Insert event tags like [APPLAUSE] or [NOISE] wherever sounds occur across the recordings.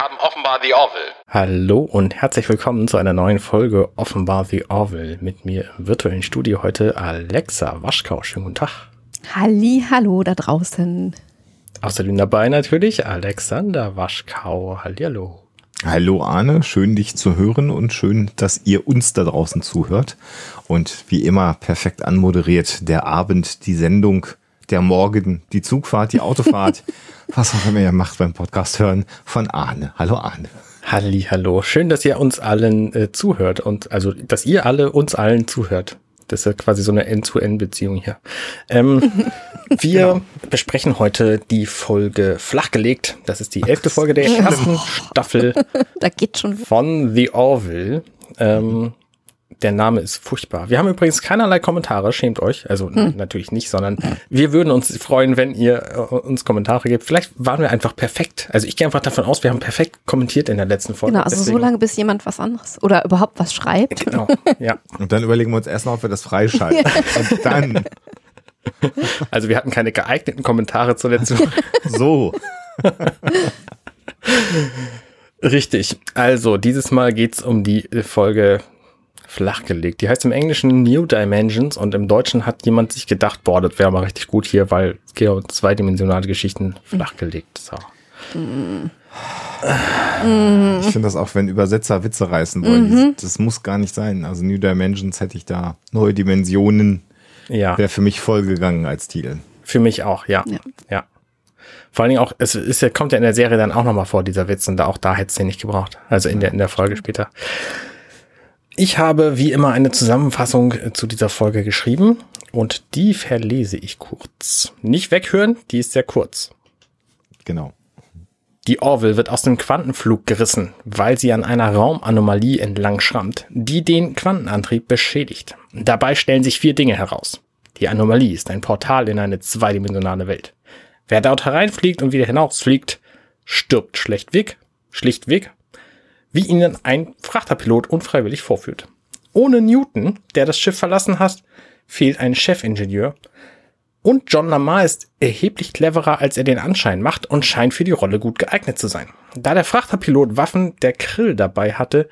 haben offenbar The Orville. Hallo und herzlich willkommen zu einer neuen Folge Offenbar The Orville. Mit mir im virtuellen Studio heute Alexa Waschkau. Schönen guten Tag. Halli, hallo da draußen. Außerdem dabei natürlich Alexander Waschkau. Hallihallo. Hallo Arne, schön dich zu hören und schön, dass ihr uns da draußen zuhört. Und wie immer perfekt anmoderiert der Abend, die Sendung, der Morgen, die Zugfahrt, die Autofahrt, [LAUGHS] was auch immer ihr macht beim Podcast hören, von Arne. Hallo Arne. Halli, hallo. Schön, dass ihr uns allen äh, zuhört und also, dass ihr alle uns allen zuhört. Das ist ja quasi so eine End-zu-End-Beziehung hier. Ähm, [LAUGHS] wir genau. besprechen heute die Folge Flachgelegt. Das ist die elfte Folge der ersten Staffel [LAUGHS] da geht schon. von The Orville. Ähm, der Name ist furchtbar. Wir haben übrigens keinerlei Kommentare, schämt euch. Also hm. natürlich nicht, sondern wir würden uns freuen, wenn ihr äh, uns Kommentare gebt. Vielleicht waren wir einfach perfekt. Also ich gehe einfach davon aus, wir haben perfekt kommentiert in der letzten Folge. Genau, also Deswegen. so lange, bis jemand was anderes oder überhaupt was schreibt. Genau, ja. [LAUGHS] Und dann überlegen wir uns erst noch, ob wir das freischalten. Und dann. [LAUGHS] Also wir hatten keine geeigneten Kommentare zur letzten Folge. [LAUGHS] So. Richtig. Also, dieses Mal geht's um die Folge flachgelegt. Die heißt im Englischen New Dimensions und im Deutschen hat jemand sich gedacht, boah, das wäre mal richtig gut hier, weil es geht um zweidimensionale Geschichten flachgelegt. So. Ich finde das auch, wenn Übersetzer Witze reißen wollen, mhm. das muss gar nicht sein. Also New Dimensions hätte ich da neue Dimensionen, ja. wäre für mich vollgegangen als Titel. Für mich auch, ja. ja. ja. Vor allen Dingen auch, es ist kommt ja in der Serie dann auch nochmal vor, dieser Witz, und da auch da hätte es den nicht gebraucht. Also in der, in der Folge später. Ich habe wie immer eine Zusammenfassung äh, zu dieser Folge geschrieben und die verlese ich kurz. Nicht weghören, die ist sehr kurz. Genau. Die Orville wird aus dem Quantenflug gerissen, weil sie an einer Raumanomalie entlang schrammt, die den Quantenantrieb beschädigt. Dabei stellen sich vier Dinge heraus. Die Anomalie ist ein Portal in eine zweidimensionale Welt. Wer dort hereinfliegt und wieder hinausfliegt, stirbt schlechtweg, schlichtweg wie ihnen ein Frachterpilot unfreiwillig vorführt. Ohne Newton, der das Schiff verlassen hat, fehlt ein Chefingenieur. Und John Lamar ist erheblich cleverer, als er den Anschein macht und scheint für die Rolle gut geeignet zu sein. Da der Frachterpilot Waffen der Krill dabei hatte,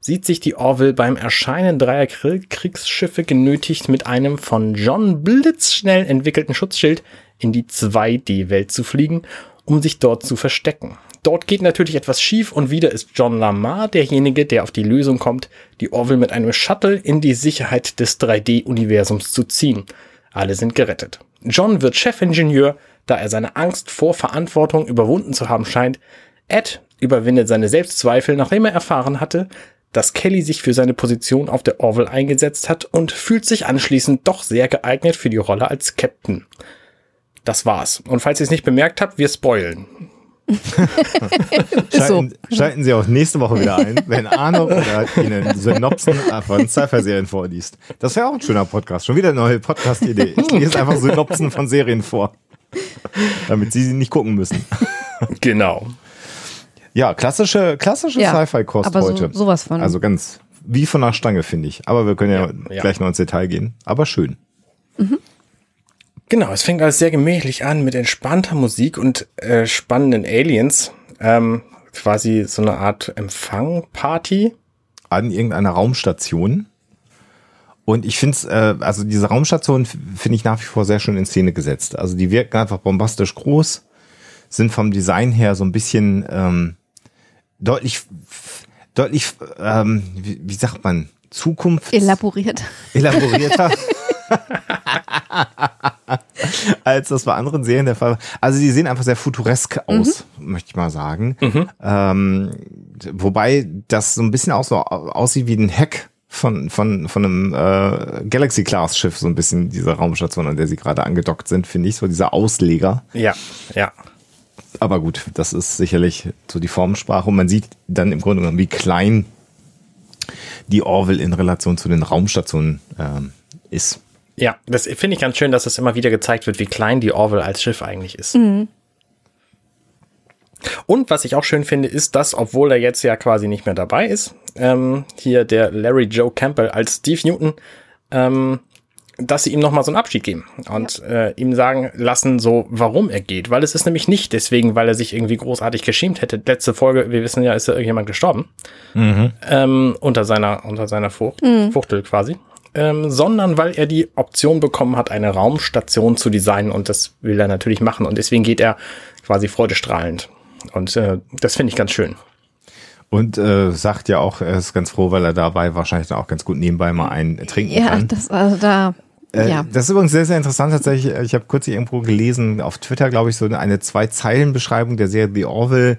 sieht sich die Orville beim Erscheinen dreier Krill-Kriegsschiffe genötigt, mit einem von John blitzschnell entwickelten Schutzschild in die 2D-Welt zu fliegen, um sich dort zu verstecken. Dort geht natürlich etwas schief und wieder ist John Lamar derjenige, der auf die Lösung kommt, die Orville mit einem Shuttle in die Sicherheit des 3D-Universums zu ziehen. Alle sind gerettet. John wird Chefingenieur, da er seine Angst vor Verantwortung überwunden zu haben scheint. Ed überwindet seine Selbstzweifel, nachdem er erfahren hatte, dass Kelly sich für seine Position auf der Orville eingesetzt hat und fühlt sich anschließend doch sehr geeignet für die Rolle als Captain. Das war's. Und falls ihr es nicht bemerkt habt, wir spoilen. [LAUGHS] schalten, so. schalten, Sie auch nächste Woche wieder ein, wenn Arno oder Ihnen Synopsen von Sci-Fi-Serien vorliest. Das wäre auch ein schöner Podcast. Schon wieder eine neue Podcast-Idee. Ich lese [LAUGHS] einfach Synopsen von Serien vor, damit Sie sie nicht gucken müssen. Genau. Ja, klassische, klassische ja, Sci-Fi-Kost heute. So, sowas von. Also ganz wie von der Stange, finde ich. Aber wir können ja, ja, gleich noch ins Detail gehen. Aber schön. Mhm. Genau, es fängt alles sehr gemächlich an mit entspannter Musik und äh, spannenden Aliens. Ähm, quasi so eine Art Empfangparty. An irgendeiner Raumstation. Und ich finde es, äh, also diese Raumstation finde ich nach wie vor sehr schön in Szene gesetzt. Also die wirken einfach bombastisch groß, sind vom Design her so ein bisschen ähm, deutlich, deutlich, ähm, wie, wie sagt man, Zukunft. Elaboriert. Elaborierter. [LAUGHS] [LAUGHS] als das bei anderen Serien der Fall war. Also die sehen einfach sehr futuresk aus, mhm. möchte ich mal sagen. Mhm. Ähm, wobei das so ein bisschen auch so aussieht wie ein Hack von, von, von einem äh, Galaxy-Class-Schiff, so ein bisschen diese Raumstation, an der sie gerade angedockt sind, finde ich, so dieser Ausleger. Ja, ja. Aber gut, das ist sicherlich so die Formensprache und man sieht dann im Grunde genommen, wie klein die Orville in Relation zu den Raumstationen ähm, ist. Ja, das finde ich ganz schön, dass es immer wieder gezeigt wird, wie klein die Orville als Schiff eigentlich ist. Mhm. Und was ich auch schön finde, ist, dass, obwohl er jetzt ja quasi nicht mehr dabei ist, ähm, hier der Larry Joe Campbell als Steve Newton ähm, dass sie ihm nochmal so einen Abschied geben und äh, ihm sagen lassen, so warum er geht. Weil es ist nämlich nicht deswegen, weil er sich irgendwie großartig geschämt hätte. Letzte Folge, wir wissen ja, ist ja irgendjemand gestorben. Ähm, unter seiner, unter seiner Fucht, Fuchtel quasi. Ähm, sondern weil er die Option bekommen hat, eine Raumstation zu designen und das will er natürlich machen und deswegen geht er quasi freudestrahlend. Und äh, das finde ich ganz schön. Und äh, sagt ja auch, er ist ganz froh, weil er dabei wahrscheinlich dann auch ganz gut nebenbei mal einen trinken Ja, kann. das, also da, Äh, ja. Das ist übrigens sehr, sehr interessant tatsächlich. Ich habe kurz irgendwo gelesen, auf Twitter, glaube ich, so eine Zwei-Zeilen-Beschreibung der Serie The Orville.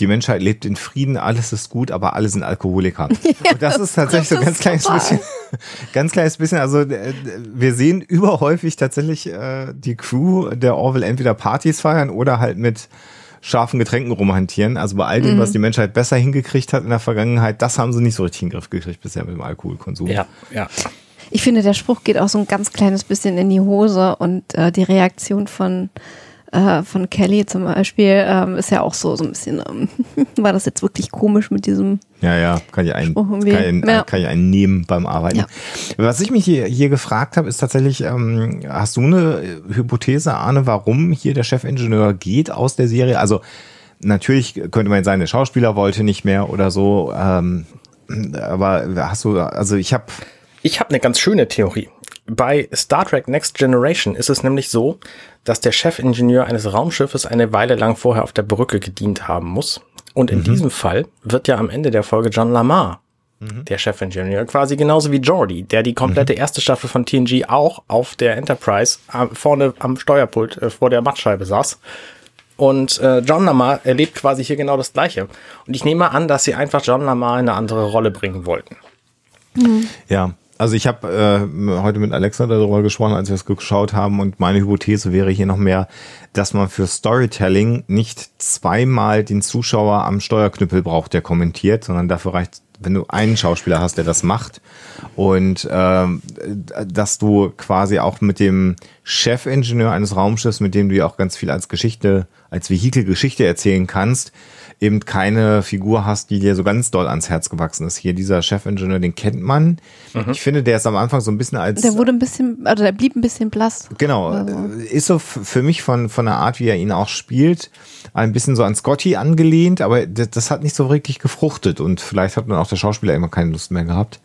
Die Menschheit lebt in Frieden, alles ist gut, aber alle sind Alkoholiker. [LAUGHS] Und das ist tatsächlich so ein ganz kleines super. bisschen, [LAUGHS] ganz kleines bisschen, also äh, wir sehen überhäufig tatsächlich äh, die Crew der Orville entweder Partys feiern oder halt mit scharfen Getränken rumhantieren. Also bei all dem, Mhm. was die Menschheit besser hingekriegt hat in der Vergangenheit, das haben sie nicht so richtig in den Griff gekriegt bisher mit dem Alkoholkonsum. Ja, ja. Ich finde, der Spruch geht auch so ein ganz kleines bisschen in die Hose und äh, die Reaktion von, äh, von Kelly zum Beispiel ähm, ist ja auch so, so ein bisschen, ähm, [LAUGHS] war das jetzt wirklich komisch mit diesem, Ja, ja, kann ich einen, kann ich einen, Ja. kann ich einen nehmen beim Arbeiten. Ja. Was ich mich hier, hier gefragt habe, ist tatsächlich, ähm, hast du eine Hypothese, Arne, warum hier der Chefingenieur geht aus der Serie? Also natürlich könnte man jetzt sagen, der Schauspieler wollte nicht mehr oder so, ähm, aber hast du, also ich habe Ich habe eine ganz schöne Theorie. Bei Star Trek Next Generation ist es nämlich so, dass der Chefingenieur eines Raumschiffes eine Weile lang vorher auf der Brücke gedient haben muss. Und in diesem Fall wird ja am Ende der Folge John Lamar der Chefingenieur, quasi genauso wie Jordi, der die komplette erste Staffel von TNG auch auf der Enterprise äh, vorne am Steuerpult äh, vor der Mattscheibe saß. Und äh, John Lamar erlebt quasi hier genau das Gleiche. Und ich nehme an, dass sie einfach John Lamar in eine andere Rolle bringen wollten. Ja, also ich habe äh, heute mit Alexa darüber gesprochen, als wir es geschaut haben und meine Hypothese wäre hier noch mehr, dass man für Storytelling nicht zweimal den Zuschauer am Steuerknüppel braucht, der kommentiert, sondern dafür reicht, wenn du einen Schauspieler hast, der das macht. Und ähm, dass du quasi auch mit dem Chefingenieur eines Raumschiffs, mit dem du ja auch ganz viel als Geschichte, als Vehikel Geschichte erzählen kannst, eben keine Figur hast, die dir so ganz doll ans Herz gewachsen ist. Hier dieser Chefingenieur, den kennt man. Ich finde, der ist am Anfang so ein bisschen als der wurde ein bisschen, also der blieb ein bisschen blass. Genau, Also. ist so für mich von, von der Art, wie er ihn auch spielt, ein bisschen so an Scotty angelehnt, aber das, das hat nicht so wirklich gefruchtet und vielleicht hat dann auch der Schauspieler immer keine Lust mehr gehabt.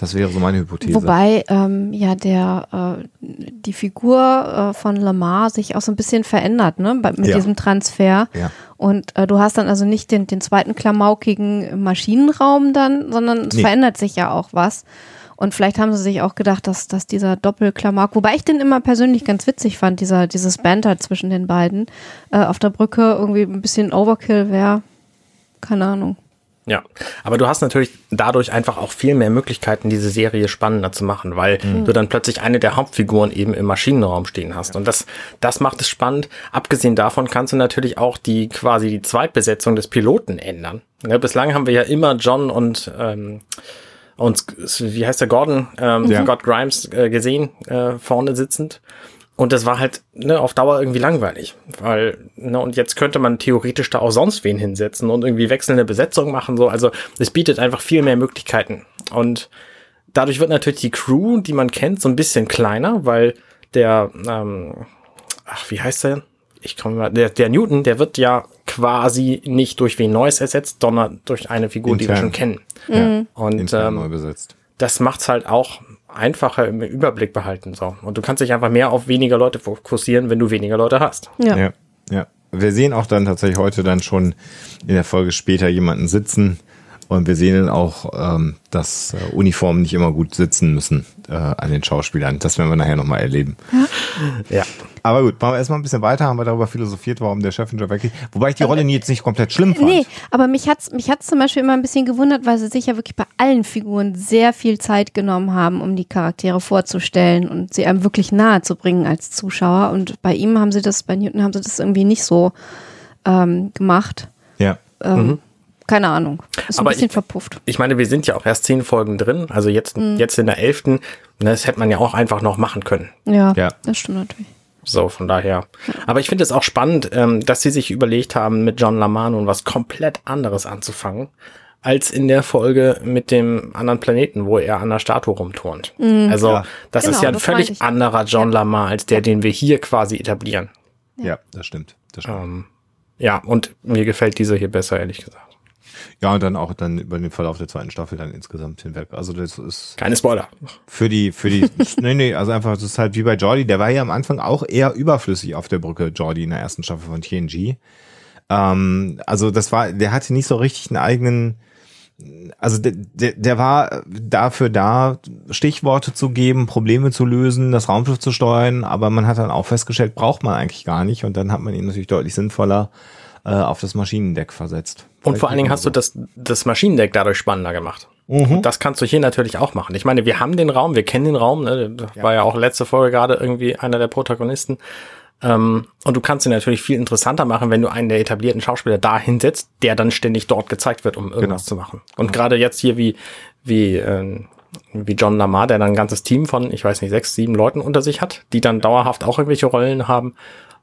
Das wäre so meine Hypothese. Wobei ähm, ja der äh, die Figur äh, von Lamar sich auch so ein bisschen verändert, ne, mit Ja. diesem Transfer. Ja. Und äh, du hast dann also nicht den, den zweiten klamaukigen Maschinenraum dann, sondern es Nee. verändert sich ja auch was. Und vielleicht haben sie sich auch gedacht, dass, dass dieser Doppelklamauk, wobei ich den immer persönlich ganz witzig fand, dieser, dieses Banter zwischen den beiden äh, auf der Brücke irgendwie ein bisschen Overkill wäre. Keine Ahnung. Ja, aber du hast natürlich dadurch einfach auch viel mehr Möglichkeiten, diese Serie spannender zu machen, weil du dann plötzlich eine der Hauptfiguren eben im Maschinenraum stehen hast. Und das, das macht es spannend. Abgesehen davon kannst du natürlich auch die quasi die Zweitbesetzung des Piloten ändern. Ne, bislang haben wir ja immer John und ähm, und wie heißt der Gordon, ähm, Ja. Scott Grimes äh, gesehen, äh, vorne sitzend. Und das war halt ne, auf Dauer irgendwie langweilig. Weil, ne, und jetzt könnte man theoretisch da auch sonst wen hinsetzen und irgendwie wechselnde Besetzung machen. So. Also es bietet einfach viel mehr Möglichkeiten. Und dadurch wird natürlich die Crew, die man kennt, so ein bisschen kleiner, weil der, ähm, ach, wie heißt der? Ich komme mal, der, der Newton, der wird ja quasi nicht durch wen Neues ersetzt, sondern durch eine Figur, die wir Intern. schon kennen. ja, Und intern neu ähm, besetzt. das macht's halt auch einfacher im Überblick behalten. So. Und du kannst dich einfach mehr auf weniger Leute fokussieren, wenn du weniger Leute hast. Ja. Ja, ja. Wir sehen auch dann tatsächlich heute dann schon in der Folge später jemanden sitzen und wir sehen dann auch, ähm, dass äh, Uniformen nicht immer gut sitzen müssen äh, an den Schauspielern. Das werden wir nachher nochmal erleben. Ja. Aber gut, machen wir erstmal ein bisschen weiter, haben wir darüber philosophiert, warum der Chefingenieur weggeht. Wobei ich die Rolle jetzt nicht komplett schlimm fand. Nee, aber mich hat's mich hat's zum Beispiel immer ein bisschen gewundert, weil sie sich ja wirklich bei allen Figuren sehr viel Zeit genommen haben, um die Charaktere vorzustellen und sie einem wirklich nahe zu bringen als Zuschauer. Und bei ihm haben sie das, bei Newton haben sie das irgendwie nicht so ähm, gemacht. Ja. Ähm, Keine Ahnung. Ist ein Aber bisschen ich- verpufft. Ich meine, wir sind ja auch erst zehn Folgen drin, also jetzt, jetzt in der elften. Das hätte man ja auch einfach noch machen können. Ja, Ja. das stimmt natürlich. So, von daher. Aber ich finde es auch spannend, ähm, dass sie sich überlegt haben, mit John Lamar nun was komplett anderes anzufangen. als in der Folge mit dem anderen Planeten, wo er an der Statue rumturnt. Also Ja. das Genau, ist ja ein völlig anderer John Lamar als der, den wir hier quasi etablieren. Ja, das stimmt. Das stimmt. Ähm, ja, und mir gefällt dieser hier besser, ehrlich gesagt. Ja, und dann auch dann über den Verlauf der zweiten Staffel dann insgesamt hinweg. Also das ist Keine Spoiler. für die, für die, [LAUGHS] nee, nee, also einfach, das ist halt wie bei Jordi, der war ja am Anfang auch eher überflüssig auf der Brücke, Jordi in der ersten Staffel von TNG. Ähm, also das war, der hatte nicht so richtig einen eigenen, also der, der, der war dafür da, Stichworte zu geben, Probleme zu lösen, das Raumschiff zu steuern, aber man hat dann auch festgestellt, braucht man eigentlich gar nicht und dann hat man ihn natürlich deutlich sinnvoller äh, auf das Maschinendeck versetzt. Und vor allen Dingen hast du das, das Maschinendeck dadurch spannender gemacht. Mhm. Das kannst du hier natürlich auch machen. Ich meine, wir haben den Raum, wir kennen den Raum, ne? Das war ja auch letzte Folge gerade irgendwie einer der Protagonisten. Ähm, und du kannst ihn natürlich viel interessanter machen, wenn du einen der etablierten Schauspieler da hinsetzt, der dann ständig dort gezeigt wird, um irgendwas zu machen. Und gerade jetzt hier wie, wie, ähm, wie John Lamar, der dann ein ganzes Team von, ich weiß nicht, sechs, sieben Leuten unter sich hat, die dann dauerhaft auch irgendwelche Rollen haben.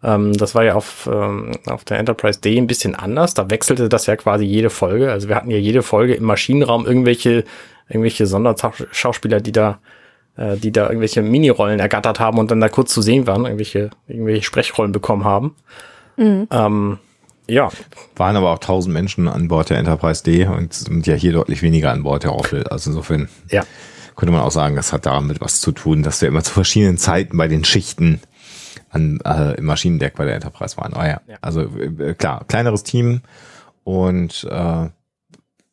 Ähm, das war ja auf, ähm, auf der Enterprise D ein bisschen anders. Da wechselte das ja quasi jede Folge. Also wir hatten ja jede Folge im Maschinenraum irgendwelche, irgendwelche Sonderschauspieler, die da, äh, die da irgendwelche Minirollen ergattert haben und dann da kurz zu sehen waren, irgendwelche, irgendwelche Sprechrollen bekommen haben. Ähm, ja, Waren aber auch tausend Menschen an Bord der Enterprise D und sind ja hier deutlich weniger an Bord der Orville. Also insofern ja. könnte man auch sagen, das hat damit was zu tun, dass wir immer zu verschiedenen Zeiten bei den Schichten an, äh, im Maschinendeck bei der Enterprise waren. Aber ja, Ja. also äh, klar, kleineres Team und äh,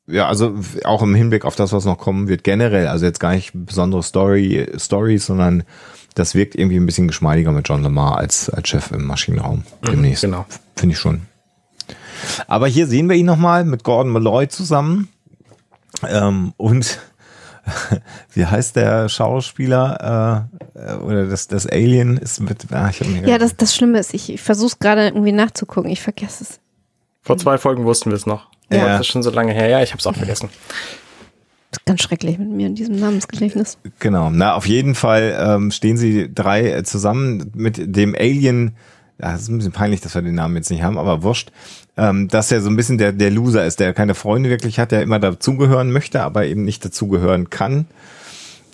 ja, also auch im Hinblick auf das, was noch kommen wird, generell, also jetzt gar nicht besondere Story, Stories, sondern das wirkt irgendwie ein bisschen geschmeidiger mit John Lamar als, als Chef im Maschinenraum demnächst. genau. Finde ich schon. Aber hier sehen wir ihn nochmal mit Gordon Malloy zusammen. Ähm, und [LAUGHS] wie heißt der Schauspieler äh, oder das, das Alien ist mit. Ah, ich hab mir Ja, das, das Schlimme ist, ich, ich versuche es gerade irgendwie nachzugucken. Ich vergesse es. Vor zwei Folgen wussten wir es noch. Ja. Das ist schon so lange her. Ja, ich habe es auch vergessen. Das ist ganz schrecklich mit mir in diesem Namensgedächtnis. Genau. Na, auf jeden Fall ähm, stehen sie drei äh, zusammen mit dem Alien. Ja, es ist ein bisschen peinlich, dass wir den Namen jetzt nicht haben, aber wurscht. Ähm, dass er so ein bisschen der, der Loser ist, der keine Freunde wirklich hat, der immer dazugehören möchte, aber eben nicht dazugehören kann.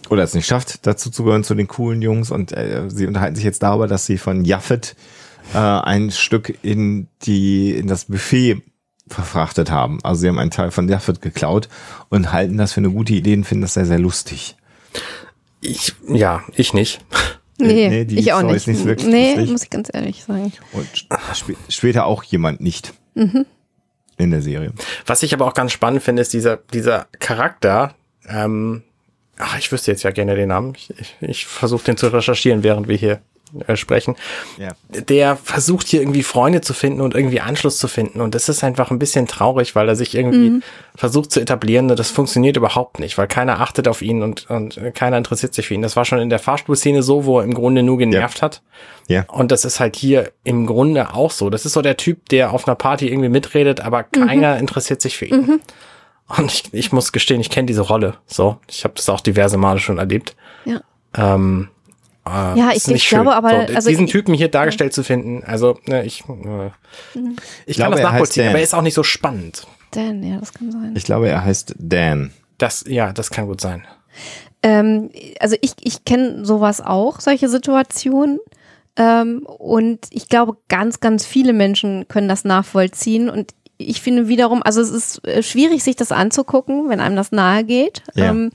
Oder es nicht schafft, dazuzugehören zu den coolen Jungs. Und äh, sie unterhalten sich jetzt darüber, dass sie von Jaffet äh, ein Stück in die in das Buffet verfrachtet haben. Also sie haben einen Teil von Jaffet geklaut und halten das für eine gute Idee und finden das sehr, sehr lustig. Ich, ja, ich nicht. Nee, nee, die ich auch Story nicht. ist nicht nee, lustig. muss ich ganz ehrlich sagen. Und sp später auch jemand nicht. In der Serie. Was ich aber auch ganz spannend finde, ist dieser, dieser Charakter. Ähm, ach, ich wüsste jetzt ja gerne den Namen. Ich, ich, ich versuche den zu recherchieren, während wir hier äh, sprechen. Ja. Der versucht hier irgendwie Freunde zu finden und irgendwie Anschluss zu finden. Und das ist einfach ein bisschen traurig, weil er sich irgendwie versucht zu etablieren. Und das funktioniert überhaupt nicht, weil keiner achtet auf ihn und, und keiner interessiert sich für ihn. Das war schon in der Fahrstuhlszene so, wo er im Grunde nur genervt hat. Ja. Und das ist halt hier im Grunde auch so. Das ist so der Typ, der auf einer Party irgendwie mitredet, aber keiner interessiert sich für ihn. Und ich, ich muss gestehen, ich kenne diese Rolle. So, ich habe das auch diverse Male schon erlebt. Ja. Ähm, äh, Ja, ich- ich glaube aber, so, also diesen ich- Typen hier dargestellt zu finden, also ne, ich, äh, ich kann glaube, das er heißt nachvollziehen, Dan. aber er ist auch nicht so spannend. Dan, ja, das kann sein. Ich glaube, er heißt Dan. Das, ja, das kann gut sein. Ähm, also ich, ich kenne sowas auch, solche Situationen. Ähm, und ich glaube, ganz, ganz viele Menschen können das nachvollziehen. Und ich finde wiederum, also es ist äh, schwierig, sich das anzugucken, wenn einem das nahe geht. Ja. Ähm,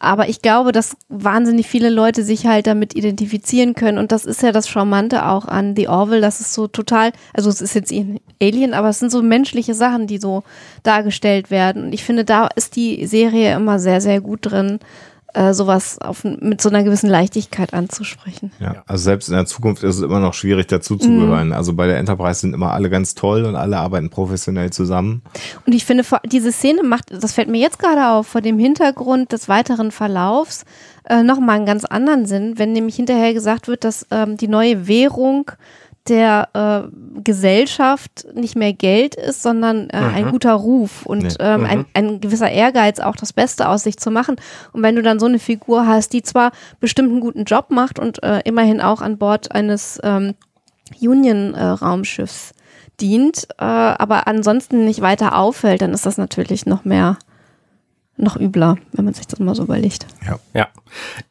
aber ich glaube, dass wahnsinnig viele Leute sich halt damit identifizieren können. Und das ist ja das Charmante auch an The Orville, dass es so total, also es ist jetzt Alien, aber es sind so menschliche Sachen, die so dargestellt werden. Und ich finde, da ist die Serie immer sehr, sehr gut drin, äh, sowas auf, mit so einer gewissen Leichtigkeit anzusprechen. Ja. Also selbst in der Zukunft ist es immer noch schwierig, dazuzugehören. Also bei der Enterprise sind immer alle ganz toll und alle arbeiten professionell zusammen. Und ich finde, diese Szene macht, das fällt mir jetzt gerade auf, vor dem Hintergrund des weiteren Verlaufs äh, nochmal einen ganz anderen Sinn, wenn nämlich hinterher gesagt wird, dass ähm, die neue Währung der äh, Gesellschaft nicht mehr Geld ist, sondern äh, ein guter Ruf und Nee. ähm, ein, ein gewisser Ehrgeiz, auch das Beste aus sich zu machen. Und wenn du dann so eine Figur hast, die zwar bestimmt einen guten Job macht und äh, immerhin auch an Bord eines ähm, Union-Raumschiffs dient, äh, aber ansonsten nicht weiter auffällt, dann ist das natürlich noch mehr noch übler, wenn man sich das mal so überlegt. Ja. Ja.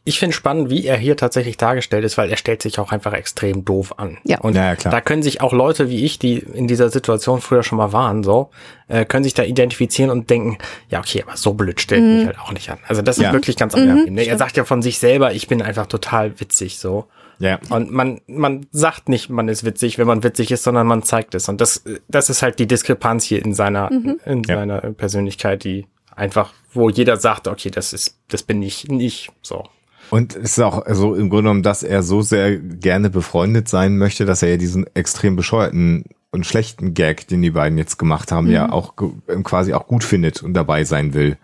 Ich finde spannend, wie er hier tatsächlich dargestellt ist, weil er stellt sich auch einfach extrem doof an. Ja. Und Ja, ja, klar. da können sich auch Leute wie ich, die in dieser Situation früher schon mal waren, so, äh, können sich da identifizieren und denken, ja, okay, aber so blöd stellt mich halt auch nicht an. Also das ist Ja. wirklich ganz angenehm. Ne? Er sagt ja von sich selber, ich bin einfach total witzig, so. Ja. Und man, man sagt nicht, man ist witzig, wenn man witzig ist, sondern man zeigt es. Und das, das ist halt die Diskrepanz hier in seiner, in Ja. seiner Persönlichkeit, die einfach, wo jeder sagt, okay, das ist, das bin ich nicht, so. Und es ist auch so im Grunde genommen, dass er so sehr gerne befreundet sein möchte, dass er ja diesen extrem bescheuerten und schlechten Gag, den die beiden jetzt gemacht haben, ja auch ge- quasi auch gut findet und dabei sein will.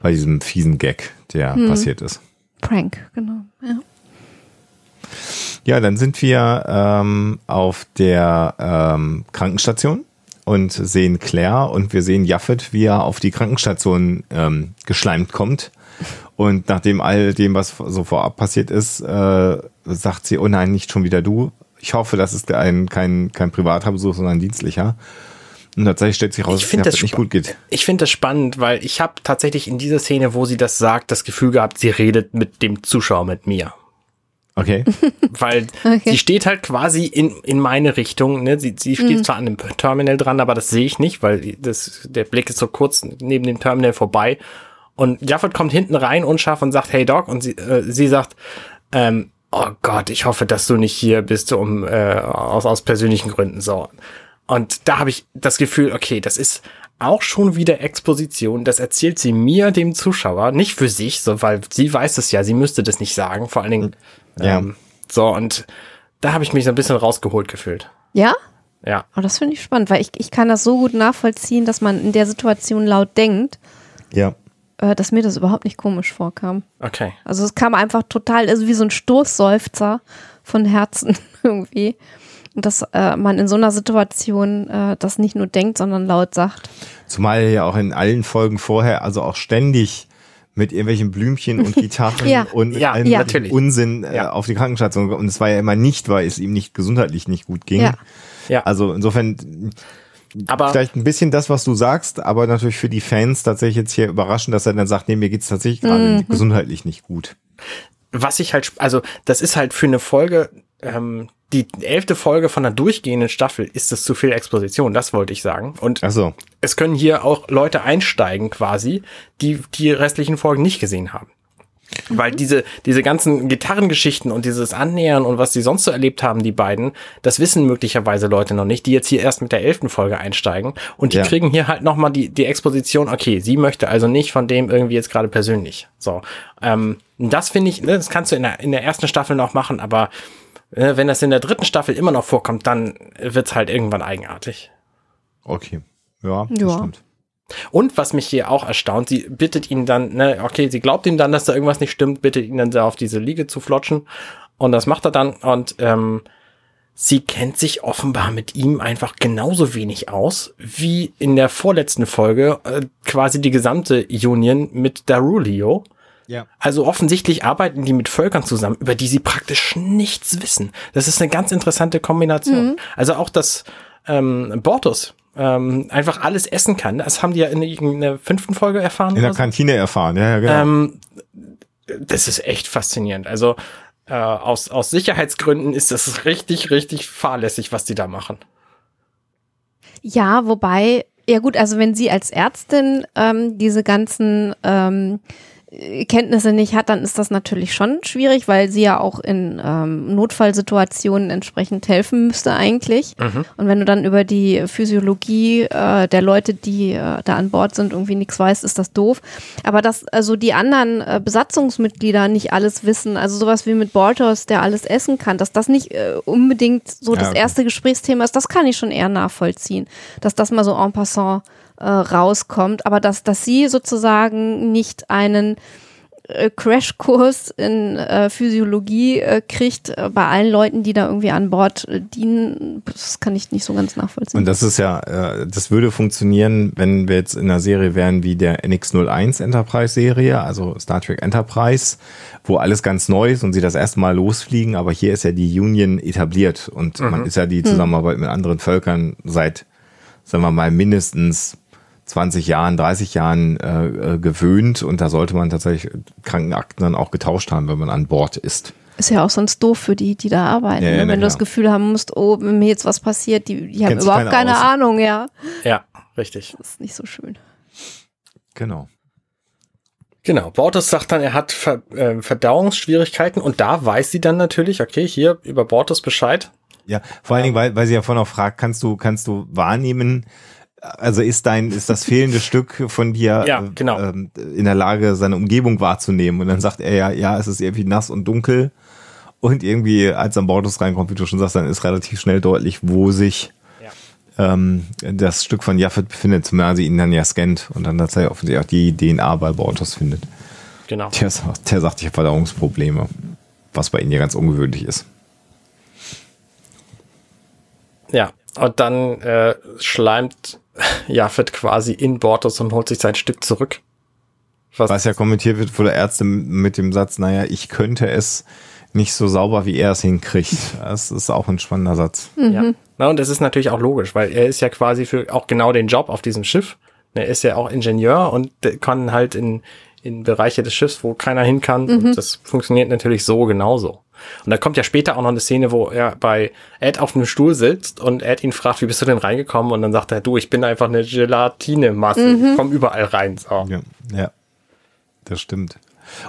Bei diesem fiesen Gag, der passiert ist. Prank, genau. Ja. Ja, dann sind wir ähm, auf der ähm, Krankenstation und sehen Claire und wir sehen Jaffet, wie er auf die Krankenstation ähm, geschleimt kommt. Und nachdem all dem, was so vorab passiert ist, äh, sagt sie, oh nein, nicht schon wieder du. Ich hoffe, das ist ein, kein, kein privater Besuch, sondern ein dienstlicher. Und tatsächlich stellt sich raus, Ich dass das nicht gut geht. Ich finde das spannend, weil ich habe tatsächlich in dieser Szene, wo sie das sagt, das Gefühl gehabt, sie redet mit dem Zuschauer, mit mir. Okay. [LAUGHS] Weil Okay. sie steht halt quasi in, in meine Richtung. Ne? Sie, sie steht zwar an dem Terminal dran, aber das sehe ich nicht, weil das, der Blick ist so kurz neben dem Terminal vorbei. Und Jaffet kommt hinten rein unscharf und sagt, hey Doc, und sie, äh, sie sagt, ähm, oh Gott, ich hoffe, dass du nicht hier bist, um äh, aus, aus persönlichen Gründen so. Und da habe ich das Gefühl, okay, das ist auch schon wieder Exposition. Das erzählt sie mir, dem Zuschauer, nicht für sich, so, weil sie weiß es ja, sie müsste das nicht sagen. Vor allen Dingen, Ja. ähm, so, und da habe ich mich so ein bisschen rausgeholt gefühlt. Ja? Ja. Oh, das finde ich spannend, weil ich, ich kann das so gut nachvollziehen, dass man in der Situation laut denkt, Ja. äh, dass mir das überhaupt nicht komisch vorkam. Okay. Also es kam einfach total, also wie so ein Stoßseufzer von Herzen [LAUGHS] irgendwie. Und dass äh, man in so einer Situation äh, das nicht nur denkt, sondern laut sagt. Zumal ja auch in allen Folgen vorher, also auch ständig mit irgendwelchen Blümchen und [LAUGHS] Gitarren Ja. und Ja, allem ja. Unsinn äh, Ja. auf die Krankenstation. Und es war ja immer nicht, weil es ihm nicht gesundheitlich nicht gut ging. Ja. Ja. Also insofern Aber vielleicht ein bisschen das, was du sagst, aber natürlich für die Fans tatsächlich jetzt hier überraschend, dass er dann sagt, nee, mir geht's tatsächlich gerade gesundheitlich nicht gut. was ich halt, also das ist halt für eine Folge, ähm, die elfte Folge von einer durchgehenden Staffel ist es zu viel Exposition, das wollte ich sagen. Und Ach so. es können hier auch Leute einsteigen quasi, die die restlichen Folgen nicht gesehen haben. Weil diese, diese ganzen Gitarrengeschichten und dieses Annähern und was sie sonst so erlebt haben, die beiden, das wissen möglicherweise Leute noch nicht, die jetzt hier erst mit der elften Folge einsteigen. Und die Ja. kriegen hier halt nochmal die, die Exposition, okay, sie möchte also nicht von dem irgendwie jetzt gerade persönlich. So. Ähm, das finde ich, ne, das kannst du in der, in der ersten Staffel noch machen, aber äh, wenn das in der dritten Staffel immer noch vorkommt, dann wird's halt irgendwann eigenartig. Okay. Ja, das Ja. stimmt. Und was mich hier auch erstaunt, sie bittet ihn dann, ne, okay, sie glaubt ihm dann, dass da irgendwas nicht stimmt, bittet ihn dann da auf diese Liege zu flotschen. Und das macht er dann. Und ähm, sie kennt sich offenbar mit ihm einfach genauso wenig aus, wie in der vorletzten Folge äh, quasi die gesamte Union mit Darulio. Ja. Also offensichtlich arbeiten die mit Völkern zusammen, über die sie praktisch nichts wissen. Das ist eine ganz interessante Kombination. Also auch, dass ähm, Bortus ähm, einfach alles essen kann. Das haben die ja in, in der fünften Folge erfahren. In der so. Kantine erfahren, ja, ja, genau. ähm, das ist echt faszinierend. Also äh, aus, aus Sicherheitsgründen ist das richtig, richtig fahrlässig, was die da machen. Ja, wobei, ja gut, also wenn sie als Ärztin ähm, diese ganzen ähm, äh, Kenntnisse nicht hat, dann ist das natürlich schon schwierig, weil sie ja auch in ähm, Notfallsituationen entsprechend helfen müsste eigentlich. Und wenn du dann über die Physiologie äh, der Leute, die äh, da an Bord sind, irgendwie nichts weißt, ist das doof. Aber dass also die anderen äh, Besatzungsmitglieder nicht alles wissen, also sowas wie mit Bortos, der alles essen kann, dass das nicht äh, unbedingt so Ja, das okay. erste Gesprächsthema ist, das kann ich schon eher nachvollziehen, dass das mal so en passant äh, rauskommt, aber dass, dass sie sozusagen nicht einen äh, Crashkurs in äh, Physiologie äh, kriegt äh, bei allen Leuten, die da irgendwie an Bord äh, dienen, das kann ich nicht so ganz nachvollziehen. Und das ist ja, äh, das würde funktionieren, wenn wir jetzt in einer Serie wären wie der NX01 Enterprise Serie, also Star Trek Enterprise, wo alles ganz neu ist und sie das erste Mal losfliegen, aber hier ist ja die Union etabliert und man ist ja die Zusammenarbeit mit anderen Völkern seit, sagen wir mal, mindestens 20 Jahren, 30 Jahren äh, äh, gewöhnt und da sollte man tatsächlich Krankenakten dann auch getauscht haben, wenn man an Bord ist. Ist ja auch sonst doof für die, die da arbeiten. Ja, ja, ne? na Wenn du das klar. Gefühl haben musst, oh, wenn mir jetzt was passiert, die, die haben überhaupt keine aus. Ahnung, ja. Ja, richtig. Das ist nicht so schön. Genau. Genau. Bortus sagt dann, er hat Ver äh, Verdauungsschwierigkeiten und da weiß sie dann natürlich, okay, hier über Bortus Bescheid. Ja, vor allen Dingen, weil, weil sie ja vorhin auch fragt, kannst du, kannst du wahrnehmen, also ist dein, ist das fehlende [LAUGHS] Stück von dir Ja, äh, genau. ähm, in der Lage, seine Umgebung wahrzunehmen? Und dann sagt er ja, ja, es ist irgendwie nass und dunkel. Und irgendwie, als am Bordus reinkommt, wie du schon sagst, dann ist relativ schnell deutlich, wo sich Ja. ähm, das Stück von Jaffet befindet, zumal sie ihn dann ja scannt und dann tatsächlich offensichtlich auch die DNA bei Bortos findet. Genau. Der sagt, der sagt, ich habe Verdauungsprobleme, was bei ihnen ja ganz ungewöhnlich ist. Ja. Und dann äh, schleimt [LAUGHS] Jaffet quasi in Bortus und holt sich sein Stück zurück. Was, Was ja kommentiert wird von der Ärzte mit dem Satz, naja, ich könnte es nicht so sauber, wie er es hinkriegt. [LAUGHS] Das ist auch ein spannender Satz. Ja. Na, und das ist natürlich auch logisch, weil er ist ja quasi für auch genau den Job auf diesem Schiff. Er ist ja auch Ingenieur und kann halt in, in Bereiche des Schiffs, wo keiner hin kann. Und das funktioniert natürlich so genauso. Und da kommt ja später auch noch eine Szene, wo er bei Ed auf einem Stuhl sitzt und Ed ihn fragt, wie bist du denn reingekommen? Und dann sagt er, du, ich bin einfach eine Gelatine-Masse. Ich komm überall rein. So. Ja, ja, das stimmt.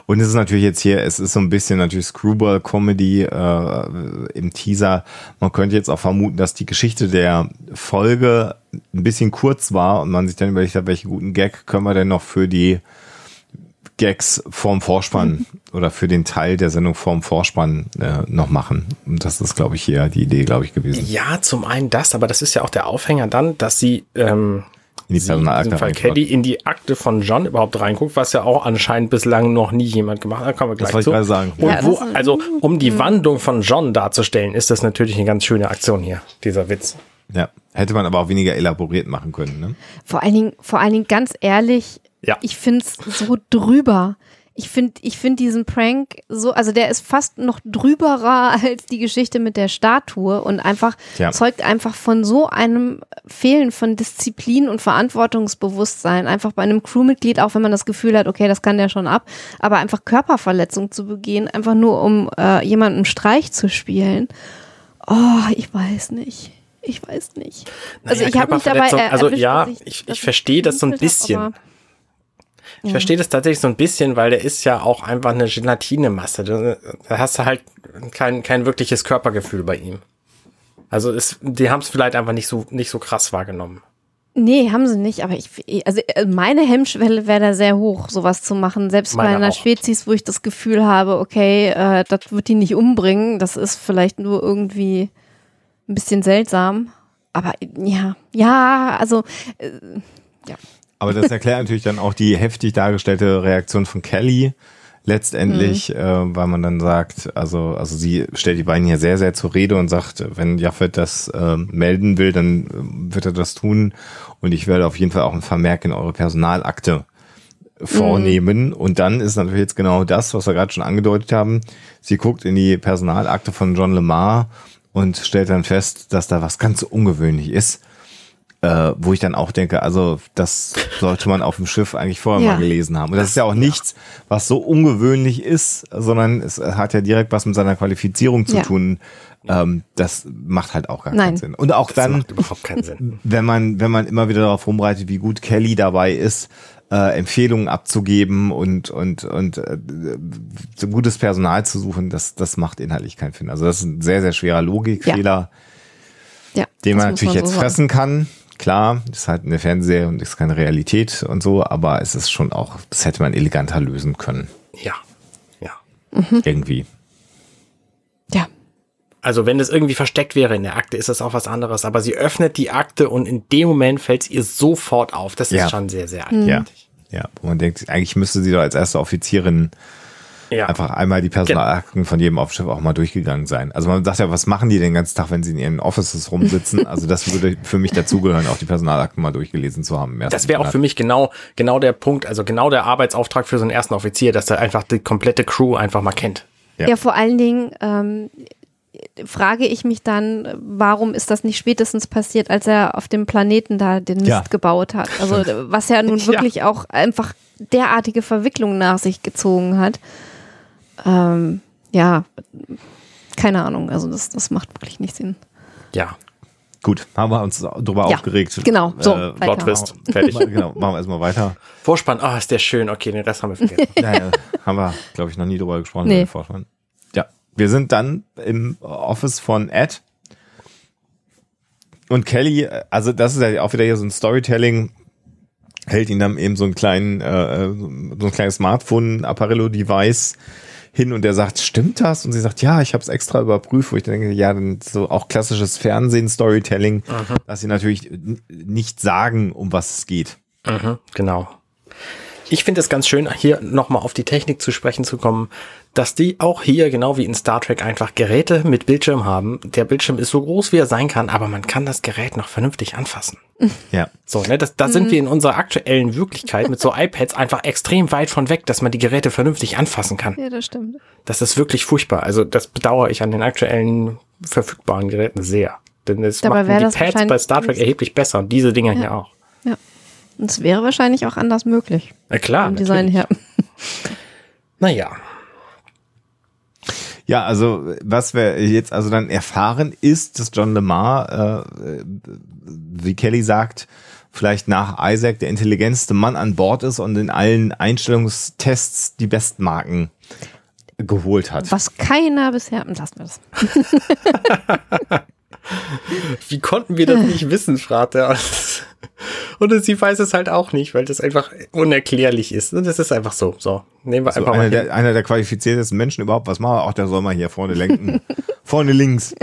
Und es ist natürlich jetzt hier, es ist so ein bisschen natürlich Screwball-Comedy äh, im Teaser. Man könnte jetzt auch vermuten, dass die Geschichte der Folge ein bisschen kurz war und man sich dann überlegt hat, welche guten Gag können wir denn noch für die Gags vorm Vorspann [LAUGHS] oder für den Teil der Sendung vorm Vorspann äh, noch machen. Und das ist, glaube ich, hier die Idee, glaube ich, gewesen. Ja, zum einen das, aber das ist ja auch der Aufhänger dann, dass sie, ähm, In die sie, in Personalakte diesem Fall. Caddy in die Akte von John überhaupt reinguckt, was ja auch anscheinend bislang noch nie jemand gemacht hat. Da kommen wir gleich wollte ich zu. gerade sagen. Und Ja, wo, das also, um die Wandlung von John darzustellen, ist das natürlich eine ganz schöne Aktion hier, dieser Witz. Ja, hätte man aber auch weniger elaboriert machen können. Ne? Vor allen Dingen, vor allen Dingen ganz ehrlich, Ja. ich find's so drüber. Ich finde ich find diesen Prank so, also der ist fast noch drüberer als die Geschichte mit der Statue und einfach Ja. zeugt einfach von so einem Fehlen von Disziplin und Verantwortungsbewusstsein. Einfach bei einem Crewmitglied, auch wenn man das Gefühl hat, okay, das kann der schon ab, aber einfach Körperverletzung zu begehen, einfach nur um äh, jemanden Streich zu spielen. Oh, ich weiß nicht. Ich weiß nicht. Also Naja, ich habe mich dabei Körperverletzung, äh, also erwischt, ja, ich- dass ich verstehe das so ein hab, bisschen. Ich verstehe das tatsächlich so ein bisschen, weil der ist ja auch einfach eine Gelatinemasse. Da hast du halt kein, kein wirkliches Körpergefühl bei ihm. Also es, die haben es vielleicht einfach nicht so, nicht so krass wahrgenommen. Nee, haben sie nicht, aber ich, also äh, meine Hemmschwelle wäre da sehr hoch, sowas zu machen. Selbst bei Meine einer auch. Spezies, wo ich das Gefühl habe, okay, äh, das wird die nicht umbringen, das ist vielleicht nur irgendwie ein bisschen seltsam. Aber ja, ja, also äh, Aber das erklärt natürlich dann auch die heftig dargestellte Reaktion von Kelly letztendlich, Mhm. äh, weil man dann sagt, also, also sie stellt die beiden hier sehr, sehr zur Rede und sagt, wenn Jaffet das äh, melden will, dann äh, wird er das tun und ich werde auf jeden Fall auch einen Vermerk in eure Personalakte vornehmen. Und dann ist natürlich jetzt genau das, was wir gerade schon angedeutet haben. Sie guckt in die Personalakte von John Lemar und stellt dann fest, dass da was ganz ungewöhnlich ist äh, wo ich dann auch denke, also das sollte man auf dem Schiff eigentlich vorher Ja. mal gelesen haben. Und das ist ja auch nichts, was so ungewöhnlich ist, sondern es hat ja direkt was mit seiner Qualifizierung zu Ja. tun. Ähm, das macht halt auch gar Nein. keinen Sinn. Und auch Das dann, macht überhaupt keinen Sinn. wenn man, wenn man immer wieder darauf rumreitet, wie gut Kelly dabei ist, äh, Empfehlungen abzugeben und und und äh, so gutes Personal zu suchen, das das macht inhaltlich keinen Sinn. Also das ist ein sehr sehr schwerer Logikfehler ja. den das man natürlich so jetzt sagen. fressen kann. Klar, ist halt eine Fernsehserie und ist keine Realität und so, aber es ist schon auch, das hätte man eleganter lösen können. Ja. Ja. Irgendwie. Ja. Also wenn es irgendwie versteckt wäre in der Akte, ist das auch was anderes. Aber sie öffnet die Akte und in dem Moment fällt es ihr sofort auf. Das ist Ja. schon sehr, sehr. Ja. eindeutig. Ja, wo man denkt, eigentlich müsste sie doch als erste Offizierin Ja. einfach einmal die Personalakten von jedem Aufschiff auch mal durchgegangen sein. Also man sagt ja, was machen die den ganzen Tag, wenn sie in ihren Offices rumsitzen? [LAUGHS] Also das würde für mich dazugehören, auch die Personalakten mal durchgelesen zu haben. Das wäre auch für mich genau, genau der Punkt, also genau der Arbeitsauftrag für so einen ersten Offizier, dass er einfach die komplette Crew einfach mal kennt. Ja. Ja, vor allen Dingen ähm, frage ich mich dann, warum ist das nicht spätestens passiert, als er auf dem Planeten da den Mist Ja. gebaut hat? Also was ja nun [LAUGHS] Ja. wirklich auch einfach derartige Verwicklungen nach sich gezogen hat. Ähm, ja, keine Ahnung, also das, das macht wirklich nicht Sinn. Ja, Gut, haben wir uns drüber Ja, aufgeregt. genau, so, Äh. Plot Twist. Fertig. [LAUGHS] genau, machen wir erstmal weiter. Vorspann, ah, ist der schön. Okay, den Rest haben wir vergessen. [LAUGHS] Naja, haben wir, glaube ich, noch nie drüber gesprochen. Nee. Vorspann. Wir sind dann im Office von Ed. Und Kelly, also das ist ja auch wieder hier so ein Storytelling, hält ihn dann eben so einen kleinen, äh, so ein kleines Smartphone-Apparello-Device hin und er sagt, stimmt das? Und sie sagt, ja, ich habe es extra überprüft, wo ich denke, ja, dann so auch klassisches Fernsehen-Storytelling, dass sie natürlich nicht sagen, um was es geht. Mhm, genau. Ich finde es ganz schön, hier nochmal auf die Technik zu sprechen zu kommen, dass die auch hier, genau wie in Star Trek, einfach Geräte mit Bildschirm haben. Der Bildschirm ist so groß, wie er sein kann, aber man kann das Gerät noch vernünftig anfassen. [LAUGHS] Ja. So, ne, das, da sind wir in unserer aktuellen Wirklichkeit mit so [LAUGHS] iPads einfach extrem weit von weg, dass man die Geräte vernünftig anfassen kann. Ja, das stimmt. Das ist wirklich furchtbar. Also das bedauere ich an den aktuellen verfügbaren Geräten sehr. Denn es Dabei machen die das Pads bei Star Trek erheblich besser und diese Dinger hier auch. Ja. Und es wäre wahrscheinlich auch anders möglich. Na klar, Vom Design natürlich. her. [LAUGHS] Naja, Ja, also was wir jetzt also dann erfahren ist, dass John Lemar, äh, wie Kelly sagt, vielleicht nach Isaac der intelligenteste Mann an Bord ist und in allen Einstellungstests die Bestmarken geholt hat. Was keiner bisher. Lassen wir das. [LAUGHS] wie konnten wir das nicht wissen, fragt er. [LAUGHS] Und sie weiß es halt auch nicht, weil das einfach unerklärlich ist. Und das ist einfach so. So, nehmen wir So einfach einer, mal hin. der, einer der qualifiziertesten Menschen überhaupt. Was macht er? Auch der soll mal hier vorne lenken. [LAUGHS] vorne links.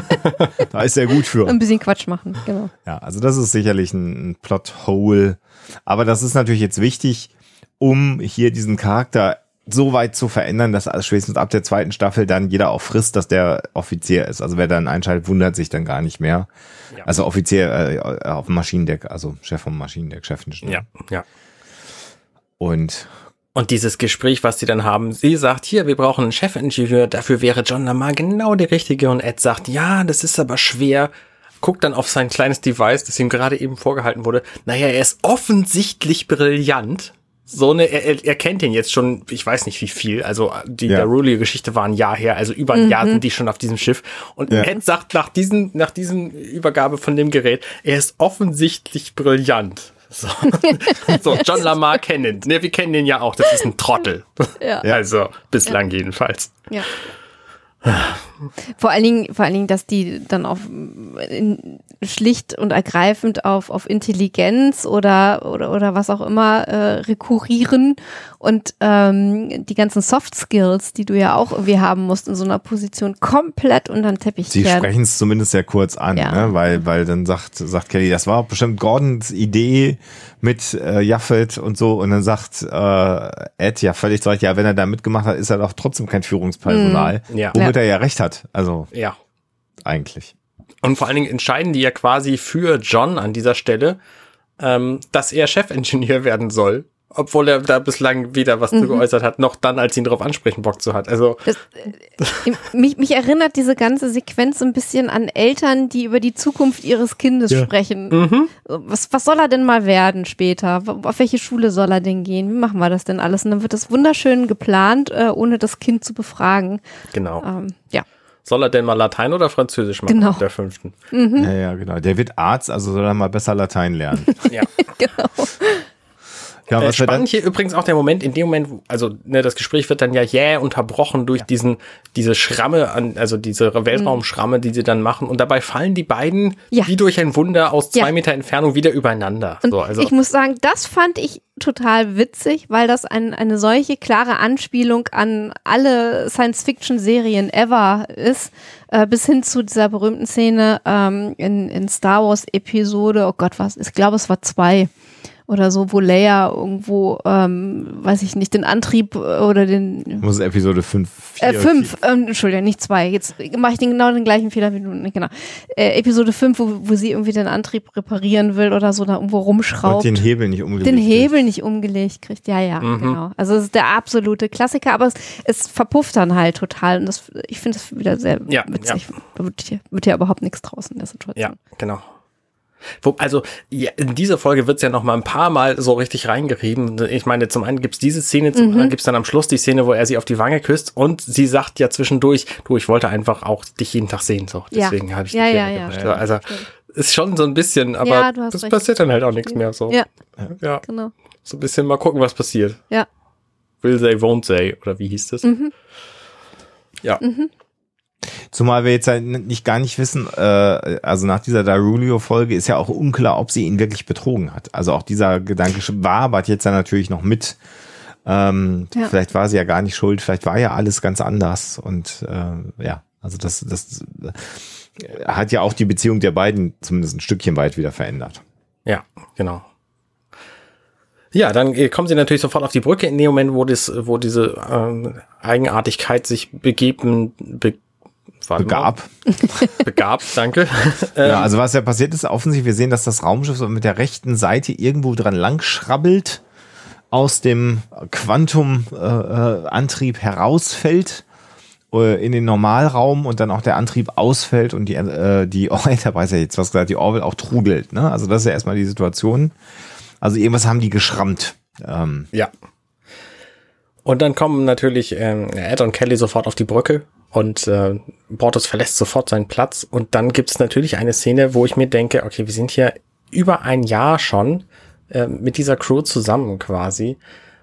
[LAUGHS] da ist er gut für. Ein bisschen Quatsch machen, genau. Ja, also das ist sicherlich ein, ein Plot-Hole. Aber das ist natürlich jetzt wichtig, um hier diesen Charakter so weit zu verändern, dass also spätestens ab der zweiten Staffel dann jeder auch frisst, dass der Offizier ist. Also wer dann einschaltet, wundert sich dann gar nicht mehr. Ja. Also Offizier äh, auf dem Maschinendeck, also Chef vom Maschinendeck, Chefingenieur. Ja, ja. Und Und dieses Gespräch, was sie dann haben, sie sagt, hier, wir brauchen einen Chefingenieur, dafür wäre John Lamar genau der Richtige. Und Ed sagt, ja, das ist aber schwer. Guckt dann auf sein kleines Device, das ihm gerade eben vorgehalten wurde. Naja, er ist offensichtlich brillant. So eine, er, er, kennt ihn jetzt schon, ich weiß nicht wie viel, also die Ja. der Rulio-Geschichte war ein Jahr her, also über ein Jahr sind die schon auf diesem Schiff. Und Ja. Ed sagt nach diesen, nach diesen Übergabe von dem Gerät, er ist offensichtlich brillant. So, [LAUGHS] so John Lamar kennen. Ne, wir kennen den ja auch, das ist ein Trottel. Ja. Ja. Also, bislang jedenfalls. Ja. Vor allen Dingen, vor allen Dingen, dass die dann auf in, schlicht und ergreifend auf, auf Intelligenz oder, oder, oder was auch immer äh, rekurrieren und ähm, die ganzen Soft Skills, die du ja auch irgendwie haben musst in so einer Position, komplett unter den Teppich Sie kehren. sprechen es zumindest sehr kurz an, Ja. ne? weil, weil dann sagt, sagt Kelly, das war bestimmt Gordons Idee mit äh, Jaffet und so. Und dann sagt äh, Ed, ja völlig zu Recht, ja, wenn er da mitgemacht hat, ist er doch trotzdem kein Führungspersonal. Mhm. Ja. Womit er ja recht hat. Also Ja. eigentlich. Und vor allen Dingen entscheiden die ja quasi für John an dieser Stelle, ähm, dass er Chefingenieur [LAUGHS] werden soll. Obwohl er da bislang weder was zu geäußert hat, noch dann, als ihn darauf ansprechen Bock zu hat. Also, Das, äh, [LAUGHS] mich, mich erinnert diese ganze Sequenz so ein bisschen an Eltern, die über die Zukunft ihres Kindes sprechen. Mhm. Was, was soll er denn mal werden später? Auf welche Schule soll er denn gehen? Wie machen wir das denn alles? Und dann wird das wunderschön geplant, äh, ohne das Kind zu befragen. genau. Ähm, ja, Soll er denn mal Latein oder Französisch machen? Genau. Der fünften. Ja, ja, genau. Der wird Arzt, also soll er mal besser Latein lernen. Ja. [LAUGHS] genau. Ja, Äh, was dann, spannend hier übrigens auch der Moment, in dem Moment, wo- also ne, das Gespräch wird dann ja jäh unterbrochen durch diesen, diese Schramme an, also diese Weltraumschramme, die sie dann machen. Und dabei fallen die beiden Ja. wie durch ein Wunder aus zwei Ja. Meter Entfernung wieder übereinander. So, also, ich muss sagen, das fand ich total witzig, weil das ein, eine solche klare Anspielung an alle Science-Fiction-Serien ever ist, äh, bis hin zu dieser berühmten Szene ähm, in, in Star Wars Episode, oh Gott, was, ich glaube, es war zwei, oder so, wo Leia irgendwo, ähm, weiß ich nicht, den Antrieb oder den. Muss Episode 5. Äh, 5, ähm, Entschuldigung, nicht 2. Jetzt mache ich den, genau den gleichen Fehler wie du. Genau. Äh, Episode 5, wo, wo sie irgendwie den Antrieb reparieren will oder so, da irgendwo rumschraubt. Und den Hebel nicht umgelegt. Den Hebel nicht umgelegt kriegt. Ja, ja, Mhm. genau. Also es ist der absolute Klassiker, aber es, es verpufft dann halt total. Und das, ich finde das wieder sehr Ja, witzig. Da wird hier, wird hier überhaupt nichts draus in der Ja, Situation. genau. Also ja, in dieser Folge wird's ja noch mal ein paar Mal so richtig reingerieben. Ich meine, zum einen gibt's diese Szene, zum anderen gibt's dann am Schluss die Szene, wo er sie auf die Wange küsst und sie sagt ja zwischendurch, du, ich wollte einfach auch dich jeden Tag sehen. So, Ja. deswegen habe ich Ja, dich ja, ja, stimmt, Also stimmt. ist schon so ein bisschen, aber Ja, das recht. passiert dann halt auch nichts mehr. So, Ja, ja, genau. so ein bisschen mal gucken, was passiert. Ja. Will they, won't they oder wie hieß das? Mhm. Ja, Zumal wir jetzt halt nicht gar nicht wissen, äh, also nach dieser Darulio-Folge ist ja auch unklar, ob sie ihn wirklich betrogen hat. Also auch dieser Gedanke wabert jetzt dann natürlich noch mit. Ähm, Ja. Vielleicht war sie ja gar nicht schuld, vielleicht war ja alles ganz anders. Und äh, ja, also das, das äh, hat ja auch die Beziehung der beiden zumindest ein Stückchen weit wieder verändert. Ja, genau. Ja, dann äh, kommen sie natürlich sofort auf die Brücke in dem Moment, wo das, wo diese ähm, Eigenartigkeit sich begeben, be. Begab. begab, danke. [LAUGHS] Ja, also was ja passiert ist, offensichtlich, wir sehen, dass das Raumschiff so mit der rechten Seite irgendwo dran lang schrabbelt, aus dem Quantum-Antrieb äh, Antrieb herausfällt äh, in den Normalraum und dann auch der Antrieb ausfällt und die, äh, die oh, [LAUGHS] Enterprise, ja jetzt was gesagt, die Orville auch trudelt. Ne? Also das ist ja erstmal die Situation. Also irgendwas haben die geschrammt. Ähm, Ja. Und dann kommen natürlich ähm, Ed und Kelly sofort auf die Brücke und äh, Bortus verlässt sofort seinen Platz. Und dann gibt es natürlich eine Szene, wo ich mir denke, okay, wir sind hier über ein Jahr schon äh, mit dieser Crew zusammen quasi.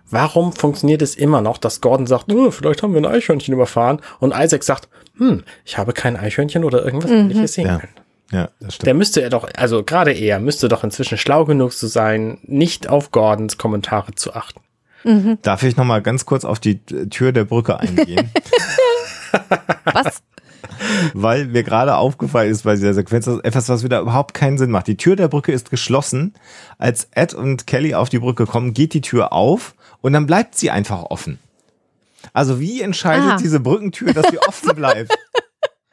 Warum funktioniert es immer noch, dass Gordon sagt, oh, vielleicht haben wir ein Eichhörnchen überfahren und Isaac sagt, hm, ich habe kein Eichhörnchen oder irgendwas ähnliches sehen ja, können. ja, das stimmt. Der müsste er doch, also gerade er müsste doch inzwischen schlau genug zu sein, nicht auf Gordons Kommentare zu achten. Darf ich noch mal ganz kurz auf die Tür der Brücke eingehen? [LAUGHS] Was? weil mir gerade aufgefallen ist bei dieser Sequenz, dass etwas, was wieder überhaupt keinen Sinn macht. Die Tür der Brücke ist geschlossen. Als Ed und Kelly auf die Brücke kommen, geht die Tür auf und dann bleibt sie einfach offen. Also wie entscheidet Ah. diese Brückentür, dass sie [LAUGHS] offen bleibt?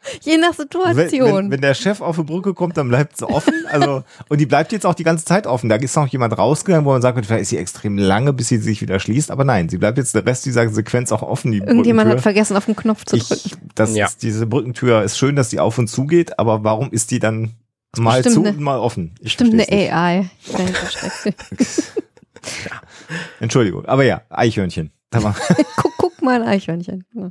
[LAUGHS] Je nach Wenn, Situation. wenn, wenn der Chef auf die Brücke kommt, dann bleibt sie offen. [LAUGHS] Also, und die bleibt jetzt auch die ganze Zeit offen. Da ist noch jemand rausgegangen, wo man sagt, vielleicht ist sie extrem lange, bis sie sich wieder schließt. Aber nein, sie bleibt jetzt der Rest dieser Sequenz auch offen. Die Irgendjemand Brückentür. hat vergessen, auf den Knopf zu ich, drücken. das Ja. ist, diese Brückentür ist schön, dass die auf und zu geht, aber warum ist die dann mal zu eine- und mal offen? Ich Stimmt, eine nicht. AI. steckt. [LAUGHS] Entschuldigung, aber ja, Eichhörnchen. Guck, guck mal ein Eichhörnchen. Ja.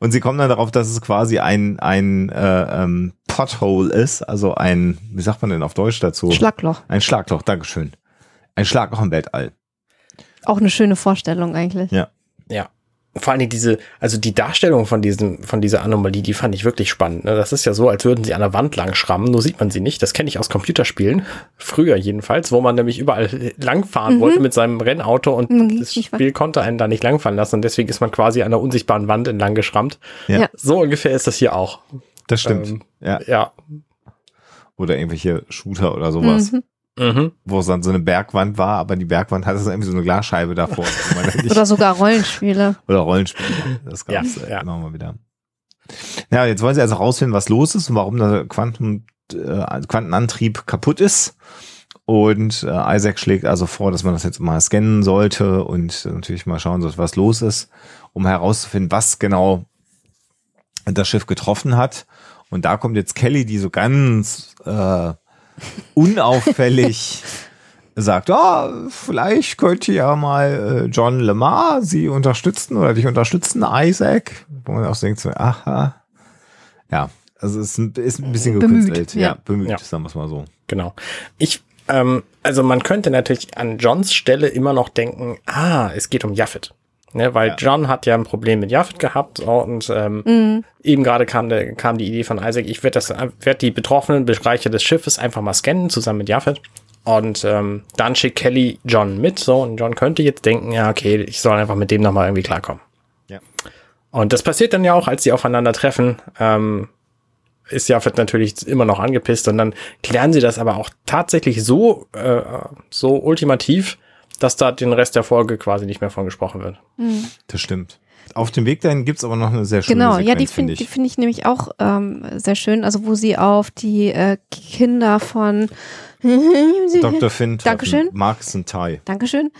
Und sie kommen dann darauf, dass es quasi ein, ein äh, ähm, Pothole ist, also ein, wie sagt man denn auf Deutsch dazu? Schlagloch. ein Schlagloch, Dankeschön. Ein Schlagloch im Weltall. Auch eine schöne Vorstellung eigentlich. Ja. Ja. Vor allen Dingen diese, also die Darstellung von diesem, von dieser Anomalie, die fand ich wirklich spannend. ne? Das ist ja so, als würden sie an der Wand lang schrammen, nur sieht man sie nicht. Das kenne ich aus Computerspielen. Früher jedenfalls, wo man nämlich überall langfahren wollte mit seinem Rennauto und Mhm, das. Spiel konnte einen da nicht langfahren lassen und deswegen ist man quasi an einer unsichtbaren Wand entlang geschrammt. Ja. Ja. So ungefähr ist das hier auch. Das stimmt. Ähm, ja. Ja. Oder irgendwelche Shooter oder sowas, Mhm. Mhm. wo es dann so eine Bergwand war, aber die Bergwand hatte so irgendwie so eine Glasscheibe davor. [LAUGHS] Oder sogar Rollenspiele. Oder Rollenspiele. Das gab's Ja, äh, ja. immer mal wieder. Ja, jetzt wollen sie also rausfinden, was los ist und warum der Quantum, äh, Quantenantrieb kaputt ist. Und äh, Isaac schlägt also vor, dass man das jetzt mal scannen sollte und natürlich mal schauen sollte, was los ist, um herauszufinden, was genau das Schiff getroffen hat. Und da kommt jetzt Kelly, die so ganz äh, unauffällig [LAUGHS] sagt, ah, vielleicht könnte ja mal äh, John Lamar sie unterstützen oder dich unterstützen, Isaac. Wo man auch denkt, so, aha. Ja, also es ist ein, ist ein bisschen Bemüht, gekünstelt. ja. Ja, bemüht, Ja. sagen wir es mal so. Genau. Ich, ähm, also man könnte natürlich an Johns Stelle immer noch denken, ah, es geht um Jaffet. Ne, weil Ja. John hat ja ein Problem mit Jaffet gehabt und ähm, Mhm. eben gerade kam, der, kam die Idee von Isaac, ich werde das, werd die betroffenen Bereiche des Schiffes einfach mal scannen, zusammen mit Jaffet. Und ähm, dann schickt Kelly John mit, so, und John könnte jetzt denken, ja, okay, ich soll einfach mit dem nochmal irgendwie klarkommen. Ja. Und das passiert dann ja auch, als sie aufeinander treffen. Ähm, ist ja wird natürlich immer noch angepisst und dann klären sie das aber auch tatsächlich so, äh, so ultimativ, dass da den Rest der Folge quasi nicht mehr von gesprochen wird. Das stimmt. Auf dem Weg dahin gibt's aber noch eine sehr schöne Genau, Sequenz, ja, die finde die ich. finde ich nämlich auch ähm, sehr schön. Also wo sie auf die äh, Kinder von [LAUGHS] Dr. Finn. Dankeschön. Marcus und Ty. Dankeschön.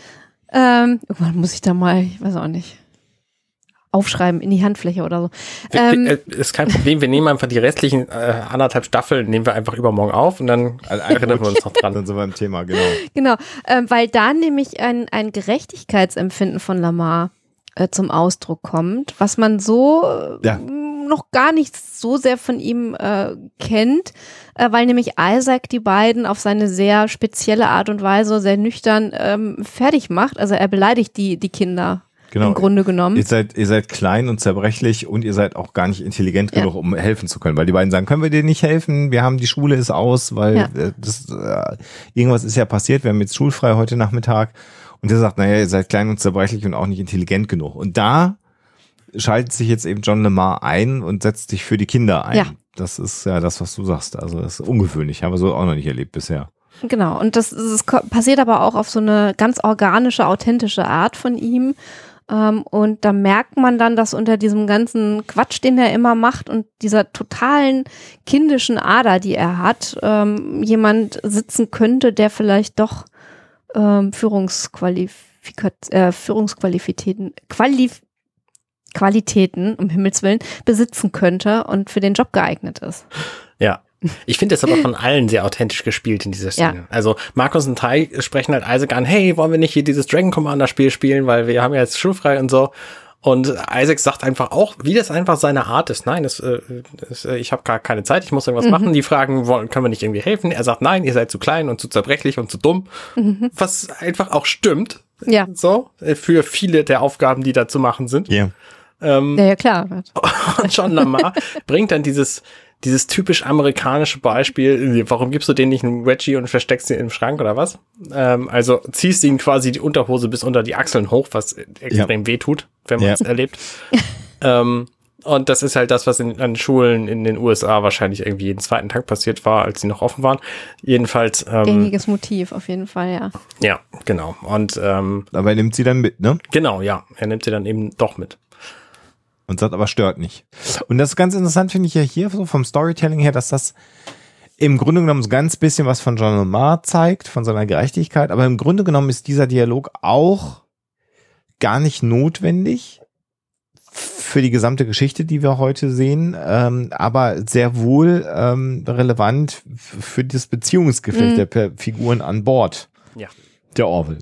Ähm, irgendwann muss ich da mal, ich weiß auch nicht, aufschreiben in die Handfläche oder so. Wir- Ähm, äh, ist kein Problem, wir nehmen einfach die restlichen äh, anderthalb Staffeln, nehmen wir einfach übermorgen auf und dann Also [LAUGHS] ein erinnern wir uns noch dran. Dann sind wir im Thema, genau. Genau, ähm, weil da nämlich ein, ein Gerechtigkeitsempfinden von Lamar äh, zum Ausdruck kommt, was man so äh, Ja. noch gar nicht so sehr von ihm äh, kennt, äh, weil nämlich Isaac die beiden auf seine sehr spezielle Art und Weise sehr nüchtern ähm, fertig macht. Also er beleidigt die, die Kinder Genau. im Grunde genommen. Ihr seid, ihr seid klein und zerbrechlich und ihr seid auch gar nicht intelligent Ja. genug, um helfen zu können. Weil die beiden sagen, können wir dir nicht helfen? Wir haben die Schule ist aus, weil Ja. äh, das, äh, irgendwas ist ja passiert. Wir haben jetzt schulfrei heute Nachmittag. Und der sagt, naja, ihr seid klein und zerbrechlich und auch nicht intelligent genug. Und da schaltet sich jetzt eben John Lemar ein und setzt sich für die Kinder ein. Ja. Das ist ja das, was du sagst. Also das ist ungewöhnlich. Haben wir so auch noch nicht erlebt bisher. Genau, und das, das passiert aber auch auf so eine ganz organische, authentische Art von ihm. Ähm, und da merkt man dann, dass unter diesem ganzen Quatsch, den er immer macht und dieser totalen kindischen Ader, die er hat, ähm, jemand sitzen könnte, der vielleicht doch ähm, Führungsqualifikat, äh, Führungsqualitäten, Qualif Qualitäten, um Himmels Willen, besitzen könnte und für den Job geeignet ist. Ja. Ich finde es aber [LAUGHS] von allen sehr authentisch gespielt in dieser Szene. Ja. Also Markus und Tai sprechen halt Isaac an, hey, wollen wir nicht hier dieses Dragon Commander Spiel spielen, weil wir haben ja jetzt schulfrei und so. Und Isaac sagt einfach auch, wie das einfach seine Art ist. Nein, das, äh, das, äh, ich habe gar keine Zeit, ich muss irgendwas machen. Die fragen, wollen, können wir nicht irgendwie helfen? Er sagt, nein, ihr seid zu klein und zu zerbrechlich und zu dumm. Was einfach auch stimmt. Ja, So, äh, für viele der Aufgaben, die da zu machen sind. Ja. Ähm, ja, ja klar. [LAUGHS] und John Lamar bringt dann dieses, dieses typisch amerikanische Beispiel, warum gibst du denen nicht einen Wedgie und versteckst ihn im Schrank oder was? Ähm, also ziehst ihn quasi die Unterhose bis unter die Achseln hoch, was extrem weh tut, wenn man Ja. es erlebt. [LAUGHS] ähm, und das ist halt das, was in, an Schulen in den USA wahrscheinlich irgendwie jeden zweiten Tag passiert war, als sie noch offen waren. Jedenfalls, ähm, Gängiges Motiv, auf jeden Fall, ja. ja, genau. Und ähm, Aber er nimmt sie dann mit, ne? genau, ja, er nimmt sie dann eben doch mit. Und sagt aber stört nicht. Und das ist ganz interessant, finde ich ja hier so vom Storytelling her, dass das im Grunde genommen so ganz bisschen was von John Lamar zeigt, von seiner Gerechtigkeit. Aber im Grunde genommen ist dieser Dialog auch gar nicht notwendig für die gesamte Geschichte, die wir heute sehen, ähm, aber sehr wohl ähm, relevant für das Beziehungsgeflecht Mhm. der Figuren an Bord Ja. der Orville.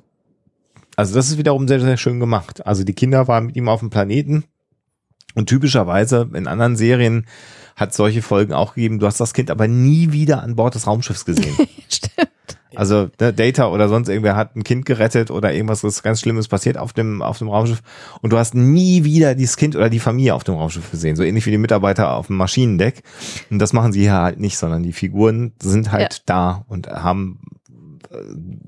Also das ist wiederum sehr, sehr schön gemacht. Also die Kinder waren mit ihm auf dem Planeten und typischerweise in anderen Serien hat solche Folgen auch gegeben. Du hast das Kind aber nie wieder an Bord des Raumschiffs gesehen. [LAUGHS] Stimmt. Also ne, Data oder sonst irgendwer hat ein Kind gerettet oder irgendwas ist ganz Schlimmes passiert auf dem auf dem Raumschiff und du hast nie wieder dieses Kind oder die Familie auf dem Raumschiff gesehen, so ähnlich wie die Mitarbeiter auf dem Maschinendeck. Und das machen sie hier halt nicht, sondern die Figuren sind halt da und haben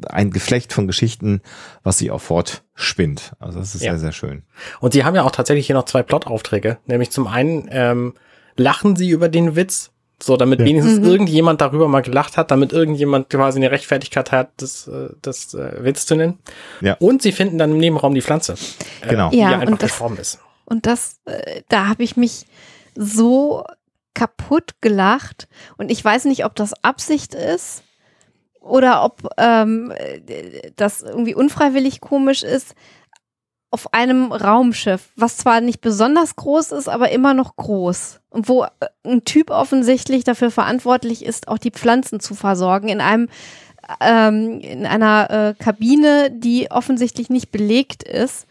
ein Geflecht von Geschichten, was sich auch fortspinnt. Also das ist Ja. sehr sehr schön. Und sie haben ja auch tatsächlich hier noch zwei Plot-Aufträge. Nämlich zum einen ähm, lachen sie über den Witz, so damit Ja. wenigstens Mhm. irgendjemand darüber mal gelacht hat, damit irgendjemand quasi eine Rechtfertigkeit hat, das, äh, das äh, Witz zu nennen. Ja. Und sie finden dann im Nebenraum die Pflanze, äh, Genau. die Ja, ja einfach und das- gestorben ist. Und das, äh, da habe ich mich so kaputt gelacht. Und ich weiß nicht, ob das Absicht ist oder ob ähm, äh, das irgendwie unfreiwillig komisch ist. Auf einem Raumschiff, was zwar nicht besonders groß ist, aber immer noch groß. Und wo äh, ein Typ offensichtlich dafür verantwortlich ist, auch die Pflanzen zu versorgen, in einem ähm, in einer äh, Kabine, die offensichtlich nicht belegt ist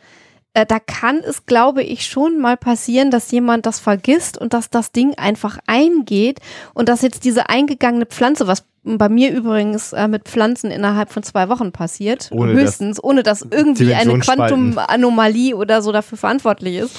äh, da kann es, glaube ich, schon mal passieren, dass jemand das vergisst und dass das Ding einfach eingeht und dass jetzt diese eingegangene Pflanze, was bei mir übrigens äh, mit Pflanzen innerhalb von zwei Wochen passiert, Ohne dass höchstens, ohne dass irgendwie eine. Quantumanomalie oder so dafür verantwortlich ist,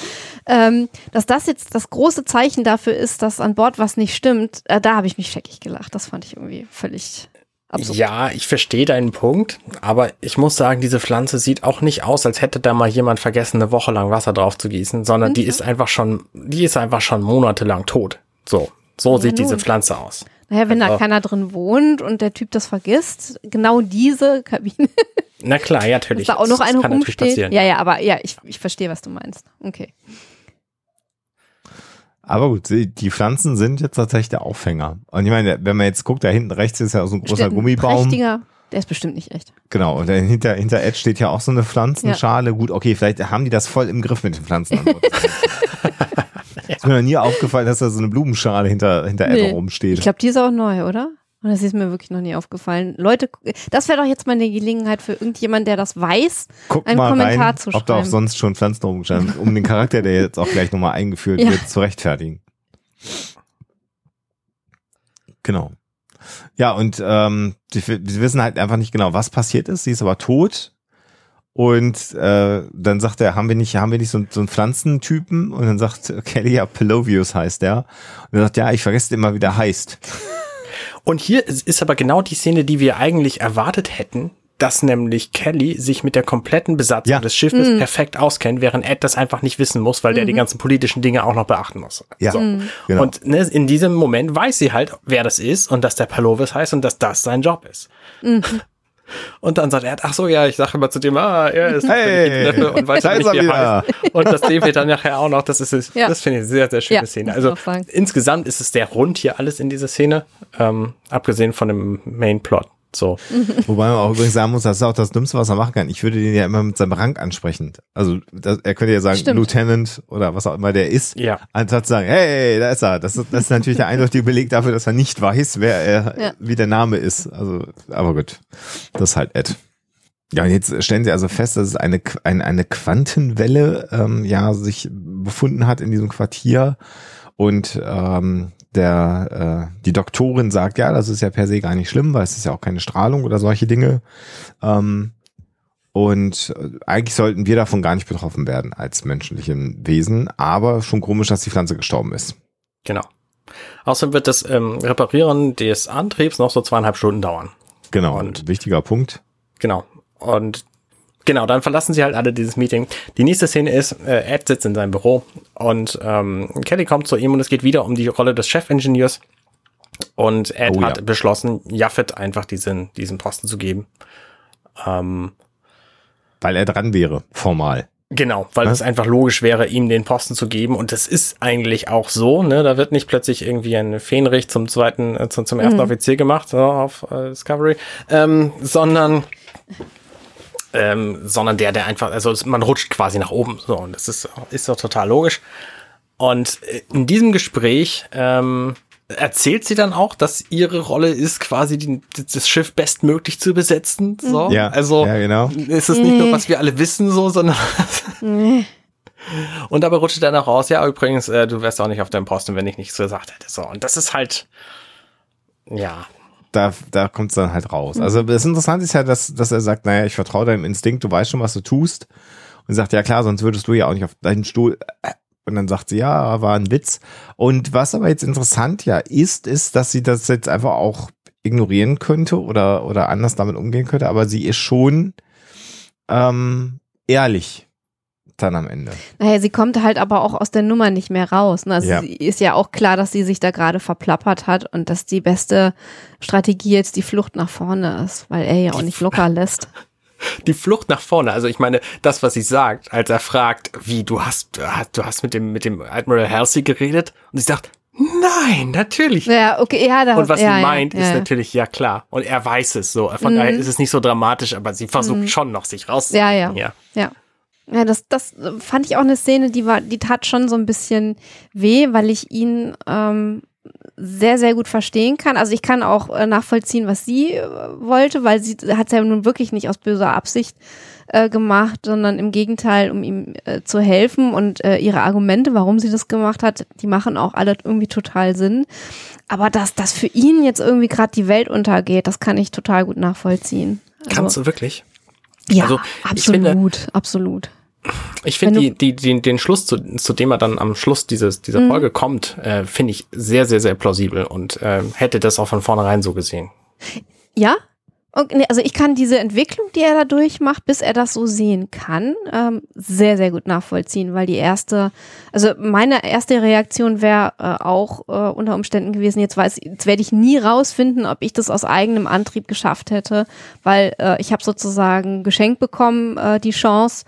ähm, dass das jetzt das große Zeichen dafür ist, dass an Bord was nicht stimmt, äh, da habe ich mich scheckig gelacht. Das fand ich irgendwie völlig absurd. Ja, ich verstehe deinen Punkt, aber ich muss sagen, diese Pflanze sieht auch nicht aus, als hätte da mal jemand vergessen, eine Woche lang Wasser drauf zu gießen, sondern die Mhm. ist einfach schon, die ist einfach schon monatelang tot. So. So Ja, sieht diese nun. Pflanze aus. Naja, wenn Also- da keiner drin wohnt und der Typ das vergisst, genau diese Kabine, Na klar, ja, natürlich. dass da auch noch Das eine kann natürlich rumsteht. passieren. Ja, ja, aber ja, ich, ich verstehe, was du meinst. Okay. Aber gut, die Pflanzen sind jetzt tatsächlich der Aufhänger. Und ich meine, wenn man jetzt guckt, da hinten rechts ist ja so ein großer ein Gummibaum. Prächtiger, der ist bestimmt nicht echt. Genau, und dann hinter, hinter Ed steht ja auch so eine Pflanzenschale. Gut, okay, vielleicht haben die das voll im Griff mit den Pflanzen. [LAUGHS] [LAUGHS] Ist mir noch nie aufgefallen, dass da so eine Blumenschale hinter, hinter Nee. rumsteht. Ich glaube, die ist auch neu, oder? Und das ist mir wirklich noch nie aufgefallen. Leute, das wäre doch jetzt mal eine Gelegenheit für irgendjemand, der das weiß. Guck einen mal Kommentar rein, zu ob da auch schreiben. sonst schon Pflanzen rumstanden, um den Charakter, der jetzt auch gleich nochmal eingeführt Ja. wird, zu rechtfertigen. Genau. Ja, und ähm, wir wissen halt einfach nicht genau, was passiert ist. Sie ist aber tot. Und äh, dann sagt er, haben wir nicht, haben wir nicht so, einen- so einen Pflanzentypen? Und dann sagt Kelly, ja, Pelovius heißt der. Und er sagt, ja, ich vergesse immer, wie der heißt. Und hier ist aber genau die Szene, die wir eigentlich erwartet hätten, dass nämlich Kelly sich mit der kompletten Besatzung Ja. des Schiffes perfekt auskennt, während Ed das einfach nicht wissen muss, weil der die ganzen politischen Dinge auch noch beachten muss. Ja, So. genau. Und ne, in diesem Moment weiß sie halt, wer das ist und dass der Palovis heißt und dass das sein Job ist. Und dann sagt er, ach so, ja, ich sage immer zu dem, ah, er ist Hey, Neffe und weiß [LAUGHS] nicht, ist wie er heißt. Und das sehen wir dann nachher auch noch. Das ist. Ja. Das finde ich eine sehr, sehr schöne Ja, Szene. Also insgesamt ist es sehr rund hier alles in dieser Szene, ähm, abgesehen von dem Main Plot. So. [LAUGHS] Wobei man auch übrigens sagen muss, das ist auch das Dümmste, was er machen kann. Ich würde den ja immer mit seinem Rang ansprechen. Also das, er könnte ja sagen Stimmt. Lieutenant oder was auch immer der ist. Ja. Anstatt zu sagen, hey, da ist er. Das ist, das ist natürlich der eindeutige Beleg dafür, dass er nicht weiß, wer er, Ja. wie der Name ist. Also, aber gut. Das ist halt Ed. Ja, und jetzt stellen sie also fest, dass es eine, eine, eine Quantenwelle ähm, ja sich befunden hat in diesem Quartier. Und ähm, der äh, die Doktorin sagt, ja, das ist ja per se gar nicht schlimm, weil es ist ja auch keine Strahlung oder solche Dinge. Ähm, und äh, eigentlich sollten wir davon gar nicht betroffen werden als menschlichen Wesen, aber schon komisch, dass die Pflanze gestorben ist. Genau. Außerdem wird das ähm, Reparieren des Antriebs noch so zweieinhalb Stunden dauern. Genau, Und- wichtiger Punkt. Genau. Und genau, dann verlassen sie halt alle dieses Meeting. Die nächste Szene ist, äh, Ed sitzt in seinem Büro und ähm, Kelly kommt zu ihm und es geht wieder um die Rolle des Chefingenieurs. Und Ed Oh ja. hat beschlossen, Jaffet einfach diesen, diesen Posten zu geben. Ähm, Weil er dran wäre, formal. Genau, weil es einfach logisch wäre, ihm den Posten zu geben. Und das ist eigentlich auch so, ne? Da wird nicht plötzlich irgendwie ein Fähnrich zum zweiten, äh, zum, zum ersten Offizier gemacht, so auf äh, Discovery, ähm, sondern, ähm, sondern der, der einfach, also man rutscht quasi nach oben. So, und das ist, ist doch total logisch. Und äh, in diesem Gespräch ähm, erzählt sie dann auch, dass ihre Rolle ist, quasi die, das Schiff bestmöglich zu besetzen. So, Ja, also ja, genau. ist es nicht nur, was wir alle wissen, so, sondern [LAUGHS] und dabei rutscht er dann auch raus, ja, übrigens, äh, du wärst auch nicht auf deinem Posten, wenn ich nichts gesagt hätte. So, und das ist halt, ja, Da, da kommt es dann halt raus. Also das Interessante ist ja, dass, dass er sagt, naja, ich vertraue deinem Instinkt, du weißt schon, was du tust. Und sagt, ja klar, sonst würdest du ja auch nicht auf deinen Stuhl. Und dann sagt sie, ja, war ein Witz. Und was aber jetzt interessant ja ist, ist, dass sie das jetzt einfach auch ignorieren könnte oder, oder anders damit umgehen könnte, aber sie ist schon ähm, ehrlich dann am Ende. Naja, sie kommt halt aber auch aus der Nummer nicht mehr raus. Ne? Also Ja. ist ja auch klar, dass sie sich da gerade verplappert hat und dass die beste Strategie jetzt die Flucht nach vorne ist, weil er ja auch nicht locker lässt. [LAUGHS] die Flucht nach vorne. Also ich meine, das, was sie sagt, als er fragt, wie, du hast, du hast mit dem, mit dem Admiral Halsey geredet? Und sie sagt, nein, natürlich. Ja, okay, ja, da Und was ja, sie meint, ja, ist ja. natürlich, ja klar. Und er weiß es so. Von daher ist es nicht so dramatisch, aber sie versucht schon noch, sich raus. Mhm. Ja, ja. ja. Ja. Das, das fand ich auch eine Szene, die war, die tat schon so ein bisschen weh, weil ich ihn ähm, sehr, sehr gut verstehen kann. Also ich kann auch äh, nachvollziehen, was sie äh, wollte, weil sie hat es ja nun wirklich nicht aus böser Absicht äh, gemacht, sondern im Gegenteil, um ihm äh, zu helfen und äh, ihre Argumente, warum sie das gemacht hat, die machen auch alle irgendwie total Sinn. Aber dass das für ihn jetzt irgendwie gerade die Welt untergeht, das kann ich total gut nachvollziehen. Also, Kannst du wirklich? ja, also, absolut, finde- absolut. Ich finde die, die, den Schluss, zu, zu dem er dann am Schluss dieses, Mhm. dieser Folge kommt, äh, finde ich sehr, sehr, sehr plausibel und äh, hätte das auch von vornherein so gesehen. Ja? Okay, also ich kann diese Entwicklung, die er da durchmacht, bis er das so sehen kann, ähm, sehr, sehr gut nachvollziehen, weil die erste, also meine erste Reaktion wäre äh, auch äh, unter Umständen gewesen, jetzt weiß, jetzt werde ich nie rausfinden, ob ich das aus eigenem Antrieb geschafft hätte, weil äh, ich habe sozusagen geschenkt bekommen, äh, die Chance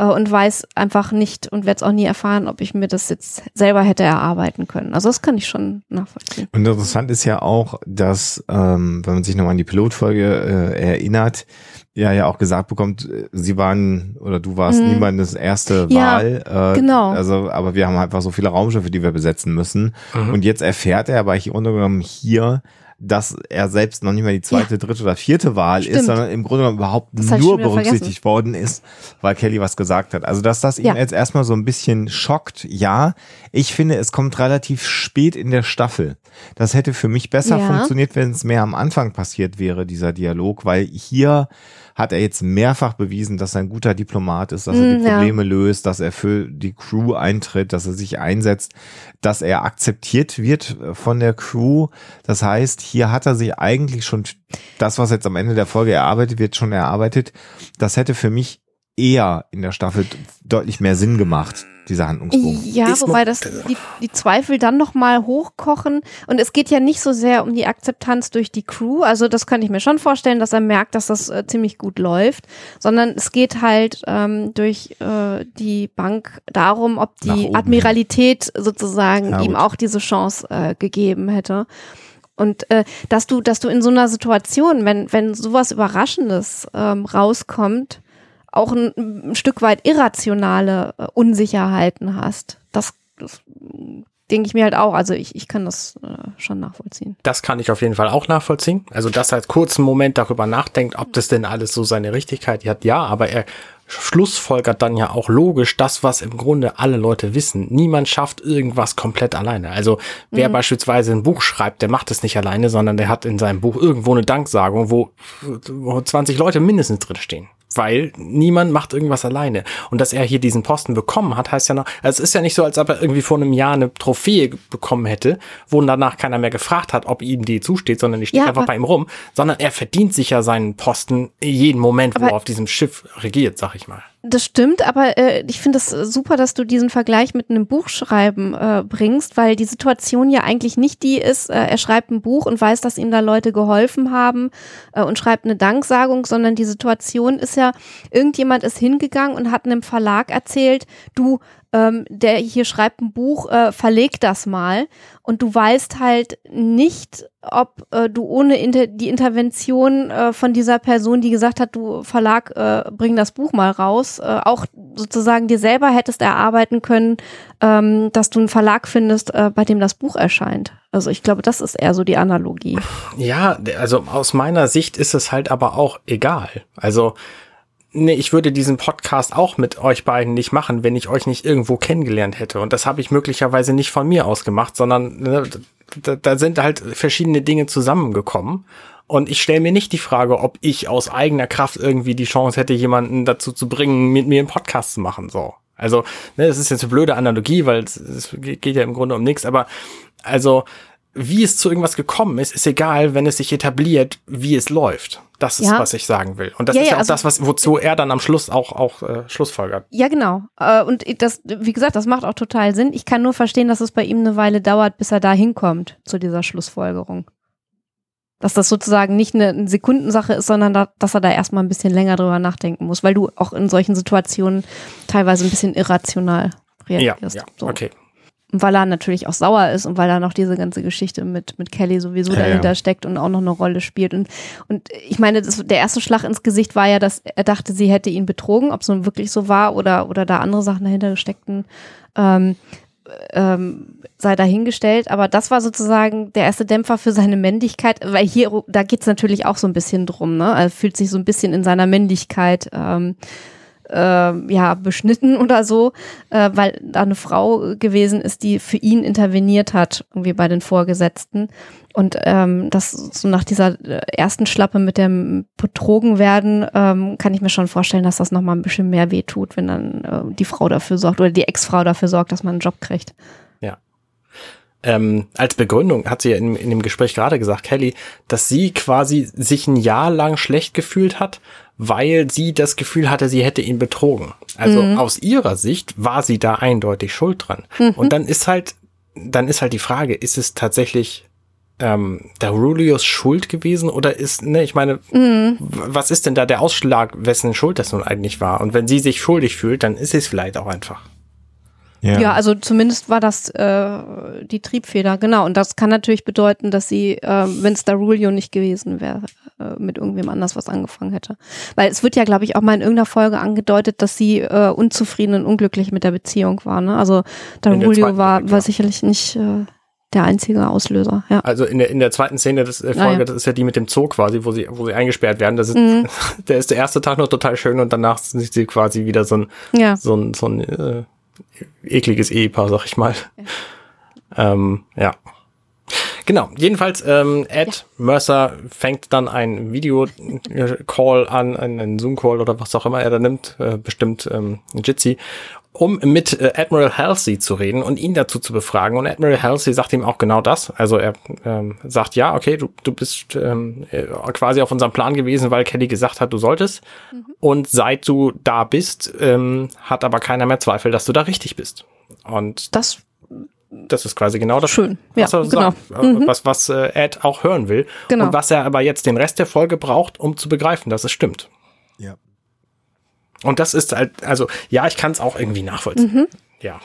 äh, und weiß einfach nicht und werde es auch nie erfahren, ob ich mir das jetzt selber hätte erarbeiten können. Also das kann ich schon nachvollziehen. Und interessant ist ja auch, dass, ähm, wenn man sich nochmal an die Pilotfolge äh, erinnert, ja ja auch gesagt bekommt, äh, sie waren oder du warst mhm. niemandes erste ja, Wahl. Äh, genau. Also, aber wir haben einfach so viele Raumschiffe, die wir besetzen müssen. Mhm. Und jetzt erfährt er aber ich untergenommen hier, dass er selbst noch nicht mehr die zweite, ja. dritte oder vierte Wahl Stimmt. ist, sondern im Grunde genommen überhaupt das nur berücksichtigt worden ist, weil Kelly was gesagt hat. Also, dass das ja. ihn jetzt erstmal so ein bisschen schockt, ja. Ich finde, es kommt relativ spät in der Staffel. Das hätte für mich besser ja. funktioniert, wenn es mehr am Anfang passiert wäre, dieser Dialog, weil hier hat er jetzt mehrfach bewiesen, dass er ein guter Diplomat ist, dass er die mm, Probleme ja. löst, dass er für die Crew eintritt, dass er sich einsetzt, dass er akzeptiert wird von der Crew. Das heißt, hier hat er sich eigentlich schon das, was jetzt am Ende der Folge erarbeitet wird, schon erarbeitet. Das hätte für mich eher in der Staffel deutlich mehr Sinn gemacht dieser Handlungsbogen. Ja, ist wobei das die, die Zweifel dann nochmal hochkochen. Und es geht ja nicht so sehr um die Akzeptanz durch die Crew. Also das kann ich mir schon vorstellen, dass er merkt, dass das äh, ziemlich gut läuft. Sondern es geht halt ähm, durch äh, die Bank darum, ob die Admiralität hin. sozusagen ja, ihm auch diese Chance äh, gegeben hätte. Und äh, dass du, dass du in so einer Situation, wenn, wenn sowas Überraschendes ähm, rauskommt, auch ein, ein Stück weit irrationale äh, Unsicherheiten hast. Das, das denke ich mir halt auch. Also ich, ich kann das äh, schon nachvollziehen. Das kann ich auf jeden Fall auch nachvollziehen. Also dass er halt kurz einen Moment darüber nachdenkt, ob das denn alles so seine Richtigkeit hat. Ja, aber er schlussfolgert dann ja auch logisch das, was im Grunde alle Leute wissen. Niemand schafft irgendwas komplett alleine. Also wer mhm. beispielsweise ein Buch schreibt, der macht es nicht alleine, sondern der hat in seinem Buch irgendwo eine Danksagung, wo, wo 20 Leute mindestens drin stehen weil niemand macht irgendwas alleine. Und dass er hier diesen Posten bekommen hat, heißt ja noch, also es ist ja nicht so, als ob er irgendwie vor einem Jahr eine Trophäe bekommen hätte, wo danach keiner mehr gefragt hat, ob ihm die zusteht, sondern die steht ja, einfach bei ihm rum, sondern er verdient sich ja seinen Posten jeden Moment, wo er auf diesem Schiff regiert, sag ich mal. Das stimmt, aber äh, ich finde es super, dass du diesen Vergleich mit einem Buchschreiben äh, bringst, weil die Situation ja eigentlich nicht die ist, äh, er schreibt ein Buch und weiß, dass ihm da Leute geholfen haben äh, und schreibt eine Danksagung, sondern die Situation ist ja, irgendjemand ist hingegangen und hat einem Verlag erzählt, du, ähm, der hier schreibt ein Buch, äh, verleg das mal. Und du weißt halt nicht, ob äh, du ohne inter die Intervention äh, von dieser Person, die gesagt hat, du Verlag, äh, bring das Buch mal raus, äh, auch sozusagen dir selber hättest erarbeiten können, ähm, dass du einen Verlag findest, äh, bei dem das Buch erscheint. Also ich glaube, das ist eher so die Analogie. Ja, also aus meiner Sicht ist es halt aber auch egal. Also nee, ich würde diesen Podcast auch mit euch beiden nicht machen, wenn ich euch nicht irgendwo kennengelernt hätte. Und das habe ich möglicherweise nicht von mir aus gemacht, sondern ne, da, da sind halt verschiedene Dinge zusammengekommen. Und ich stelle mir nicht die Frage, ob ich aus eigener Kraft irgendwie die Chance hätte, jemanden dazu zu bringen, mit mir einen Podcast zu machen. So. Also, ne, das ist jetzt eine blöde Analogie, weil es, es geht ja im Grunde um nichts, aber also wie es zu irgendwas gekommen ist, ist egal, wenn es sich etabliert, wie es läuft. Das ist, ja. was ich sagen will. Und das ja, ist ja, auch also, das, was, wozu er dann am Schluss auch, auch äh, Schlussfolgert. Ja, genau. Äh, und das, wie gesagt, das macht auch total Sinn. Ich kann nur verstehen, dass es bei ihm eine Weile dauert, bis er da hinkommt zu dieser Schlussfolgerung. Dass das sozusagen nicht eine, eine Sekundensache ist, sondern da, dass er da erstmal ein bisschen länger drüber nachdenken muss, weil du auch in solchen Situationen teilweise ein bisschen irrational reagierst. Ja, ja. So. okay weil er natürlich auch sauer ist und weil da noch diese ganze Geschichte mit, mit Kelly sowieso ja, dahinter ja. steckt und auch noch eine Rolle spielt. Und, und ich meine, das, der erste Schlag ins Gesicht war ja, dass er dachte, sie hätte ihn betrogen, ob es nun wirklich so war oder, oder da andere Sachen dahinter gesteckten. Ähm, ähm, sei dahingestellt, aber das war sozusagen der erste Dämpfer für seine Männlichkeit, weil hier, da geht's natürlich auch so ein bisschen drum, ne? Er fühlt sich so ein bisschen in seiner Männlichkeit ähm, äh, ja, beschnitten oder so, äh, weil da eine Frau gewesen ist, die für ihn interveniert hat, irgendwie bei den Vorgesetzten. Und ähm, das so nach dieser äh, ersten Schlappe mit dem Betrogen werden, ähm, kann ich mir schon vorstellen, dass das nochmal ein bisschen mehr wehtut, wenn dann äh, die Frau dafür sorgt oder die Ex-Frau dafür sorgt, dass man einen Job kriegt. Ja. ähm, als Begründung hat sie ja in, in dem Gespräch gerade gesagt, Kelly, dass sie quasi sich ein Jahr lang schlecht gefühlt hat, weil sie das Gefühl hatte, sie hätte ihn betrogen. Also Mhm. aus ihrer Sicht war sie da eindeutig schuld dran. Mhm. Und dann ist halt, dann ist halt die Frage, ist es tatsächlich ähm, der Rulius Schuld gewesen oder ist, ne, ich meine, Mhm. was ist denn da der Ausschlag, wessen Schuld das nun eigentlich war? Und wenn sie sich schuldig fühlt, dann ist es vielleicht auch einfach. Ja. also zumindest war das äh, die Triebfeder, genau. Und das kann natürlich bedeuten, dass sie, äh, wenn es Darulio nicht gewesen wäre, äh, mit irgendwem anders was angefangen hätte. Weil es wird ja, glaube ich, auch mal in irgendeiner Folge angedeutet, dass sie äh, unzufrieden und unglücklich mit der Beziehung war. Ne? Also der Darulio war, direkt, war ja. sicherlich nicht äh, der einzige Auslöser. Ja. Also in der, in der zweiten Szene des äh, Ah, Folge, ja. das ist ja die mit dem Zoo quasi, wo sie, wo sie eingesperrt werden. Das ist, Mhm. [LAUGHS] der ist der erste Tag noch total schön und danach sind sie quasi wieder so ein, ja. so ein, so ein äh, ekliges Ehepaar, sag ich mal. Ja. Ähm, ja. Genau, jedenfalls, ähm, Ed Mercer fängt dann ein Video-Call an, einen Zoom-Call oder was auch immer er da nimmt, äh, bestimmt ähm, Jitsi, um mit äh, Admiral Halsey zu reden und ihn dazu zu befragen. Und Admiral Halsey sagt ihm auch genau das. Also er ähm, sagt, ja, okay, du, du bist ähm, äh, quasi auf unserem Plan gewesen, weil Kelly gesagt hat, du solltest. Und seit du da bist, ähm, hat aber keiner mehr Zweifel, dass du da richtig bist. Und Das das ist quasi genau das, schön. Ja, was er genau. sagt, äh, was, was äh, Ed auch hören will. Genau. Und was er aber jetzt den Rest der Folge braucht, um zu begreifen, dass es stimmt. Ja. Und das ist halt, also ja, ich kann es auch irgendwie nachvollziehen. Mhm. Ja.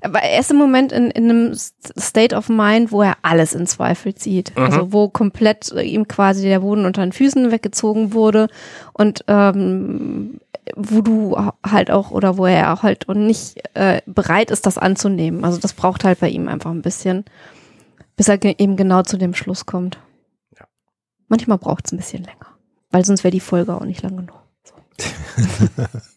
Aber er ist im Moment in, in einem State of Mind, wo er alles in Zweifel zieht. Mhm. Also wo komplett äh, ihm quasi der Boden unter den Füßen weggezogen wurde und ähm, wo du halt auch oder wo er auch halt und nicht äh, bereit ist, das anzunehmen. Also das braucht halt bei ihm einfach ein bisschen, bis er ge eben genau zu dem Schluss kommt. Ja. Manchmal braucht es ein bisschen länger, weil sonst wäre die Folge auch nicht lang genug. [LAUGHS]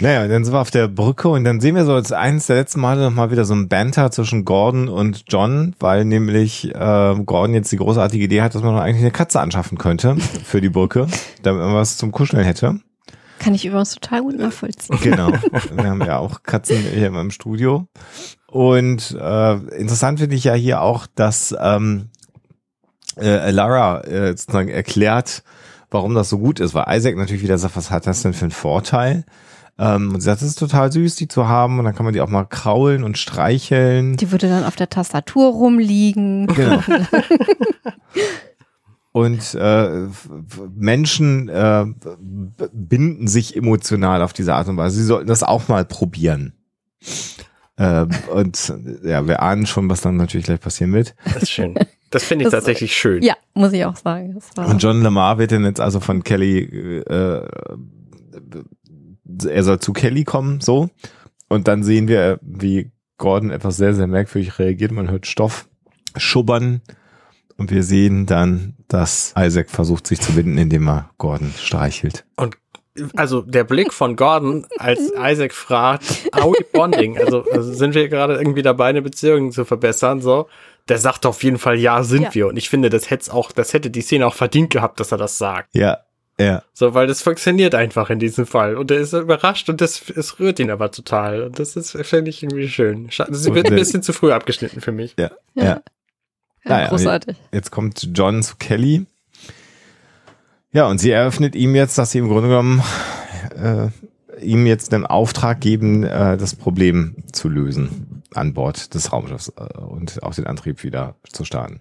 Naja, dann sind wir auf der Brücke und dann sehen wir so als eines der letzten Male nochmal wieder so ein Banter zwischen Gordon und John, weil nämlich äh, Gordon jetzt die großartige Idee hat, dass man eigentlich eine Katze anschaffen könnte für die Brücke, [LAUGHS] damit man was zum Kuscheln hätte. Kann ich übrigens total gut nachvollziehen. Genau. [LAUGHS] Wir haben ja auch Katzen hier im Studio. Und äh, interessant finde ich ja hier auch, dass ähm, äh, Lara äh, sozusagen erklärt, warum das so gut ist, weil Isaac natürlich wieder sagt, was hat das denn für einen Vorteil? Ähm, und sie sagt, es ist total süß, die zu haben und dann kann man die auch mal kraulen und streicheln. Die würde dann auf der Tastatur rumliegen. Genau. [LAUGHS] Und äh, Menschen äh, binden sich emotional auf diese Art und Weise. Sie sollten das auch mal probieren. Äh, und ja, wir ahnen schon, was dann natürlich gleich passieren wird. Das ist schön. Das finde ich Das- tatsächlich schön. Ja, muss ich auch sagen. Das war Und John Lamar wird dann jetzt also von Kelly, äh, er soll zu Kelly kommen, so. Und dann sehen wir, wie Gordon etwas sehr, sehr merkwürdig reagiert. Man hört Stoff schubbern. Und wir sehen dann, dass Isaac versucht, sich zu binden, indem er Gordon streichelt. Und also der Blick von Gordon, als [LAUGHS] Isaac fragt, are we bonding? Also, also sind wir gerade irgendwie dabei, eine Beziehung zu verbessern? So, der sagt auf jeden Fall, ja, sind Ja. wir. Und ich finde, das hätte auch, das hätte die Szene auch verdient gehabt, dass er das sagt. Ja, ja. So, weil das funktioniert einfach in diesem Fall. Und er ist überrascht und das, es rührt ihn aber total. Und das ist, finde ich, irgendwie schön. Sie Und wird ein bisschen zu früh abgeschnitten für mich. Ja, Ja. ja. ja, Naja, großartig. Jetzt kommt John zu Kelly. Ja, und sie eröffnet ihm jetzt, dass sie im Grunde genommen äh, ihm jetzt den Auftrag geben, äh, das Problem zu lösen an Bord des Raumschiffs äh, und auch den Antrieb wieder zu starten.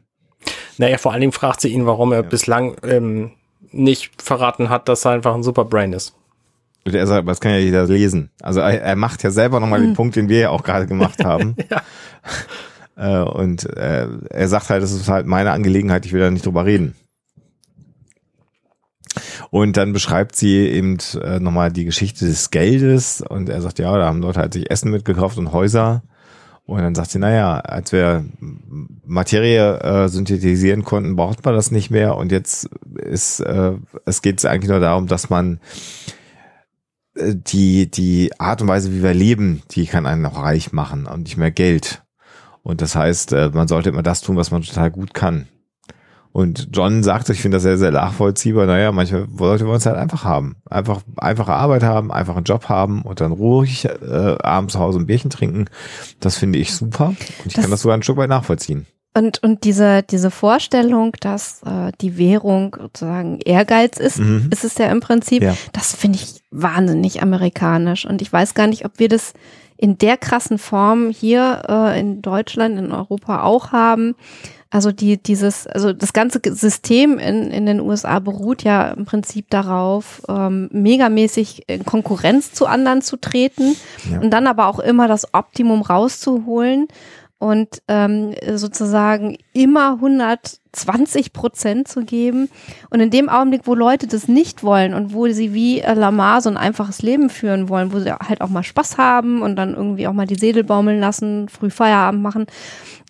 Naja, vor allen Dingen fragt sie ihn, warum er bislang ähm, nicht verraten hat, dass er einfach ein Superbrain ist. Und er sagt, aber das kann ja jeder lesen. Also er, er macht ja selber nochmal den Punkt, den wir ja auch gerade gemacht [LAUGHS] haben. äh, und äh, er sagt halt, das ist halt meine Angelegenheit, ich will da nicht drüber reden. Und dann beschreibt sie eben äh, nochmal die Geschichte des Geldes und er sagt, ja, da haben Leute halt sich Essen mitgekauft und Häuser. Und dann sagt sie, naja, als wir Materie äh, synthetisieren konnten, braucht man das nicht mehr. Und jetzt ist, äh, es geht eigentlich nur darum, dass man äh, die, die Art und Weise, wie wir leben, die kann einen auch reich machen und nicht mehr Geld. Und das heißt, äh, man sollte immer das tun, was man total gut kann. Und John sagt, ich finde das sehr, sehr nachvollziehbar, naja, manche Leute wollen es halt einfach haben. Einfach, einfache Arbeit haben, einfach einen Job haben und dann ruhig äh, abends zu Hause ein Bierchen trinken. Das finde ich super. Und ich Das- kann das sogar ein Stück weit nachvollziehen. Und, und diese, diese Vorstellung, dass äh, die Währung sozusagen Ehrgeiz ist, Mhm. ist es ja im Prinzip, Ja. das finde ich wahnsinnig amerikanisch. Und ich weiß gar nicht, ob wir das in der krassen Form hier äh, in Deutschland, in Europa auch haben. Also die, dieses, also das ganze System in, in den USA beruht ja im Prinzip darauf, ähm, megamäßig in Konkurrenz zu anderen zu treten Ja. und dann aber auch immer das Optimum rauszuholen und ähm, sozusagen immer 120 Prozent zu geben. Und in dem Augenblick, wo Leute das nicht wollen und wo sie wie äh, Lamar so ein einfaches Leben führen wollen, wo sie halt auch mal Spaß haben und dann irgendwie auch mal die Seele baumeln lassen, früh Feierabend machen,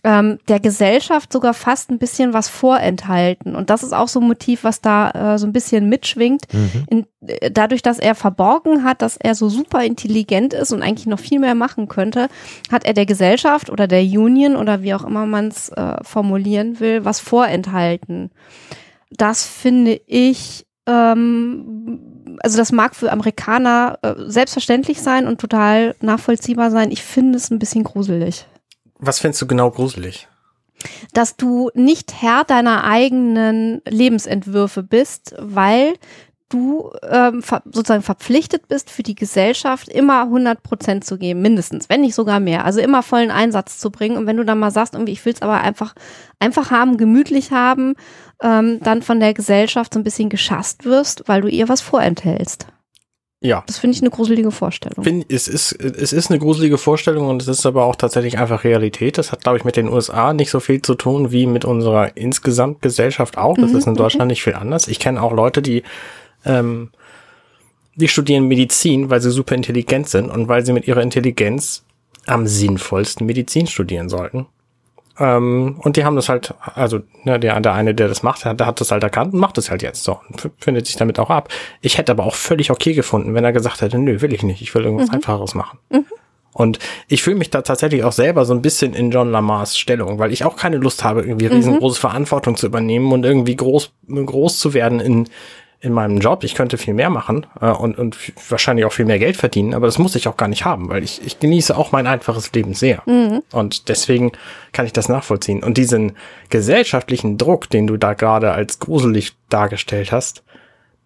ähm, der Gesellschaft sogar fast ein bisschen was vorenthalten. Und das ist auch so ein Motiv, was da äh, so ein bisschen mitschwingt. In, äh, dadurch, dass er verborgen hat, dass er so super intelligent ist und eigentlich noch viel mehr machen könnte, hat er der Gesellschaft oder der Union oder wie auch immer man es äh, formulieren will, was vorenthalten. Das finde ich, ähm, also das mag für Amerikaner äh, selbstverständlich sein und total nachvollziehbar sein. Ich finde es ein bisschen gruselig Was findest du genau gruselig? dass du nicht Herr deiner eigenen Lebensentwürfe bist, weil du ähm, ver sozusagen verpflichtet bist, für die Gesellschaft immer 100 Prozent zu geben, mindestens, wenn nicht sogar mehr. Also immer vollen Einsatz zu bringen. Und wenn du dann mal sagst, irgendwie, ich will es aber einfach, einfach haben, gemütlich haben, ähm, dann von der Gesellschaft so ein bisschen geschasst wirst, weil du ihr was vorenthältst. Ja. Das finde ich eine gruselige Vorstellung. Find, es, ist, es ist eine gruselige Vorstellung und es ist aber auch tatsächlich einfach Realität. Das hat, glaube ich, mit den USA nicht so viel zu tun wie mit unserer insgesamt Gesellschaft auch. Das Mhm, ist in Deutschland nicht viel anders. Ich kenne auch Leute, die, ähm, die studieren Medizin, weil sie super intelligent sind und weil sie mit ihrer Intelligenz am sinnvollsten Medizin studieren sollten. Ähm, und die haben das halt, also ne, der, der eine, der das macht, der, der hat das halt erkannt und macht das halt jetzt. So und findet sich damit auch ab. Ich hätte aber auch völlig okay gefunden, wenn er gesagt hätte, nö, will ich nicht, ich will irgendwas Einfacheres machen. Und ich fühle mich da tatsächlich auch selber so ein bisschen in John Lamars Stellung, weil ich auch keine Lust habe, irgendwie riesengroße Verantwortung zu übernehmen und irgendwie groß, groß zu werden in, in meinem Job. Ich könnte viel mehr machen äh, und, und wahrscheinlich auch viel mehr Geld verdienen, aber das muss ich auch gar nicht haben, weil ich, ich genieße auch mein einfaches Leben sehr. Und deswegen kann ich das nachvollziehen. Und diesen gesellschaftlichen Druck, den du da gerade als gruselig dargestellt hast,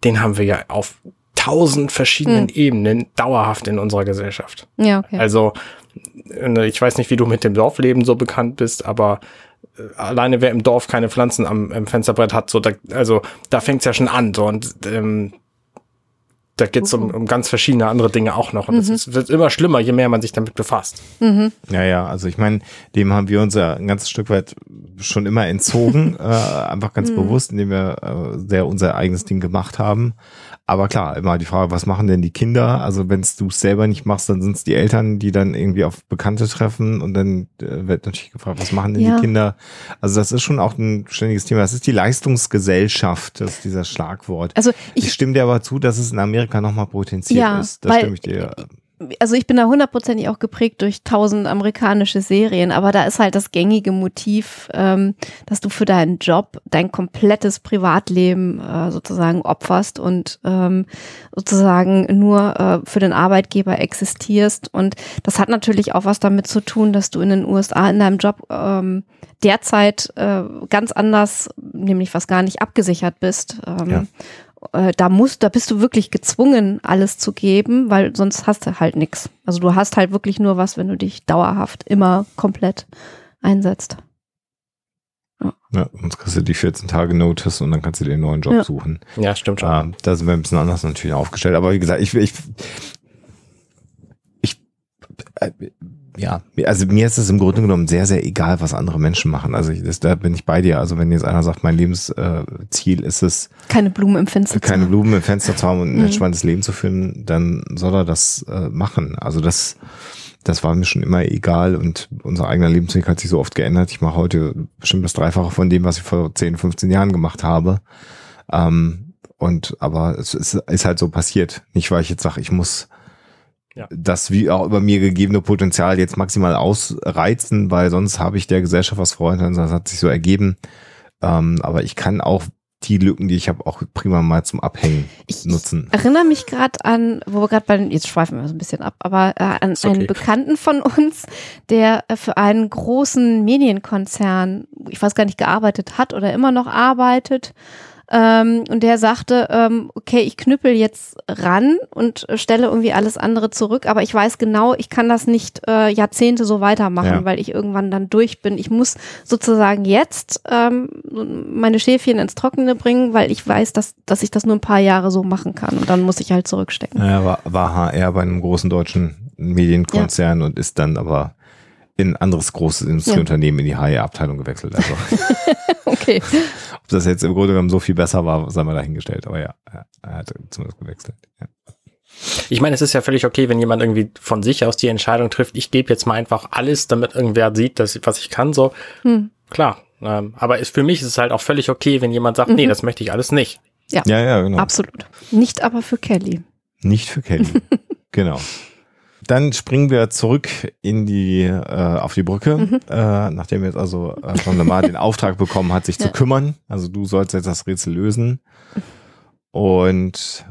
den haben wir ja auf tausend verschiedenen Ebenen dauerhaft in unserer Gesellschaft. Ja, okay. Also, äh, ich weiß nicht, wie du mit dem Dorfleben so bekannt bist, aber alleine wer im Dorf keine Pflanzen am, am Fensterbrett hat, so da, also da fängt's ja schon an. So und ähm, da geht's um, um ganz verschiedene andere Dinge auch noch. Und es ist, wird immer schlimmer, je mehr man sich damit befasst. Ja, ja, also ich meine, dem haben wir uns ja ein ganzes Stück weit schon immer entzogen, [LAUGHS] äh, einfach ganz bewusst, indem wir äh, sehr unser eigenes Ding gemacht haben. Aber klar, immer die Frage, was machen denn die Kinder? Also wenn du es selber nicht machst, dann sind es die Eltern, die dann irgendwie auf Bekannte treffen und dann äh, wird natürlich gefragt, was machen denn Ja. die Kinder? Also das ist schon auch ein ständiges Thema. Das ist die Leistungsgesellschaft, das ist dieser Schlagwort. Also Ich, ich, stimme dir aber zu, dass es in Amerika nochmal potenziert Ja, ist. Das weil- stimme ich dir. Also ich bin da hundertprozentig auch geprägt durch tausend amerikanische Serien, aber da ist halt das gängige Motiv, ähm, dass du für deinen Job dein komplettes Privatleben äh, sozusagen opferst und ähm, sozusagen nur äh, für den Arbeitgeber existierst. Und das hat natürlich auch was damit zu tun, dass du in den USA in deinem Job ähm, derzeit äh, ganz anders, nämlich was gar nicht abgesichert bist. Ähm, Ja. Äh, da musst, da bist du wirklich gezwungen, alles zu geben, weil sonst hast du halt nichts. Also du hast halt wirklich nur was, wenn du dich dauerhaft immer komplett einsetzt. Ja, sonst kriegst du die 14 Tage Notice und dann kannst du dir einen neuen Job Ja. suchen. Ja, stimmt schon. Ähm, da sind wir ein bisschen anders natürlich aufgestellt. Aber wie gesagt, ich, ich, ich äh, ja, also mir ist es im Grunde genommen sehr, sehr egal, was andere Menschen machen. Also ich, das, da bin ich bei dir. Also wenn jetzt einer sagt, mein Lebensziel ist es, Keine Blumen im Fenster. keine zu Blumen im Fenster zu haben und ein Mhm. entspanntes Leben zu führen, dann soll er das äh, machen. Also das, das war mir schon immer egal und unser eigener Lebensweg hat sich so oft geändert. Ich mache heute bestimmt das Dreifache von dem, was ich vor 10, 15 Jahren gemacht habe. Ähm, und aber es ist, ist halt so passiert. Nicht, weil ich jetzt sage, ich muss Ja. das wie auch über mir gegebene Potenzial jetzt maximal ausreizen, weil sonst habe ich der Gesellschaft was sondern es hat sich so ergeben. Ähm, aber ich kann auch die Lücken, die ich habe, auch prima mal zum Abhängen Ich nutzen. erinnere mich gerade an, wo wir gerade bei den, jetzt schweifen wir so ein bisschen ab, aber äh, an okay. einen Bekannten von uns, der äh, für einen großen Medienkonzern, ich weiß gar nicht, gearbeitet hat oder immer noch arbeitet. Ähm, und der sagte, ähm, okay, ich knüppel jetzt ran und stelle irgendwie alles andere zurück, aber ich weiß genau, ich kann das nicht äh, Jahrzehnte so weitermachen, Ja. weil ich irgendwann dann durch bin. Ich muss sozusagen jetzt ähm, meine Schäfchen ins Trockene bringen, weil ich weiß, dass, dass ich das nur ein paar Jahre so machen kann und dann muss ich halt zurückstecken. Er war, war HR bei einem großen deutschen Medienkonzern und ist dann aber in ein anderes großes Industrieunternehmen in die HR-Abteilung gewechselt. Also [LAUGHS] Okay. [LAUGHS] ob das jetzt im Grunde genommen so viel besser war, sei mal dahingestellt. Aber ja, er- hat zumindest gewechselt. Ja. Ich meine, es ist ja völlig okay, wenn jemand irgendwie von sich aus die Entscheidung trifft, ich gebe jetzt mal einfach alles, damit irgendwer sieht, dass, was ich kann, so. Hm. Klar. Ähm, aber ist, für mich ist es halt auch völlig okay, wenn jemand sagt, nee, Mhm. das möchte ich alles nicht. ja, ja, genau. Absolut. Nicht aber für Kelly. Nicht für Kelly. [LAUGHS] genau. Dann springen wir zurück in die äh, auf die Brücke, Mhm. äh, nachdem jetzt also äh, Jean Lamar den Auftrag bekommen hat, sich zu Ja. kümmern. Also du sollst jetzt das Rätsel lösen. Und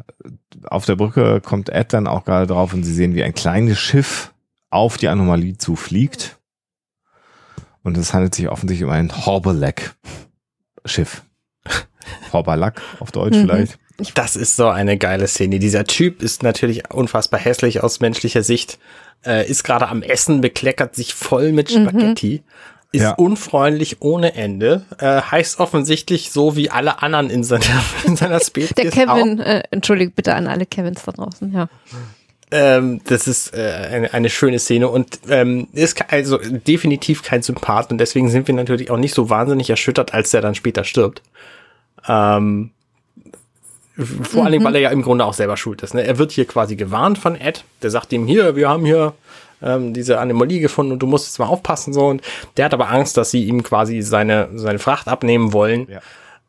auf der Brücke kommt Ed dann auch gerade drauf und sie sehen, wie ein kleines Schiff auf die Anomalie zufliegt. Und es handelt sich offensichtlich um ein Horbelek-Schiff. [LAUGHS] Horbalak auf Deutsch Mhm. vielleicht. Das ist so eine geile Szene. Dieser Typ ist natürlich unfassbar hässlich aus menschlicher Sicht, äh, ist gerade am Essen, bekleckert sich voll mit Mhm. Spaghetti, ist Ja. unfreundlich ohne Ende, äh, heißt offensichtlich so wie alle anderen in seiner, [LAUGHS] in seiner Spezies Der Kevin, äh, entschuldigt bitte an alle Kevins da draußen, ja. Ähm, das ist äh, eine, eine schöne Szene und ähm, ist also definitiv kein Sympath und deswegen sind wir natürlich auch nicht so wahnsinnig erschüttert, als der dann später stirbt. Ähm, vor allen Dingen, weil er ja im Grunde auch selber schuld ist. Ne? Er wird hier quasi gewarnt von Ed, der sagt ihm hier, wir haben hier ähm, diese Anomalie gefunden und du musst jetzt mal aufpassen so und der hat aber Angst, dass sie ihm quasi seine seine Fracht abnehmen wollen. Ja.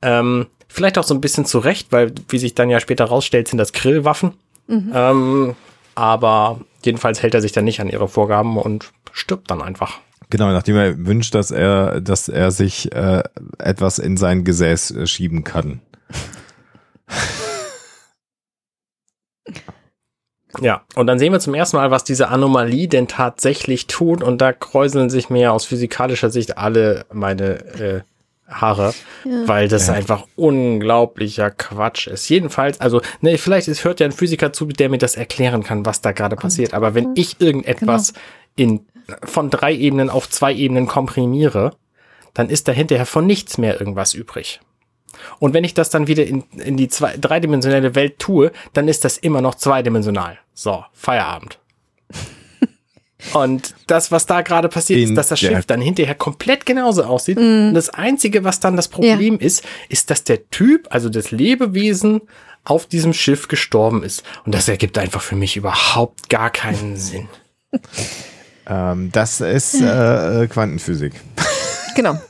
Ähm, vielleicht auch so ein bisschen zu Recht, weil wie sich dann ja später rausstellt, sind das Grillwaffen. Ähm, aber jedenfalls hält er sich dann nicht an ihre Vorgaben und stirbt dann einfach. Genau, nachdem er wünscht, dass er, dass er sich äh, etwas in sein Gesäß äh, schieben kann. [LAUGHS] Ja, und dann sehen wir zum ersten Mal, was diese Anomalie denn tatsächlich tut. Und da kräuseln sich mir aus physikalischer Sicht alle meine äh, Haare, weil das Ja. einfach unglaublicher Quatsch ist. Jedenfalls, also, ne, vielleicht ist, hört ja ein Physiker zu, der mir das erklären kann, was da gerade passiert. Aber wenn ich irgendetwas in, von drei Ebenen auf zwei Ebenen komprimiere, dann ist da hinterher von nichts mehr irgendwas übrig. Und wenn ich das dann wieder in, in die zwei, dreidimensionelle Welt tue, dann ist das immer noch zweidimensional. So, Feierabend. [LAUGHS] Und das, was da gerade passiert, In ist, dass das Schiff dann hinterher komplett genauso aussieht. Und das Einzige, was dann das Problem ist, ist, dass der Typ, also das Lebewesen, auf diesem Schiff gestorben ist. Und das ergibt einfach für mich überhaupt gar keinen [LAUGHS] Sinn. Ähm, das ist äh, Quantenphysik. Genau.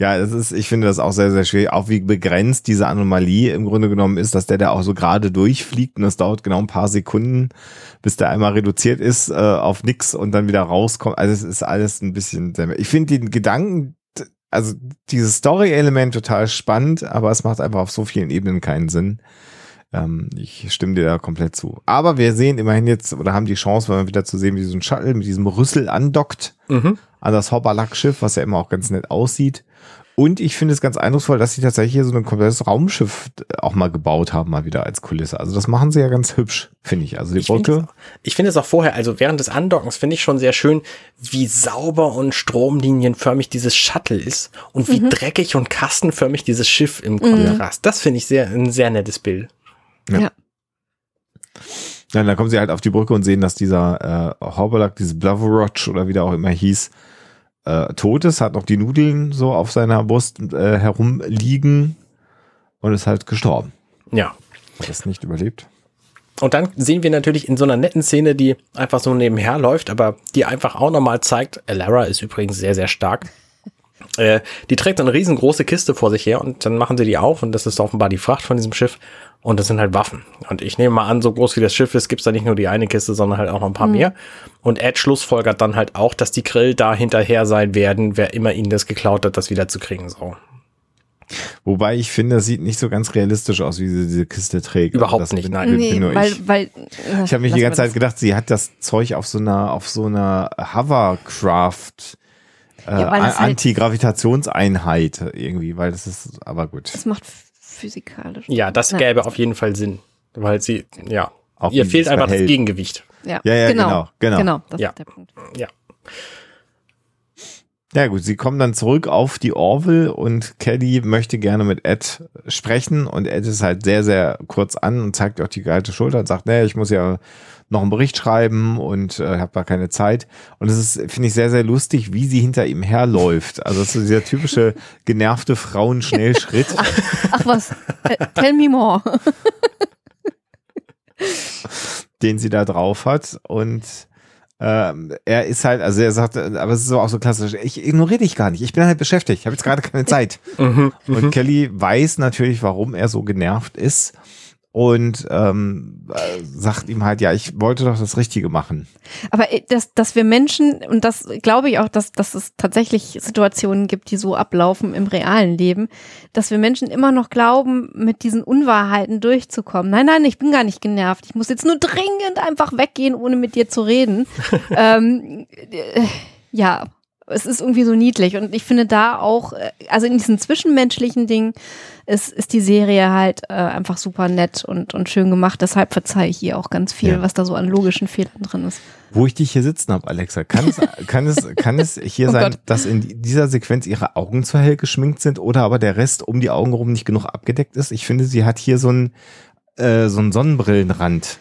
Ja, es ist, ich finde das auch sehr, sehr schwierig. Auch wie begrenzt diese Anomalie im Grunde genommen ist, dass der da auch so gerade durchfliegt und es dauert genau ein paar Sekunden, bis der einmal reduziert ist äh, auf nix und dann wieder rauskommt. Also es ist alles ein bisschen, ich finde den Gedanken, also dieses Story-Element total spannend, aber es macht einfach auf so vielen Ebenen keinen Sinn. Ähm, ich stimme dir da komplett zu. Aber wir sehen immerhin jetzt oder haben die Chance, mal wieder zu sehen, wie so ein Shuttle mit diesem Rüssel andockt Mhm. an das Hobberlack-Schiff, was ja immer auch ganz nett aussieht. Und ich finde es ganz eindrucksvoll, dass sie tatsächlich hier so ein komplettes Raumschiff auch mal gebaut haben, mal wieder als Kulisse. Also das machen sie ja ganz hübsch, finde ich. Also die Ich finde Brücke. es auch- ich finde es auch vorher, also während des Andockens, finde ich schon sehr schön, wie sauber und stromlinienförmig dieses Shuttle ist und wie dreckig und kastenförmig dieses Schiff im Kontrast. Das finde ich sehr, ein sehr nettes Bild. Ja. Ja. Ja, dann kommen sie halt auf die Brücke und sehen, dass dieser äh, Hobberlack, dieses Blavrotch oder wie der auch immer hieß, äh, tot ist, hat noch die Nudeln so auf seiner Brust äh, herumliegen und ist halt gestorben. Ja. Hat das nicht überlebt. Und dann sehen wir natürlich in so einer netten Szene, die einfach so nebenher läuft, aber die einfach auch nochmal zeigt, Lara ist übrigens sehr, sehr stark. Äh, die trägt eine riesengroße Kiste vor sich her und dann machen sie die auf und das ist offenbar die Fracht von diesem Schiff und das sind halt Waffen. Und ich nehme mal an, so groß wie das Schiff ist, gibt's da nicht nur die eine Kiste, sondern halt auch noch ein paar mehr. Und Ed schlussfolgert dann halt auch, dass die Grill da hinterher sein werden, wer immer ihnen das geklaut hat, das wieder zu kriegen. So. Wobei ich finde, das sieht nicht so ganz realistisch aus, wie sie diese Kiste trägt. Überhaupt das nicht, bin, nein. Bin, Nee, nur weil, ich. weil, Ich habe mich die ganze Zeit gedacht, sie hat das Zeug auf so einer, auf so einer Hovercraft äh, Ja, halt- Anti-Gravitationseinheit irgendwie, weil das ist, aber gut. Das macht physikalisch. Ja, das Ja. gäbe auf jeden Fall Sinn. Weil sie, ja, Auch ihr fehlt einfach das behält. Gegengewicht. Ja, Ja, ja, genau, genau. Genau, das Ja. ist der Punkt. Ja. Ja gut, sie kommen dann zurück auf die Orville und Kelly möchte gerne mit Ed sprechen und Ed ist halt sehr, sehr kurz an und zeigt auch die gehalte Schulter und sagt, nee, ich muss ja noch einen Bericht schreiben und äh, habe da keine Zeit. Und es ist, finde ich, sehr, sehr lustig, wie sie hinter ihm herläuft. Also das ist so dieser typische genervte Frauenschnellschritt. [LAUGHS] Ach was, äh, tell me more. den sie da drauf hat. Und ähm, er ist halt, also er sagt, aber es ist so auch so klassisch, ich ignoriere dich gar nicht, ich bin halt beschäftigt, ich habe jetzt gerade keine [LAUGHS] Zeit. Mhm. Und Kelly weiß natürlich, warum er so genervt ist. Und ähm, äh, sagt ihm halt, ja, ich wollte doch das Richtige machen. Aber äh, dass, dass wir Menschen, und das glaube ich auch, dass, dass es tatsächlich Situationen gibt, die so ablaufen im realen Leben, dass wir Menschen immer noch glauben, mit diesen Unwahrheiten durchzukommen. Nein, nein, ich bin gar nicht genervt. Ich muss jetzt nur dringend einfach weggehen, ohne mit dir zu reden. [LAUGHS] ähm, äh, ja, es ist irgendwie so niedlich. Und ich finde da auch, äh, also in diesen zwischenmenschlichen Dingen ist, ist die Serie halt äh, einfach super nett und, und schön gemacht. Deshalb verzeihe ich ihr auch ganz viel, Ja. was da so an logischen Fehlern drin ist. Wo ich dich hier sitzen habe, Alexa, kann es, kann es, kann es hier [LAUGHS] Oh sein, Gott. dass in dieser Sequenz ihre Augen zu hell geschminkt sind oder aber der Rest um die Augen rum nicht genug abgedeckt ist? Ich finde, sie hat hier so einen, äh, so einen Sonnenbrillenrand.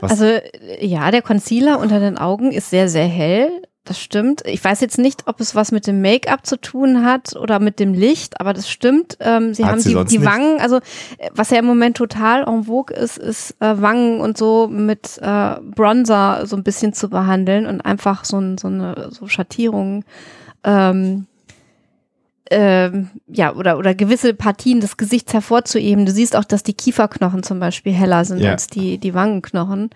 Was? Also ja, der Concealer unter den Augen ist sehr, sehr hell. Das stimmt. Ich weiß jetzt nicht, ob es was mit dem Make-up zu tun hat oder mit dem Licht, aber das stimmt. Ähm, sie Hat haben sie die, die? Wangen, also äh, was ja im Moment total en vogue ist, ist äh, Wangen und so mit äh, Bronzer so ein bisschen zu behandeln und einfach so, ein, so eine so Schattierungen ähm, ähm, ja, oder, oder gewisse Partien des Gesichts hervorzuheben. Du siehst auch, dass die Kieferknochen zum Beispiel heller sind Ja. als die, die Wangenknochen.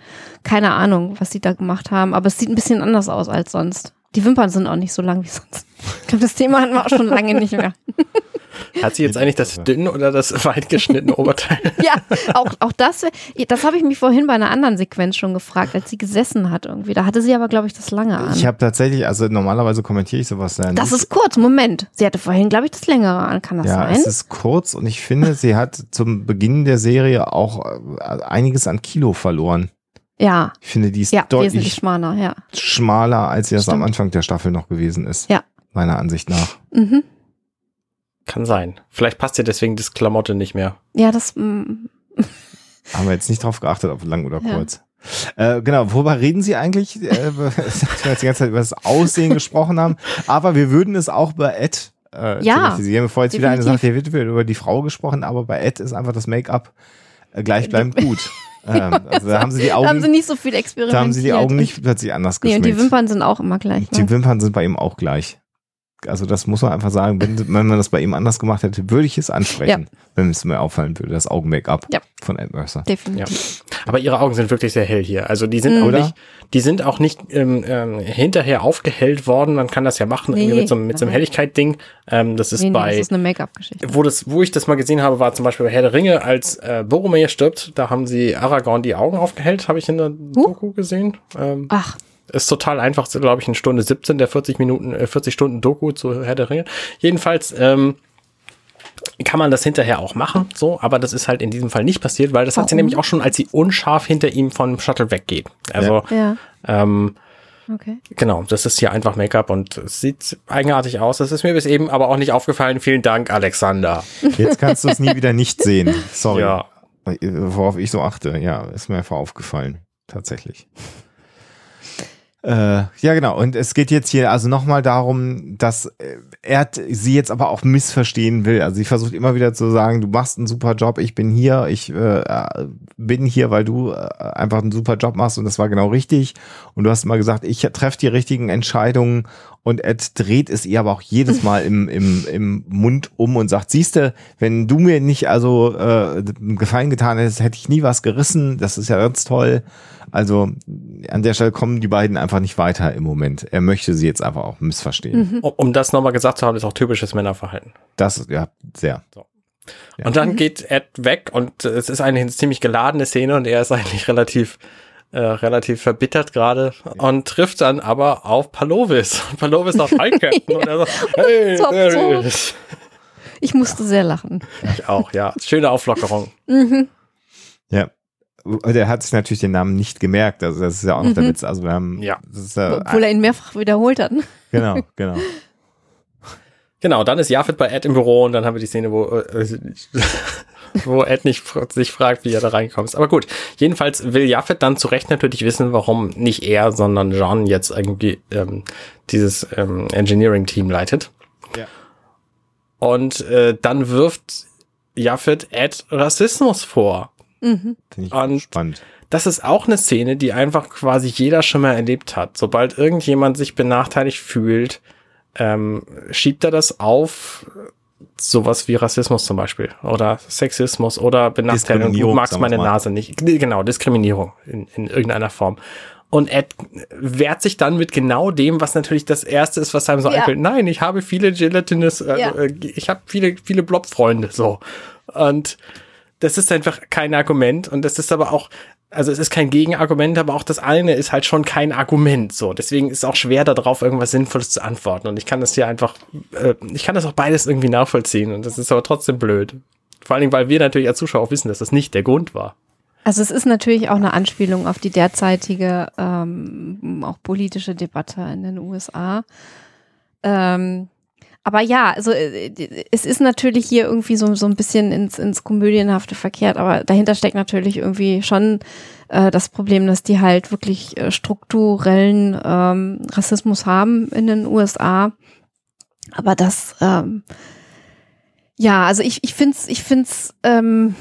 Keine Ahnung, was die da gemacht haben, aber es sieht ein bisschen anders aus als sonst. Die Wimpern sind auch nicht so lang wie sonst. Ich glaube, das Thema hatten wir auch schon lange nicht mehr. [LAUGHS] Hat sie jetzt eigentlich das dünne oder das weit geschnittene Oberteil? [LAUGHS] Ja, auch, auch das, das habe ich mich vorhin bei einer anderen Sequenz schon gefragt, als sie gesessen hat irgendwie. Da hatte sie aber, glaube ich, das lange an. Ich habe tatsächlich, also normalerweise kommentiere ich sowas ja das ist kurz, Moment. Sie hatte vorhin, glaube ich, das längere an. Kann das ja, sein? es ist kurz und ich finde, sie hat zum Beginn der Serie auch äh, einiges an Kilo verloren. Ja, Ich finde, die ist ja, wesentlich deutlich schmaler, ja. schmaler, als sie das am. Anfang der Staffel noch gewesen ist. Ja. Meiner Ansicht nach. Mhm. Kann sein. Vielleicht passt ihr deswegen das Klamotte nicht mehr. Ja, das, mm, [LAUGHS] Haben wir jetzt nicht drauf geachtet, ob lang oder Ja. kurz. Äh, genau, worüber reden Sie eigentlich? Äh, [LAUGHS] wir jetzt die ganze Zeit über das Aussehen gesprochen haben, aber wir würden es auch bei Ed äh, Ja, thematisieren, bevor jetzt wieder eine definitiv. sagt, hier wird über die Frau gesprochen, aber bei Ed ist einfach das Make-up äh, gleichbleibend gut. [LAUGHS] ähm, also da haben sie die da haben Augen, sie nicht so viel experimentiert. da haben sie die Augen nicht plötzlich anders Nee, und geschminkt. die Wimpern sind auch immer gleich. Die Ne? Wimpern sind bei ihm auch gleich. Also das muss man einfach sagen, wenn, wenn man das bei ihm anders gemacht hätte, würde ich es ansprechen, wenn es mir auffallen würde, das Augen-Make-up Ja. von Ed Mercer. Definitiv. Aber ihre Augen sind wirklich sehr hell hier. Also die sind Mhm. auch nicht, die sind auch nicht ähm, ähm, hinterher aufgehellt worden. Man kann das ja machen Nee. irgendwie mit so, einem- mit so einem Helligkeit-Ding. Ähm, das ist Nee, nee, bei das ist eine Make-up-Geschichte. wo das, wo ich das mal gesehen habe, war zum Beispiel bei Herr der Ringe, als äh, Boromir stirbt, da haben sie Aragorn die Augen aufgehellt, habe ich in der Doku gesehen. Ähm, Ach, ist total einfach, glaube ich, in Stunde 17 der 40 Minuten, äh, 40 Stunden Doku zu Herr der Ringe. Jedenfalls ähm, kann man das hinterher auch machen, so, aber das ist halt in diesem Fall nicht passiert, weil das hat sie Warum? nämlich auch schon, als sie unscharf hinter ihm vom Shuttle weggeht. Also ja, ähm, okay. genau, das ist hier einfach Make-up und es sieht eigenartig aus. Das ist mir bis eben aber auch nicht aufgefallen. Vielen Dank, Alexander. Jetzt kannst du es nie wieder nicht sehen. Sorry. Ja. Worauf ich so achte. Ja, ist mir einfach aufgefallen. Tatsächlich. Äh, ja, genau. Und es geht jetzt hier also nochmal darum, dass äh, er sie jetzt aber auch missverstehen will. Also sie versucht immer wieder zu sagen, du machst einen super Job, ich bin hier, ich äh, bin hier, weil du äh, einfach einen super Job machst und das war genau richtig. Und du hast immer gesagt, ich treffe die richtigen Entscheidungen und Ed dreht es ihr aber auch jedes Mal im, im, im Mund um und sagt, siehste, wenn du mir nicht also äh, einen Gefallen getan hättest, hätte ich nie was gerissen. Das ist ja ganz toll. Also an der Stelle kommen die beiden einfach nicht weiter im Moment. Er möchte sie jetzt einfach auch missverstehen. Um, um das nochmal gesagt zu haben, ist auch typisches Männerverhalten. Das, ja, sehr. Ja. Und dann geht Ed weg und äh, es ist eigentlich eine ziemlich geladene Szene und er ist eigentlich relativ äh, relativ verbittert gerade und trifft dann aber auf Palovis. Und Palovis sagt, hi Captain. [LAUGHS] Und er sagt, hey, So there is. Ich musste sehr lachen. Ich auch, ja. Schöne Auflockerung. Ja. Und er hat sich natürlich den Namen nicht gemerkt. Also das ist ja auch noch der Witz. Also wir haben, Ja. das ist ja, Obwohl er ihn mehrfach wiederholt hat. genau, [LAUGHS] genau. Genau, dann ist Jafet bei Ed im Büro und dann haben wir die Szene, wo, äh, [LAUGHS] wo Ed nicht sich fragt, wie er da reingekommen ist. Aber gut, jedenfalls will Jafet dann zu Recht natürlich wissen, warum nicht er, sondern John jetzt irgendwie ähm, dieses ähm, Engineering-Team leitet. Ja. Und äh, dann wirft Jafet Ed Rassismus vor. Finde ich Und- spannend. Das ist auch eine Szene, die einfach quasi jeder schon mal erlebt hat. Sobald irgendjemand sich benachteiligt fühlt, ähm, schiebt er das auf sowas wie Rassismus zum Beispiel oder Sexismus oder Benachteiligung. Du magst meine. Nase nicht. Genau, Diskriminierung in, in irgendeiner Form. Und Ed wehrt sich dann mit genau dem, was natürlich das Erste ist, was einem so Ja. einfällt. Nein, ich habe viele Gelatinous, also, Ja. äh, ich habe viele, viele Blob-Freunde, so. Und das ist einfach kein Argument und das ist aber auch, also es ist kein Gegenargument, aber auch das eine ist halt schon kein Argument, so. Deswegen ist es auch schwer darauf irgendwas Sinnvolles zu antworten und ich kann das hier einfach, äh, ich kann das auch beides irgendwie nachvollziehen und das ist aber trotzdem blöd. Vor allen Dingen, weil wir natürlich als Zuschauer auch wissen, dass das nicht der Grund war. Also es ist natürlich auch eine Anspielung auf die derzeitige ähm, auch politische Debatte in den USA. Ähm, aber ja, also äh, es ist natürlich hier irgendwie so, so ein bisschen ins, ins Komödienhafte verkehrt, aber dahinter steckt natürlich irgendwie schon äh, das Problem, dass die halt wirklich äh, strukturellen ähm, Rassismus haben in den USA. Aber das, ähm, ja, also ich, ich finde es, ich find's, ähm,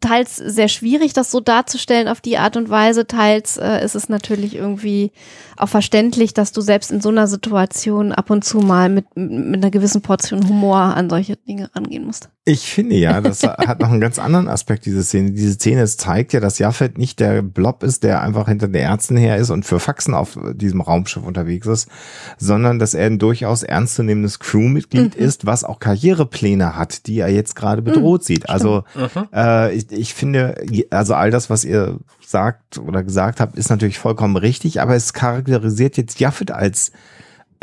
teils sehr schwierig, das so darzustellen auf die Art und Weise. Teils äh, ist es natürlich irgendwie auch verständlich, dass du selbst in so einer Situation ab und zu mal mit, mit einer gewissen Portion Humor an solche Dinge rangehen musst. Ich finde ja, das hat noch einen ganz anderen Aspekt, diese Szene. Diese Szene es zeigt ja, dass Jaffet nicht der Blob ist, der einfach hinter den Ärzten her ist und für Faxen auf diesem Raumschiff unterwegs ist, sondern dass er ein durchaus ernstzunehmendes Crewmitglied ist, was auch Karrierepläne hat, die er jetzt gerade bedroht sieht. Also äh, ich, ich finde, also all das, was ihr sagt oder gesagt habt, ist natürlich vollkommen richtig, aber es charakterisiert jetzt Jaffet als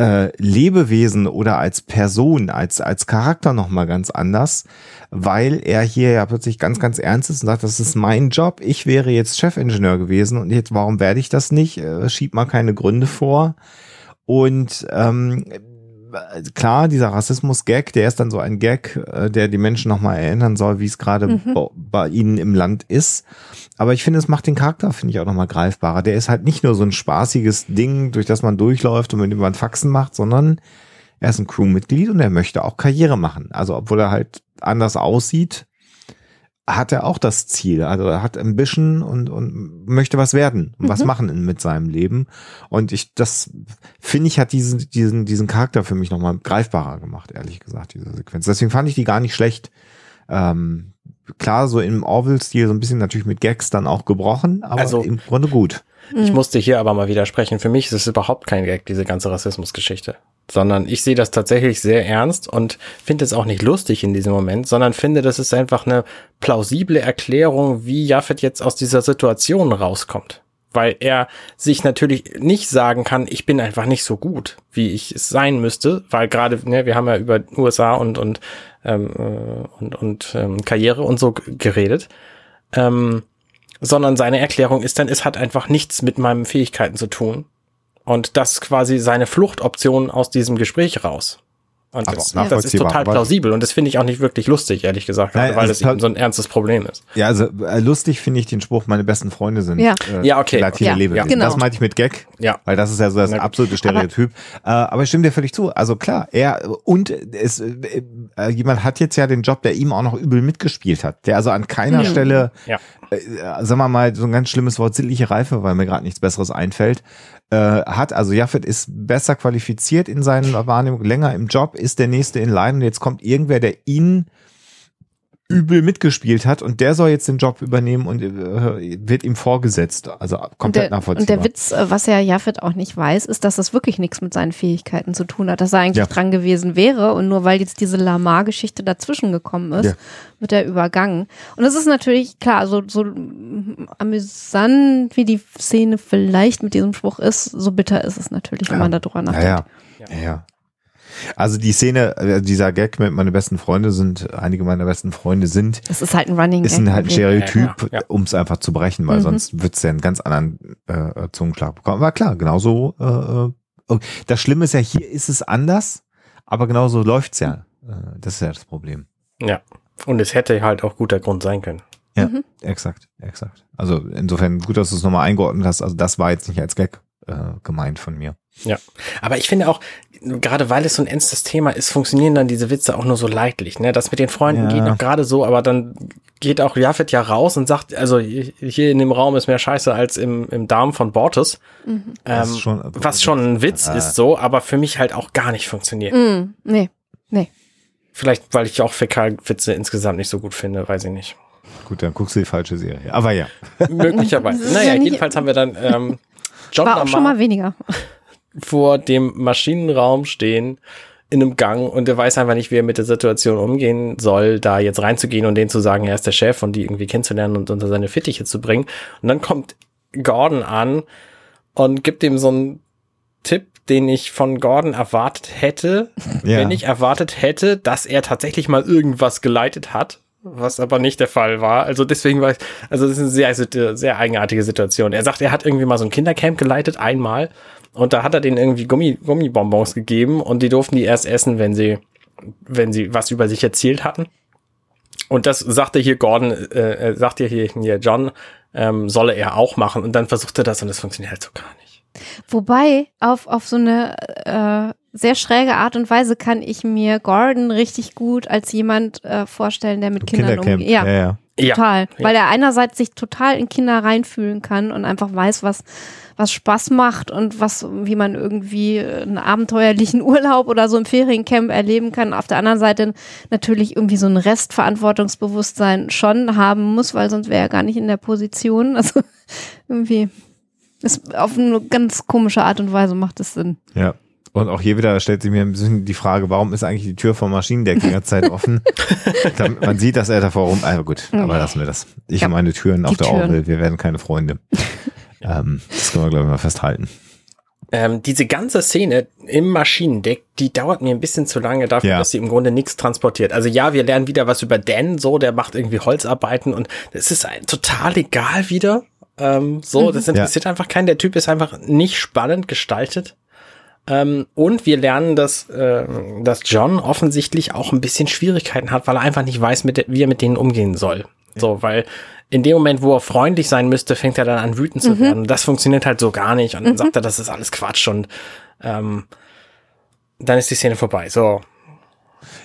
äh, Lebewesen oder als Person, als, als Charakter nochmal ganz anders, weil er hier ja plötzlich ganz, ganz ernst ist und sagt, das ist mein Job, ich wäre jetzt Chefingenieur gewesen und jetzt, warum werde ich das nicht? Äh, schieb mal keine Gründe vor. Und ähm, klar, dieser Rassismus-Gag, der ist dann so ein Gag, äh, der die Menschen nochmal erinnern soll, wie es gerade bei, bei ihnen im Land ist. Aber ich finde, es macht den Charakter, finde ich, auch nochmal greifbarer. Der ist halt nicht nur so ein spaßiges Ding, durch das man durchläuft und mit dem man Faxen macht, sondern er ist ein Crewmitglied und er möchte auch Karriere machen. Also, obwohl er halt anders aussieht, hat er auch das Ziel. Also er hat Ambition und, und möchte was werden und was machen in, mit seinem Leben. Und ich, das finde ich, hat diesen, diesen, diesen Charakter für mich nochmal greifbarer gemacht, ehrlich gesagt, diese Sequenz. Deswegen fand ich die gar nicht schlecht. Ähm, klar, so im Orville-Stil so ein bisschen natürlich mit Gags dann auch gebrochen, aber Also- im Grunde gut. Ich musste hier aber mal widersprechen. Für mich ist es überhaupt kein Gag, diese ganze Rassismusgeschichte. Sondern ich sehe das tatsächlich sehr ernst und finde es auch nicht lustig in diesem Moment, sondern finde, das ist einfach eine plausible Erklärung, wie Jaffet jetzt aus dieser Situation rauskommt. Weil er sich natürlich nicht sagen kann, ich bin einfach nicht so gut, wie ich es sein müsste, weil gerade, ne, wir haben ja über USA und, und, ähm, äh, und, und ähm, Karriere und so geredet. Ähm, sondern seine Erklärung ist dann, es hat einfach nichts mit meinen Fähigkeiten zu tun. Und das quasi seine Fluchtoption aus diesem Gespräch raus. Und Aber das, das ist total plausibel und das finde ich auch nicht wirklich lustig, ehrlich gesagt, Nein, weil das eben so ein ernstes Problem ist. Ja, also äh, lustig finde ich den Spruch, meine besten Freunde sind Ja. äh, Ja, okay. Latine Ja, Lebewesen. genau. Das meinte ich mit Gag, Ja. weil das ist ja so das absolute Stereotyp. Aber, äh, aber ich stimme dir völlig zu. Also klar, er und es, äh, äh, jemand hat jetzt ja den Job, der ihm auch noch übel mitgespielt hat, der also an keiner Stelle Ja. äh, sagen wir mal, so ein ganz schlimmes Wort, sittliche Reife, weil mir gerade nichts Besseres einfällt, äh, hat. Also Jaffet ist besser qualifiziert in seiner Wahrnehmung, länger im Job, ist der nächste in Line und jetzt kommt irgendwer, der ihn übel mitgespielt hat und der soll jetzt den Job übernehmen und äh, wird ihm vorgesetzt. Also komplett und der, nachvollziehbar. Und der Witz, äh, was ja Jaffet auch nicht weiß, ist, dass das wirklich nichts mit seinen Fähigkeiten zu tun hat, dass er eigentlich Ja. dran gewesen wäre und nur weil jetzt diese Lamar-Geschichte dazwischen gekommen ist, Ja. wird er übergangen. Und es ist natürlich klar, so, so amüsant wie die Szene vielleicht mit diesem Spruch ist, so bitter ist es natürlich, wenn Ja. man darüber ja, nachdenkt. ja, ja, ja. Also die Szene, äh, dieser Gag mit meine besten Freunde sind, einige meiner besten Freunde sind, Es ist halt ein Running ist ein, halt ein. Stereotyp, Ja, ja. um es einfach zu brechen, weil Mhm. sonst wird es ja einen ganz anderen äh, Zungenschlag bekommen. Aber klar, genauso. Äh, äh, das Schlimme ist ja, hier ist es anders, aber genauso läuft's ja. Äh, das ist ja das Problem. Ja. Und es hätte halt auch guter Grund sein können. Ja, Mhm. exakt, exakt. Also insofern gut, dass du es nochmal eingeordnet hast. Also das war jetzt nicht als Gag äh, gemeint von mir. Ja. Aber ich finde auch, gerade weil es so ein ernstes Thema ist, funktionieren dann diese Witze auch nur so leidlich. Ne? Das mit den Freunden Ja. geht noch gerade so, aber dann geht auch Jaffet ja raus und sagt, also hier in dem Raum ist mehr Scheiße als im, im Darm von Bortus. Mhm. Ähm, schon- was schon ein Witz Ah. ist so, aber für mich halt auch gar nicht funktioniert. Mm, nee, nee. Vielleicht, weil ich auch Fäkalwitze insgesamt nicht so gut finde, weiß ich nicht. Gut, dann guckst du die falsche Serie. Aber ja. Möglicherweise. Naja, ja jedenfalls haben wir dann ähm, John War auch schon mal weniger. Vor dem Maschinenraum stehen in einem Gang und er weiß einfach nicht, wie er mit der Situation umgehen soll, da jetzt reinzugehen und denen zu sagen, er ist der Chef und die irgendwie kennenzulernen und unter seine Fittiche zu bringen. Und dann kommt Gordon an und gibt ihm so einen Tipp, den ich von Gordon erwartet hätte, [LAUGHS] Ja. wenn ich erwartet hätte, dass er tatsächlich mal irgendwas geleitet hat, was aber nicht der Fall war. Also deswegen war ich, also das ist eine sehr, sehr eigenartige Situation. Er sagt, er hat irgendwie mal so ein Kindercamp geleitet, einmal, und da hat er denen irgendwie Gummi, Gummibonbons gegeben und die durften die erst essen, wenn sie, wenn sie was über sich erzählt hatten. Und das sagte hier Gordon, äh, äh, sagte hier, hier John, ähm, solle er auch machen. Und dann versucht er das und das funktioniert halt so gar nicht. Wobei, auf, auf so eine äh, sehr schräge Art und Weise kann ich mir Gordon richtig gut als jemand äh, vorstellen, der mit Kindern Kindercamp. umgeht. Ja, ja. Ja, total. ja. Weil er einerseits sich total in Kinder reinfühlen kann und einfach weiß, was, was Spaß macht und was, wie man irgendwie einen abenteuerlichen [LAUGHS] Urlaub oder so im Feriencamp erleben kann. Auf der anderen Seite natürlich irgendwie so ein Restverantwortungsbewusstsein schon haben muss, weil sonst wäre er gar nicht in der Position. [LAUGHS] Also irgendwie ist auf eine ganz komische Art und Weise macht es Sinn. Ja. Und auch hier wieder stellt sich mir ein bisschen die Frage, warum ist eigentlich die Tür vom Maschinendeck die ganze Zeit offen? [LAUGHS] Damit man sieht, dass er davor rum. Aber gut, aber lassen wir das. Ich Ja, und meine Türen auf der Türen. Orgel, wir werden keine Freunde. [LAUGHS] ähm, das können wir, glaube ich, mal festhalten. Ähm, diese ganze Szene im Maschinendeck, die dauert mir ein bisschen zu lange dafür, Ja. dass sie im Grunde nichts transportiert. Also ja, wir lernen wieder was über Dan, so, der macht irgendwie Holzarbeiten und es ist ein, total egal wieder. Ähm, so, das interessiert einfach keinen. Der Typ ist einfach nicht spannend gestaltet. Ähm, und wir lernen, dass, äh, dass John offensichtlich auch ein bisschen Schwierigkeiten hat, weil er einfach nicht weiß, mit, wie er mit denen umgehen soll. So, weil in dem Moment, wo er freundlich sein müsste, fängt er dann an, wütend zu werden. Und das funktioniert halt so gar nicht. Und dann sagt er, das ist alles Quatsch. Und ähm, dann ist die Szene vorbei. So,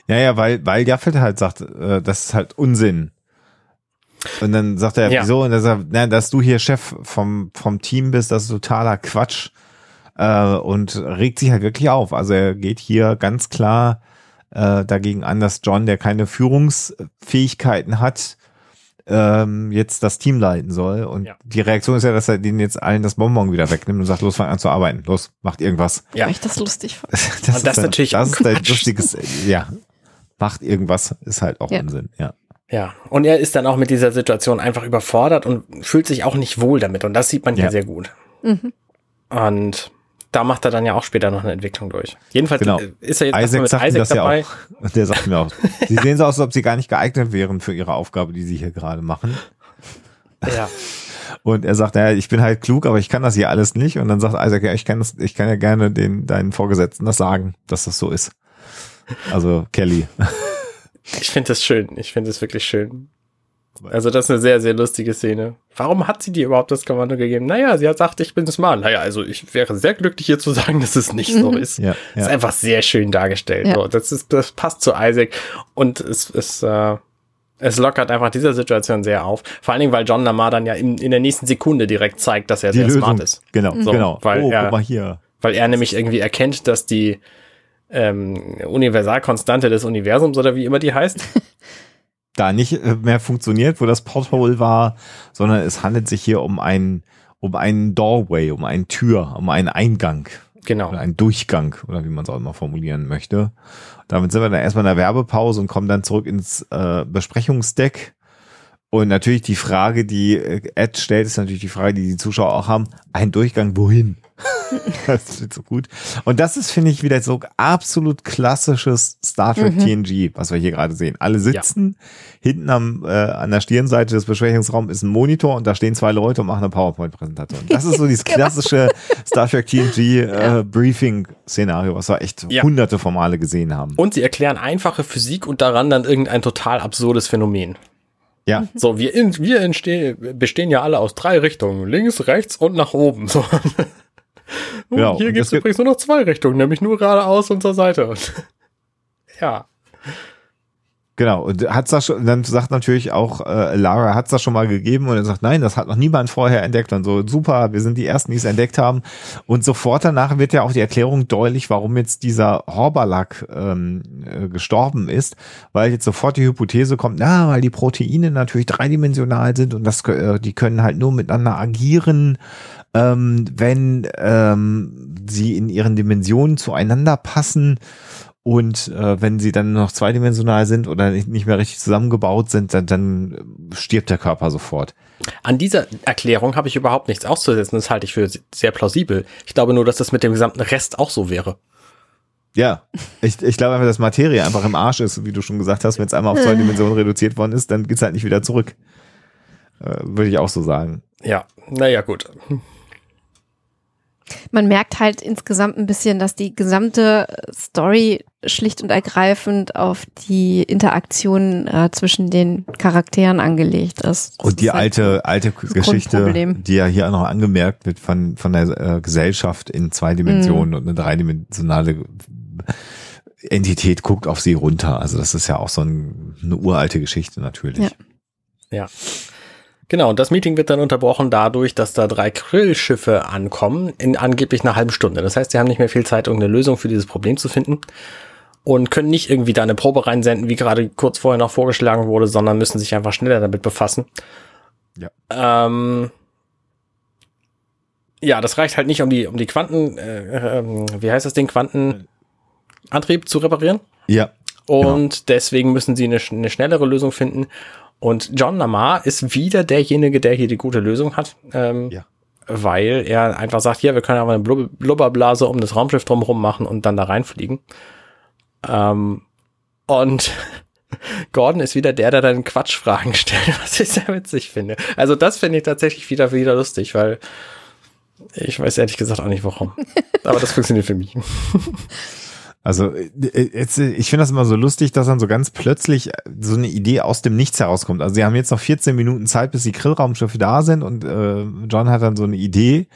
Ja, ja, weil, weil Jaffet halt sagt, äh, das ist halt Unsinn. Und dann sagt er, Ja. wieso? Und er sagt, na, dass du hier Chef vom, vom Team bist, das ist totaler Quatsch. Äh, und regt sich halt wirklich auf. Also er geht hier ganz klar äh, dagegen an, dass John, der keine Führungsfähigkeiten hat, ähm, jetzt das Team leiten soll. Und Ja. die Reaktion ist ja, dass er denen jetzt allen das Bonbon wieder wegnimmt und sagt, los, fang an zu arbeiten. Los, macht irgendwas. ja. Weil ich das lustig fand. [LAUGHS] Das Und das dann- natürlich das ist ein Quatsch. lustiges, ja. Macht irgendwas, ist halt auch Ja. Unsinn, ja. Ja, und er ist dann auch mit dieser Situation einfach überfordert und fühlt sich auch nicht wohl damit. Und das sieht man hier Ja. sehr gut. Mhm. Und da macht er dann ja auch später noch eine Entwicklung durch. Jedenfalls Genau. äh, ist er jetzt Isaac mit sagt Isaac das ja dabei. auch. [LAUGHS] Und der sagt mir auch, sie [LAUGHS] sehen so aus, als ob sie gar nicht geeignet wären für ihre Aufgabe, die sie hier gerade machen. Ja. [LAUGHS] Und er sagt, naja, ich bin halt klug, aber ich kann das hier alles nicht. Und dann sagt Isaac, ja, ich kann das, ich kann ja gerne den, deinen Vorgesetzten das sagen, dass das so ist. Also Kelly. Ich finde das schön. Ich finde es wirklich schön. Also das ist eine sehr, sehr lustige Szene. Warum hat sie dir überhaupt das Kommando gegeben? Naja, sie hat gesagt, ich bin smart. Naja, also ich wäre sehr glücklich hier zu sagen, [LAUGHS] dass es nicht so ist. Ja, Ist ja. einfach sehr schön dargestellt. Ja. So, das, ist, das passt zu Isaac und es, es, äh, es lockert einfach diese Situation sehr auf. Vor allen Dingen, weil John Lamar dann ja in, in der nächsten Sekunde direkt zeigt, dass er Die sehr Lösung. smart ist. Genau, So, genau. weil oh, er- guck mal hier. Weil er nämlich irgendwie erkennt, dass die ähm, Universalkonstante des Universums oder wie immer die heißt, [LAUGHS] da nicht äh, mehr funktioniert, wo das Porthole war, sondern es handelt sich hier um ein um einen Doorway, um eine Tür, um einen Eingang. Genau. Oder einen Durchgang, oder wie man es auch immer formulieren möchte. Damit sind wir dann erstmal in der Werbepause und kommen dann zurück ins äh, Besprechungsdeck. Und natürlich die Frage, die äh, Ed stellt, ist natürlich die Frage, die die Zuschauer auch haben. Ein Durchgang wohin? [LAUGHS] das wird so gut. Und das ist, finde ich, wieder so absolut klassisches Star Trek Mhm. TNG, was wir hier gerade sehen. Alle sitzen, hinten am, äh, an der Stirnseite des Besprechungsraums ist ein Monitor und da stehen zwei Leute und machen eine PowerPoint-Präsentation. Das ist so dieses [LAUGHS] Genau. klassische Star Trek TNG äh, Briefing-Szenario, was wir echt Ja. hunderte von Male gesehen haben. Und sie erklären einfache Physik und daran dann irgendein total absurdes Phänomen. ja, So, wir, in, wir entstehen, bestehen ja alle aus drei Richtungen. Links, rechts und nach oben. So. Genau, hier gibt es übrigens nur noch zwei Richtungen, nämlich nur geradeaus und zur Seite. [LAUGHS] ja. Genau, und hat's das schon, dann sagt natürlich auch äh, Lara, hat's das schon mal gegeben? Und er sagt, nein, das hat noch niemand vorher entdeckt. Und so, super, wir sind die Ersten, die es entdeckt haben. Und sofort danach wird ja auch die Erklärung deutlich, warum jetzt dieser Horbalak ähm, äh, gestorben ist, weil jetzt sofort die Hypothese kommt, na, weil die Proteine natürlich dreidimensional sind und das, äh, die können halt nur miteinander agieren, ähm, wenn ähm, sie in ihren Dimensionen zueinander passen und äh, wenn sie dann noch zweidimensional sind oder nicht, nicht mehr richtig zusammengebaut sind, dann, dann stirbt der Körper sofort. An dieser Erklärung habe ich überhaupt nichts auszusetzen. Das halte ich für sehr plausibel. Ich glaube nur, dass das mit dem gesamten Rest auch so wäre. Ja, ich, ich glaube einfach, dass Materie einfach im Arsch ist, wie du schon gesagt hast. Wenn es einmal auf zwei Dimensionen reduziert worden ist, dann geht's halt nicht wieder zurück. Äh, Würde ich auch so sagen. Ja, naja, gut. Man merkt halt insgesamt ein bisschen, dass die gesamte Story schlicht und ergreifend auf die Interaktion äh, zwischen den Charakteren angelegt ist. Das Und die ist halt alte, alte Geschichte, die ja hier auch noch angemerkt wird von, von der äh, Gesellschaft in zwei Dimensionen und eine dreidimensionale Entität guckt auf sie runter. Also das ist ja auch so ein, eine uralte Geschichte natürlich. Ja. Ja. Genau, und das Meeting wird dann unterbrochen dadurch, dass da drei Krillschiffe ankommen in angeblich einer halben Stunde. Das heißt, sie haben nicht mehr viel Zeit, irgendeine Lösung für dieses Problem zu finden und können nicht irgendwie da eine Probe reinsenden, wie gerade kurz vorher noch vorgeschlagen wurde, sondern müssen sich einfach schneller damit befassen. Ja. Ähm, ja, das reicht halt nicht, um die, um die Quanten, äh, ähm, wie heißt das Ding, Quantenantrieb zu reparieren. Ja, Und deswegen müssen sie eine, eine schnellere Lösung finden. Und John Lamar ist wieder derjenige, der hier die gute Lösung hat. Ähm, Ja. Weil er einfach sagt, ja, wir können aber eine Blub Blubberblase um das Raumschiff drumherum machen und dann da reinfliegen. Ähm, und [LAUGHS] Gordon ist wieder der, der dann Quatschfragen [LAUGHS] stellt, was ich sehr witzig finde. Also das finde ich tatsächlich wieder, wieder lustig, weil ich weiß ehrlich gesagt auch nicht warum. [LAUGHS] Aber das funktioniert für mich. Also äh, jetzt, äh, ich finde das immer so lustig, dass dann so ganz plötzlich äh, so eine Idee aus dem Nichts herauskommt. Also sie haben jetzt noch 14 Minuten Zeit, bis die Grillraumschiffe da sind und äh, John hat dann so eine Idee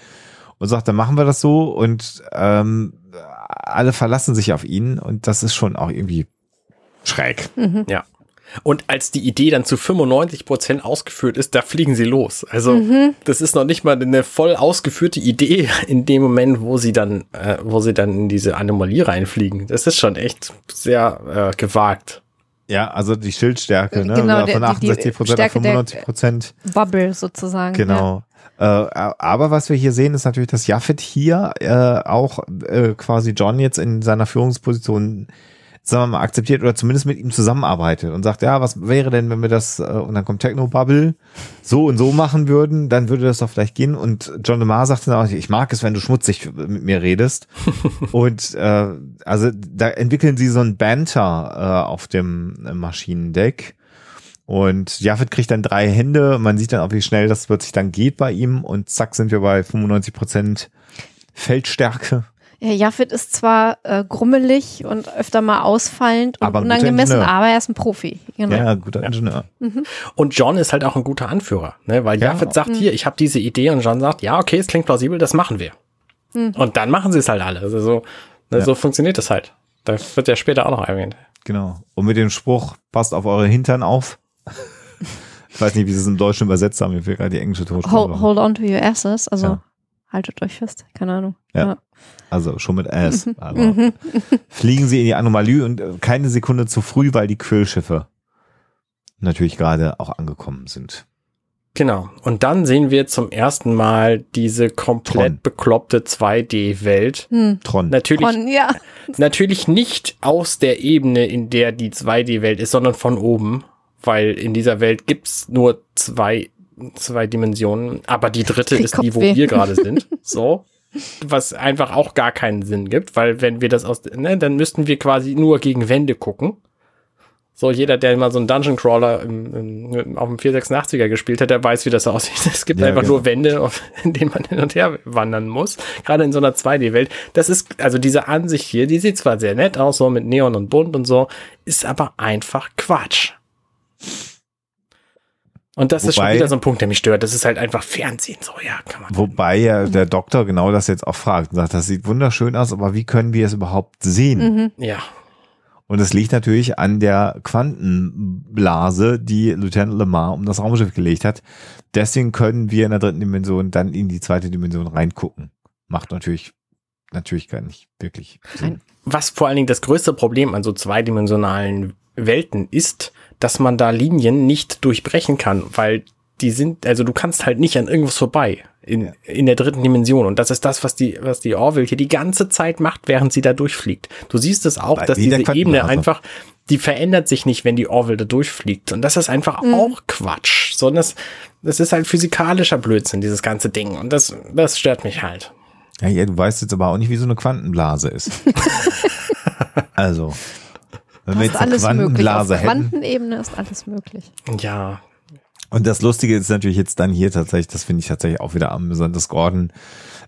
und sagt, dann machen wir das so und ähm, alle verlassen sich auf ihn und das ist schon auch irgendwie schräg. Ja. Und als die Idee dann zu 95 Prozent ausgeführt ist, da fliegen sie los. Also das ist noch nicht mal eine voll ausgeführte Idee [LAUGHS] in dem Moment, wo sie dann, äh, wo sie dann in diese Anomalie reinfliegen. Das ist schon echt sehr äh, gewagt. Ja, also die Schildstärke, ne? Genau, von der- die- die 68 Prozent auf Stärke der- 95 Prozent. Bubble sozusagen. Ja. Genau. Äh, aber was wir hier sehen, ist natürlich, dass Jaffet hier äh, auch äh, quasi John jetzt in seiner Führungsposition, sagen wir mal, akzeptiert oder zumindest mit ihm zusammenarbeitet und sagt, ja, was wäre denn, wenn wir das, äh, und dann kommt Technobubble, so und so machen würden, dann würde das doch vielleicht gehen. Und John DeMar sagt dann auch, ich mag es, wenn du schmutzig mit mir redest. [LAUGHS] und äh, also da entwickeln sie so ein Banter äh, auf dem Maschinendeck. Und Jaffet kriegt dann drei Hände. Man sieht dann auch, wie schnell das plötzlich dann geht bei ihm. Und zack, sind wir bei 95 Prozent Feldstärke. Ja, Jaffet ist zwar äh, grummelig und öfter mal ausfallend und Aber unangemessen, aber er ist ein Profi. Genau. Ja, guter Ingenieur. Und John ist halt auch ein guter Anführer, ne? weil Ja. Jaffet sagt, hier, ich habe diese Idee und John sagt, ja, okay, es klingt plausibel, das machen wir. Und dann machen sie es halt alle. Also so, ne, Ja. so funktioniert das halt. Das wird ja später auch noch erwähnt. Genau. Und mit dem Spruch, passt auf eure Hintern auf. [LAUGHS] ich weiß nicht, wie sie es im Deutschen übersetzt haben. Mir fehlt gerade die englische Tonspur. Hold, hold on to your asses, also Ja. Haltet euch fest, keine Ahnung. Ja. Also schon mit S. Mhm. Aber fliegen sie in die Anomalie und äh, keine Sekunde zu früh, weil die Quillschiffe natürlich gerade auch angekommen sind. Genau. Und dann sehen wir zum ersten Mal diese komplett Tron. bekloppte 2D-Welt. Hm. Tron. Natürlich, Und ja, natürlich nicht aus der Ebene, in der die 2D-Welt ist, sondern von oben. Weil in dieser Welt gibt's nur zwei, zwei Dimensionen. Aber die dritte ist die, wo wir gerade [LAUGHS] sind. So. Was einfach auch gar keinen Sinn gibt, weil wenn wir das aus, ne, dann müssten wir quasi nur gegen Wände gucken. So, jeder, der mal so einen Dungeon Crawler im, im, auf dem 486er gespielt hat, der weiß, wie das aussieht. [LAUGHS] Es gibt Ja, einfach genau. nur Wände, auf, [LAUGHS] in denen man hin und her wandern muss. Gerade in so einer 2D-Welt. Das ist, also diese Ansicht hier, die sieht zwar sehr nett aus, so mit Neon und Bunt und so, ist aber einfach Quatsch. Und das ist schon Wobei- wieder so ein Punkt, der mich stört. Das ist halt einfach Fernsehen. So, ja, kann man. Wobei ja der Doktor genau das jetzt auch fragt und sagt, das sieht wunderschön aus, aber wie können wir es überhaupt sehen? mhm. Ja, Und es liegt natürlich an der Quantenblase, die Lieutenant Lamar um das Raumschiff gelegt hat. Deswegen können wir in der dritten Dimension dann in die zweite Dimension reingucken. Macht natürlich, natürlich gar nicht wirklich Sinn. was vor allen Dingen das größte Problem an so zweidimensionalen Welten ist, dass man da Linien nicht durchbrechen kann, weil die sind, also du kannst halt nicht an irgendwas vorbei in, Ja. in der dritten Dimension. Und das ist das, was die, was die Orville hier die ganze Zeit macht, während sie da durchfliegt. Du siehst es auch, Bei dass diese Ebene einfach, die verändert sich nicht, wenn die Orville da durchfliegt. Und das ist einfach auch Quatsch. Sondern das, das ist halt physikalischer Blödsinn, dieses ganze Ding. Und das, das stört mich halt. Ja, ja, du weißt jetzt aber auch nicht, wie so eine Quantenblase ist. [LAUGHS] also, wenn wir Das jetzt eine alles möglich. Auf Quantenblase hätten. Quantenebene ist alles möglich. Ja, Und das Lustige ist natürlich jetzt dann hier tatsächlich, das finde ich tatsächlich auch wieder amüsant, dass Gordon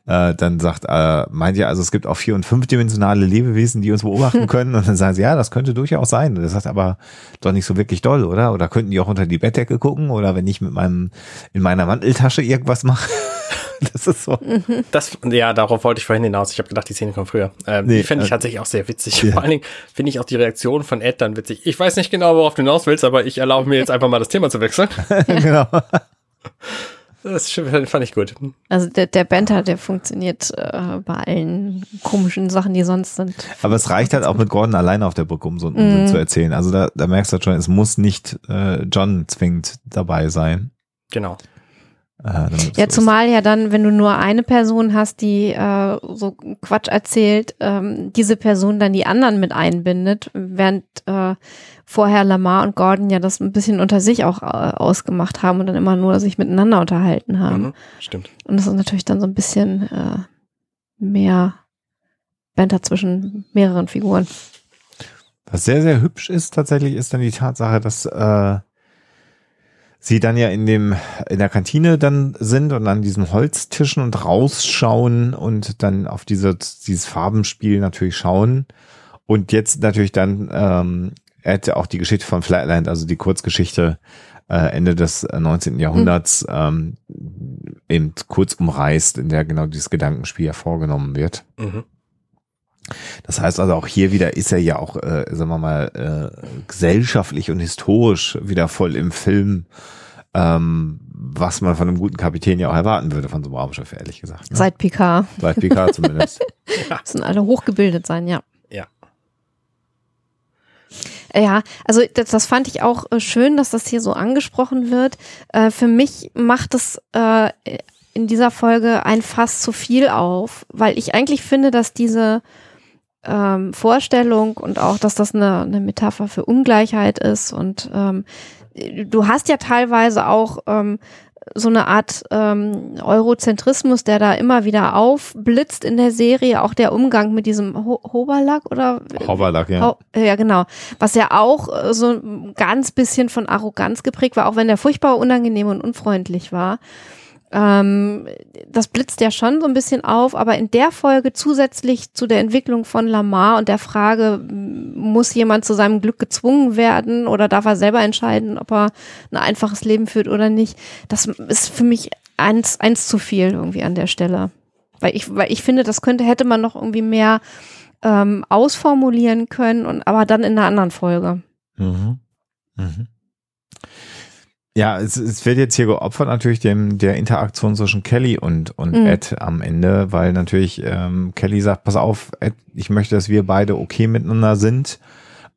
äh, dann sagt, äh, meint ja, also es gibt auch vier- und fünfdimensionale Lebewesen, die uns beobachten [LAUGHS] können. Und dann sagen sie, ja, das könnte durchaus sein. Und er sagt aber doch nicht so wirklich doll, oder? Oder könnten die auch unter die Bettdecke gucken? Oder wenn ich mit meinem, in meiner Manteltasche irgendwas mache? [LAUGHS] das ist so. Das, ja, darauf wollte ich vorhin hinaus. Ich habe gedacht, die Szene kommt früher. Ähm, Nee, die finde ich äh, tatsächlich auch sehr witzig. ja. Vor allen Dingen finde ich auch die Reaktion von Ed dann witzig. Ich weiß nicht genau, worauf du hinaus willst, aber ich erlaube mir jetzt einfach mal das Thema zu wechseln. [LAUGHS] [LAUGHS] genau. Das fand ich gut. Also der, der Banter, der funktioniert äh, bei allen komischen Sachen, die sonst sind. Aber es reicht halt auch mit Gordon alleine auf der Brücke, um so einen Unsinn zu erzählen. Also da, da merkst du halt schon, es muss nicht äh, John zwingend dabei sein. Genau. Äh, es Ja, zumal ja dann, wenn du nur eine Person hast, die äh, so Quatsch erzählt, ähm, diese Person dann die anderen mit einbindet, während äh, vorher Lamar und Gordon ja das ein bisschen unter sich auch äh, ausgemacht haben und dann immer nur sich miteinander unterhalten haben. Mhm, stimmt. Und das ist natürlich dann so ein bisschen äh, mehr Banter zwischen mehreren Figuren. Was sehr, sehr hübsch ist tatsächlich, ist dann die Tatsache, dass äh, sie dann ja in dem in der Kantine dann sind und an diesen Holztischen und rausschauen und dann auf diese, dieses Farbenspiel natürlich schauen. Und jetzt natürlich dann ähm, er hätte auch die Geschichte von Flatland, also die Kurzgeschichte äh, Ende des äh, 19. Jahrhunderts, ähm, eben kurz umreißt, in der genau dieses Gedankenspiel ja vorgenommen wird. Mhm. Das heißt also auch hier wieder ist er ja auch, äh, sagen wir mal, äh, gesellschaftlich und historisch wieder voll im Film, ähm, was man von einem guten Kapitän ja auch erwarten würde von so einem Raumschiff, ehrlich gesagt. Ne? Seit Picard. Seit Picard zumindest. [LAUGHS] Müssen alle hochgebildet sein, ja. Ja. Ja, also das, das fand ich auch äh, schön, dass das hier so angesprochen wird. Äh, für mich macht es äh, in dieser Folge ein Fass zu viel auf, weil ich eigentlich finde, dass diese ähm, Vorstellung und auch, dass das eine, eine Metapher für Ungleichheit ist und ähm, du hast ja teilweise auch ähm, so eine Art ähm, Eurozentrismus, der da immer wieder aufblitzt in der Serie, auch der Umgang mit diesem Ho Hoberlack oder Hoverlack, ja. Ho ja, genau. Was ja auch äh, so ein ganz bisschen von Arroganz geprägt war, auch wenn der furchtbar unangenehm und unfreundlich war. Ähm, das blitzt ja schon so ein bisschen auf, aber in der Folge zusätzlich zu der Entwicklung von Lamar und der Frage, muss jemand zu seinem Glück gezwungen werden oder darf er selber entscheiden, ob er ein einfaches Leben führt oder nicht, das ist für mich eins, eins zu viel irgendwie an der Stelle. Weil ich, weil ich finde, das könnte, hätte man noch irgendwie mehr ähm, ausformulieren können, und aber dann in einer anderen Folge. Mhm. Mhm. Ja, es, es wird jetzt hier geopfert natürlich dem der Interaktion zwischen Kelly und und Mhm. Ed am Ende, weil natürlich ähm, Kelly sagt, pass auf, Ed, ich möchte, dass wir beide okay miteinander sind,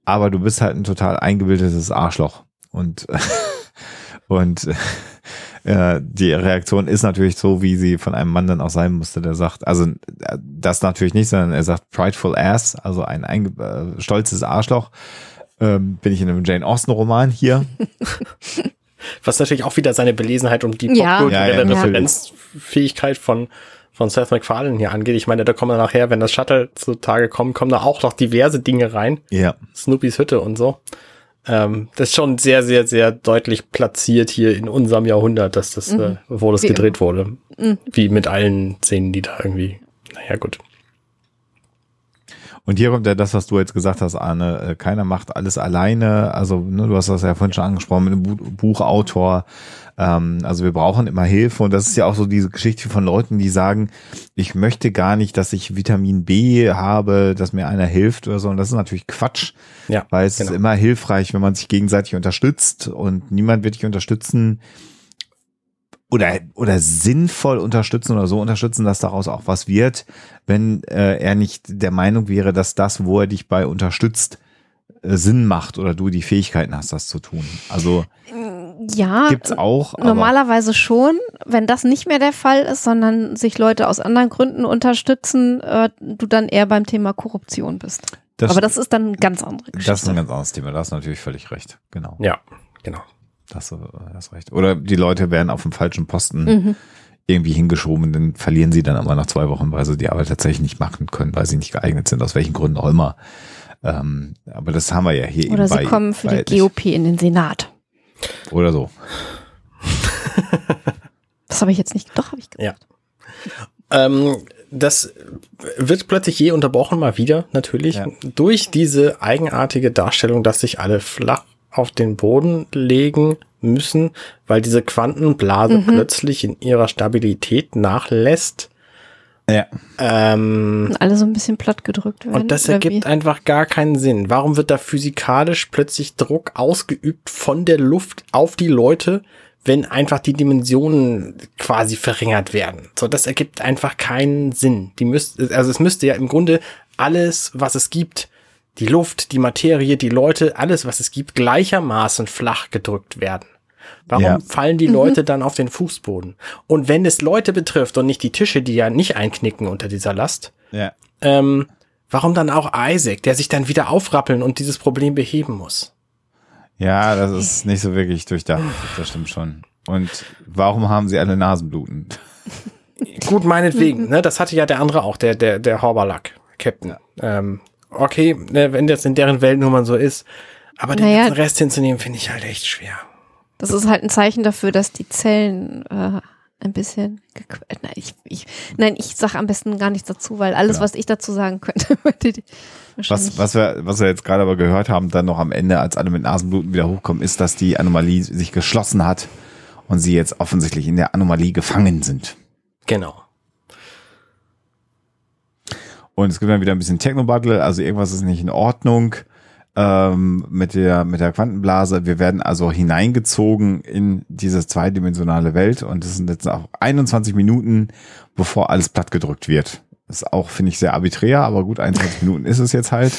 aber du bist halt ein total eingebildetes Arschloch. Und, [LAUGHS] und äh, die Reaktion ist natürlich so, wie sie von einem Mann dann auch sein musste, der sagt, also äh, das natürlich nicht, sondern er sagt prideful ass, also ein einge äh, stolzes Arschloch. Ähm, bin ich in einem Jane Austen Roman hier. [LAUGHS] Was natürlich auch wieder seine Belesenheit und die Ja. popkulturelle Ja, ja. Referenzfähigkeit von, von Seth MacFarlane hier angeht. Ich meine, da kommen dann nachher, wenn das Shuttle zutage kommt, kommen da auch noch diverse Dinge rein. Ja. Snoopys Hütte und so. Ähm, das ist schon sehr, sehr, sehr deutlich platziert hier in unserem Jahrhundert, dass das, äh, wo das Wie gedreht wurde. Wie mit allen Szenen, die da irgendwie, naja, gut. Und hier kommt ja das, was du jetzt gesagt hast, Arne. Äh, Keiner macht alles alleine. Also, ne, du hast das ja vorhin schon angesprochen mit einem Bu Buchautor. Ähm, also wir brauchen immer Hilfe. Und das ist ja auch so diese Geschichte von Leuten, die sagen, ich möchte gar nicht, dass ich Vitamin B habe, dass mir einer hilft oder so. Und das ist natürlich Quatsch. Ja, Weil es genau. ist immer hilfreich, wenn man sich gegenseitig unterstützt und niemand wird dich unterstützen oder, oder sinnvoll unterstützen oder so unterstützen, dass daraus auch was wird, wenn äh, er nicht der Meinung wäre, dass das, wo er dich bei unterstützt, äh, Sinn macht oder du die Fähigkeiten hast, das zu tun. Also Ja, gibt's auch. aber- normalerweise schon. Wenn das nicht mehr der Fall ist, sondern sich Leute aus anderen Gründen unterstützen, äh, du dann eher beim Thema Korruption bist. Das- Aber das ist dann eine ganz andere Geschichte. Das ist ein ganz anderes Thema, da hast du natürlich völlig recht. Genau. Ja, genau. Das hast recht. Oder die Leute werden auf dem falschen Posten Mhm. irgendwie hingeschoben, dann verlieren sie dann aber nach zwei Wochen, weil sie die Arbeit tatsächlich nicht machen können, weil sie nicht geeignet sind, aus welchen Gründen auch immer. Ähm, aber das haben wir ja hier Oder eben sie bei, kommen für die GOP in den Senat. Oder so. Das habe ich jetzt nicht. Doch, habe ich gesagt. Ja. Ähm, das wird plötzlich je unterbrochen, mal wieder, natürlich, Ja. durch diese eigenartige Darstellung, dass sich alle flach auf den Boden legen müssen, weil diese Quantenblase plötzlich in ihrer Stabilität nachlässt. Ja. Ähm, Und alle so ein bisschen platt gedrückt werden. und das ergibt wie? einfach gar keinen Sinn. Warum wird da physikalisch plötzlich Druck ausgeübt von der Luft auf die Leute, wenn einfach die Dimensionen quasi verringert werden? So, das ergibt einfach keinen Sinn. Die müsste, also es müsste ja im Grunde alles, was es gibt, die Luft, die Materie, die Leute, alles, was es gibt, gleichermaßen flach gedrückt werden. Warum Ja. fallen die Leute dann auf den Fußboden? Und wenn es Leute betrifft und nicht die Tische, die ja nicht einknicken unter dieser Last, Ja. ähm, warum dann auch Isaac, der sich dann wieder aufrappeln und dieses Problem beheben muss? Ja, das ist nicht so wirklich durchdacht. Das stimmt schon. Und warum haben sie alle Nasenbluten? Gut, meinetwegen, ne? Das hatte ja der andere auch, der, der, der Horbalak, Captain. Ähm, okay, ne, wenn das in deren Welt nun mal so ist. Aber den Naja. ganzen Rest hinzunehmen, finde ich halt echt schwer. Das ist halt ein Zeichen dafür, dass die Zellen äh, ein bisschen gequ- äh, nein, ich, ich, nein, ich sag am besten gar nichts dazu, weil alles, Ja. was ich dazu sagen könnte, [LAUGHS] würde die Was, was, wir, was wir jetzt gerade aber gehört haben, dann noch am Ende, als alle mit Nasenbluten wieder hochkommen, ist, dass die Anomalie sich geschlossen hat und sie jetzt offensichtlich in der Anomalie gefangen sind. Genau. Und es gibt dann wieder ein bisschen Techno-Battle, also irgendwas ist nicht in Ordnung ähm, mit, der, mit der Quantenblase. Wir werden also hineingezogen in diese zweidimensionale Welt und es sind jetzt auch 21 Minuten, bevor alles plattgedrückt wird. Das ist auch, finde ich, sehr arbiträr, aber gut, 21 Minuten ist es jetzt halt.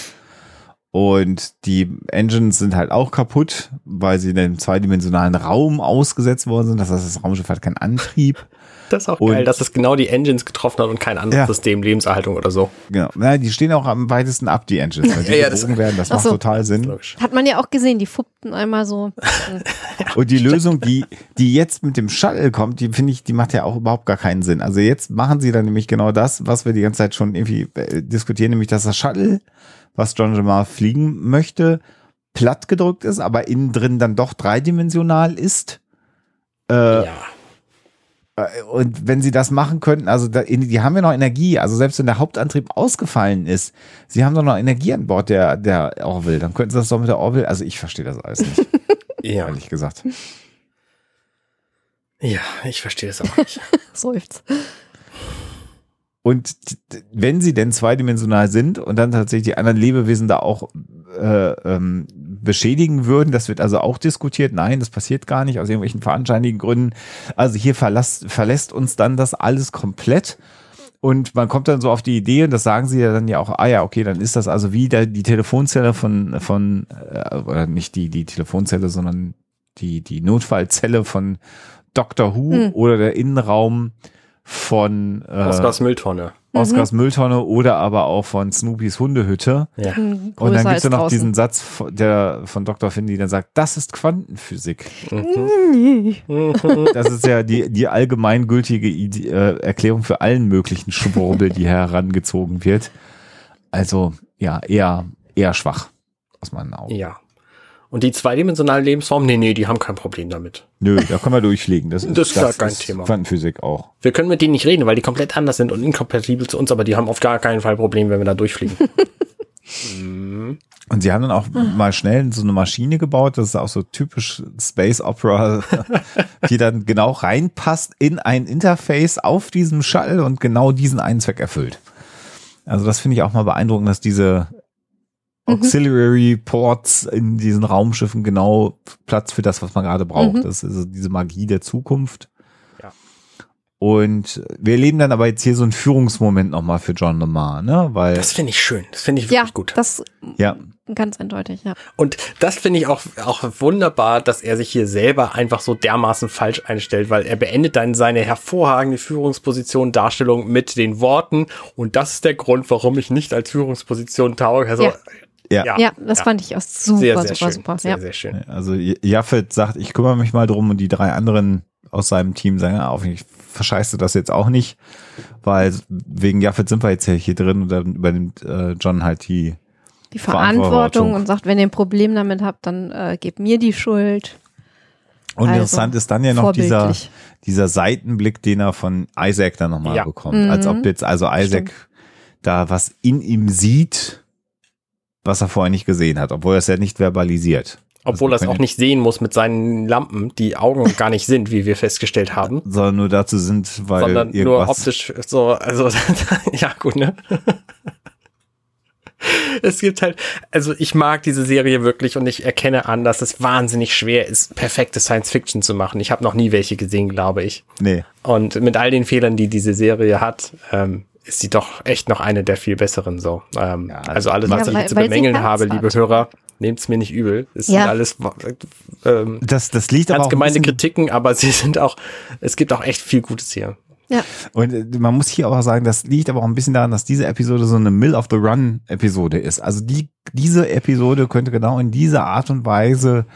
Und die Engines sind halt auch kaputt, weil sie in dem zweidimensionalen Raum ausgesetzt worden sind. Das heißt, das Raumschiff hat keinen Antrieb. Das ist auch Und- geil, dass es genau die Engines getroffen hat und kein anderes Ja. System, Lebenserhaltung oder so. Genau. Na, die stehen auch am weitesten ab, die Engines. Weil die [LAUGHS] Ja, ja, das- werden, das Ach macht so. total Sinn. Hat man ja auch gesehen, die fuppten einmal so. [LAUGHS] Und die Lösung, die, die jetzt mit dem Shuttle kommt, die finde ich, die macht ja auch überhaupt gar keinen Sinn. Also jetzt machen sie dann nämlich genau das, was wir die ganze Zeit schon irgendwie äh, diskutieren, nämlich dass das Shuttle, was John Jamal fliegen möchte, platt gedrückt ist, aber innen drin dann doch dreidimensional ist. Äh, Ja. Äh, Und wenn sie das machen könnten, also da, die haben ja noch Energie, also selbst wenn der Hauptantrieb ausgefallen ist, sie haben doch noch Energie an Bord der, der Orville, dann könnten sie das doch mit der Orville, also ich verstehe das alles nicht, [LAUGHS] Ja. ehrlich gesagt. ja, ich verstehe das auch [LAUGHS] nicht. Seufzt. Und wenn sie denn zweidimensional sind und dann tatsächlich die anderen Lebewesen da auch äh, ähm, beschädigen würden, das wird also auch diskutiert. Nein, das passiert gar nicht aus irgendwelchen veranscheinigen Gründen. Also hier verlässt, verlässt uns dann das alles komplett. und man kommt dann so auf die Idee, und das sagen sie ja dann ja auch, ah ja, okay, dann ist das also wie der, die Telefonzelle von, von äh, oder nicht die, die Telefonzelle, sondern die, die Notfallzelle von Doctor Who Hm. oder der Innenraum von äh, Oscars Mülltonne. Oscars Mülltonne oder aber auch von Snoopys Hundehütte. Ja. Hm, Und dann gibt's als ja noch draußen. diesen Satz von- der, von Dr. Finn, die dann sagt, das ist Quantenphysik. Nee. Das ist ja die, die allgemeingültige Ide äh, Erklärung für allen möglichen Schwurbel, die herangezogen wird. Also ja, eher, eher schwach aus meinen Augen. Ja. Und die zweidimensionale Lebensform, nee, nee, die haben kein Problem damit. Nö, da können wir durchlegen. Das [LAUGHS] ist, Das ist gar kein Thema. Quantenphysik auch. Wir können mit denen nicht reden, weil die komplett anders sind und inkompatibel zu uns, aber die haben auf gar keinen Fall Problem, wenn wir da durchfliegen. [LAUGHS] Und sie haben dann auch mal schnell so eine Maschine gebaut, das ist auch so typisch Space Opera, [LAUGHS] die dann genau reinpasst in ein Interface auf diesem Shuttle und genau diesen einen Zweck erfüllt. Also das finde ich auch mal beeindruckend, dass diese Auxiliary Ports in diesen Raumschiffen genau Platz für das, was man gerade braucht. Mhm. Das ist also diese Magie der Zukunft. Ja. Und wir erleben dann aber jetzt hier so einen Führungsmoment nochmal für John Lamar, ne? Weil, Das finde ich schön. Das finde ich Ja, wirklich gut. das ja, ganz eindeutig, ja. Und das finde ich auch, auch wunderbar, dass er sich hier selber einfach so dermaßen falsch einstellt, weil er beendet dann seine hervorragende Führungsposition Darstellung mit den Worten und das ist der Grund, warum ich nicht als Führungsposition tauge. Also, Ja. Ja. Ja, das fand ich auch super, sehr, sehr super, schön. super. Sehr, ja. sehr schön. Also Jaffet sagt, ich kümmere mich mal drum und die drei anderen aus seinem Team sagen, ja, auf, ich verscheiße das jetzt auch nicht, weil wegen Jaffet sind wir jetzt ja hier drin und dann übernimmt äh, John halt die Die Verantwortung Verantwortung. und sagt, wenn ihr ein Problem damit habt, dann äh, gebt mir die Schuld. Und Also, interessant ist dann ja noch dieser, dieser Seitenblick, den er von Isaac dann nochmal Ja. bekommt. Als Mhm. ob jetzt also Isaac da was in ihm sieht, was er vorher nicht gesehen hat, obwohl er es ja nicht verbalisiert. Obwohl er es Also auch nicht sehen muss mit seinen Lampen, die Augen [LAUGHS] gar nicht sind, wie wir festgestellt haben, Sondern nur dazu sind, weil sondern nur optisch so, also, [LAUGHS] ja, gut, ne? [LAUGHS] Es gibt halt, also ich mag diese Serie wirklich und ich erkenne an, dass es wahnsinnig schwer ist, perfekte Science Fiction zu machen. Ich habe noch nie welche gesehen, glaube ich. Nee. Und mit all den Fehlern, die diese Serie hat, ähm, ist sie doch echt noch eine der viel besseren so. Ähm, Ja, also alles, Ja, was ich weil- jetzt zu bemängeln habe, hat. liebe Hörer, nehmt's mir nicht übel. Es Ja. sind alles ähm, Das, das liegt aber auch ein gemeinte bisschen- Kritiken, aber [LAUGHS] sie sind auch, es gibt auch echt viel Gutes hier. Ja, Und äh, man muss hier aber sagen, das liegt aber auch ein bisschen daran, dass diese Episode so eine Mill of the Run Episode ist. Also die, diese Episode könnte genau in dieser Art und Weise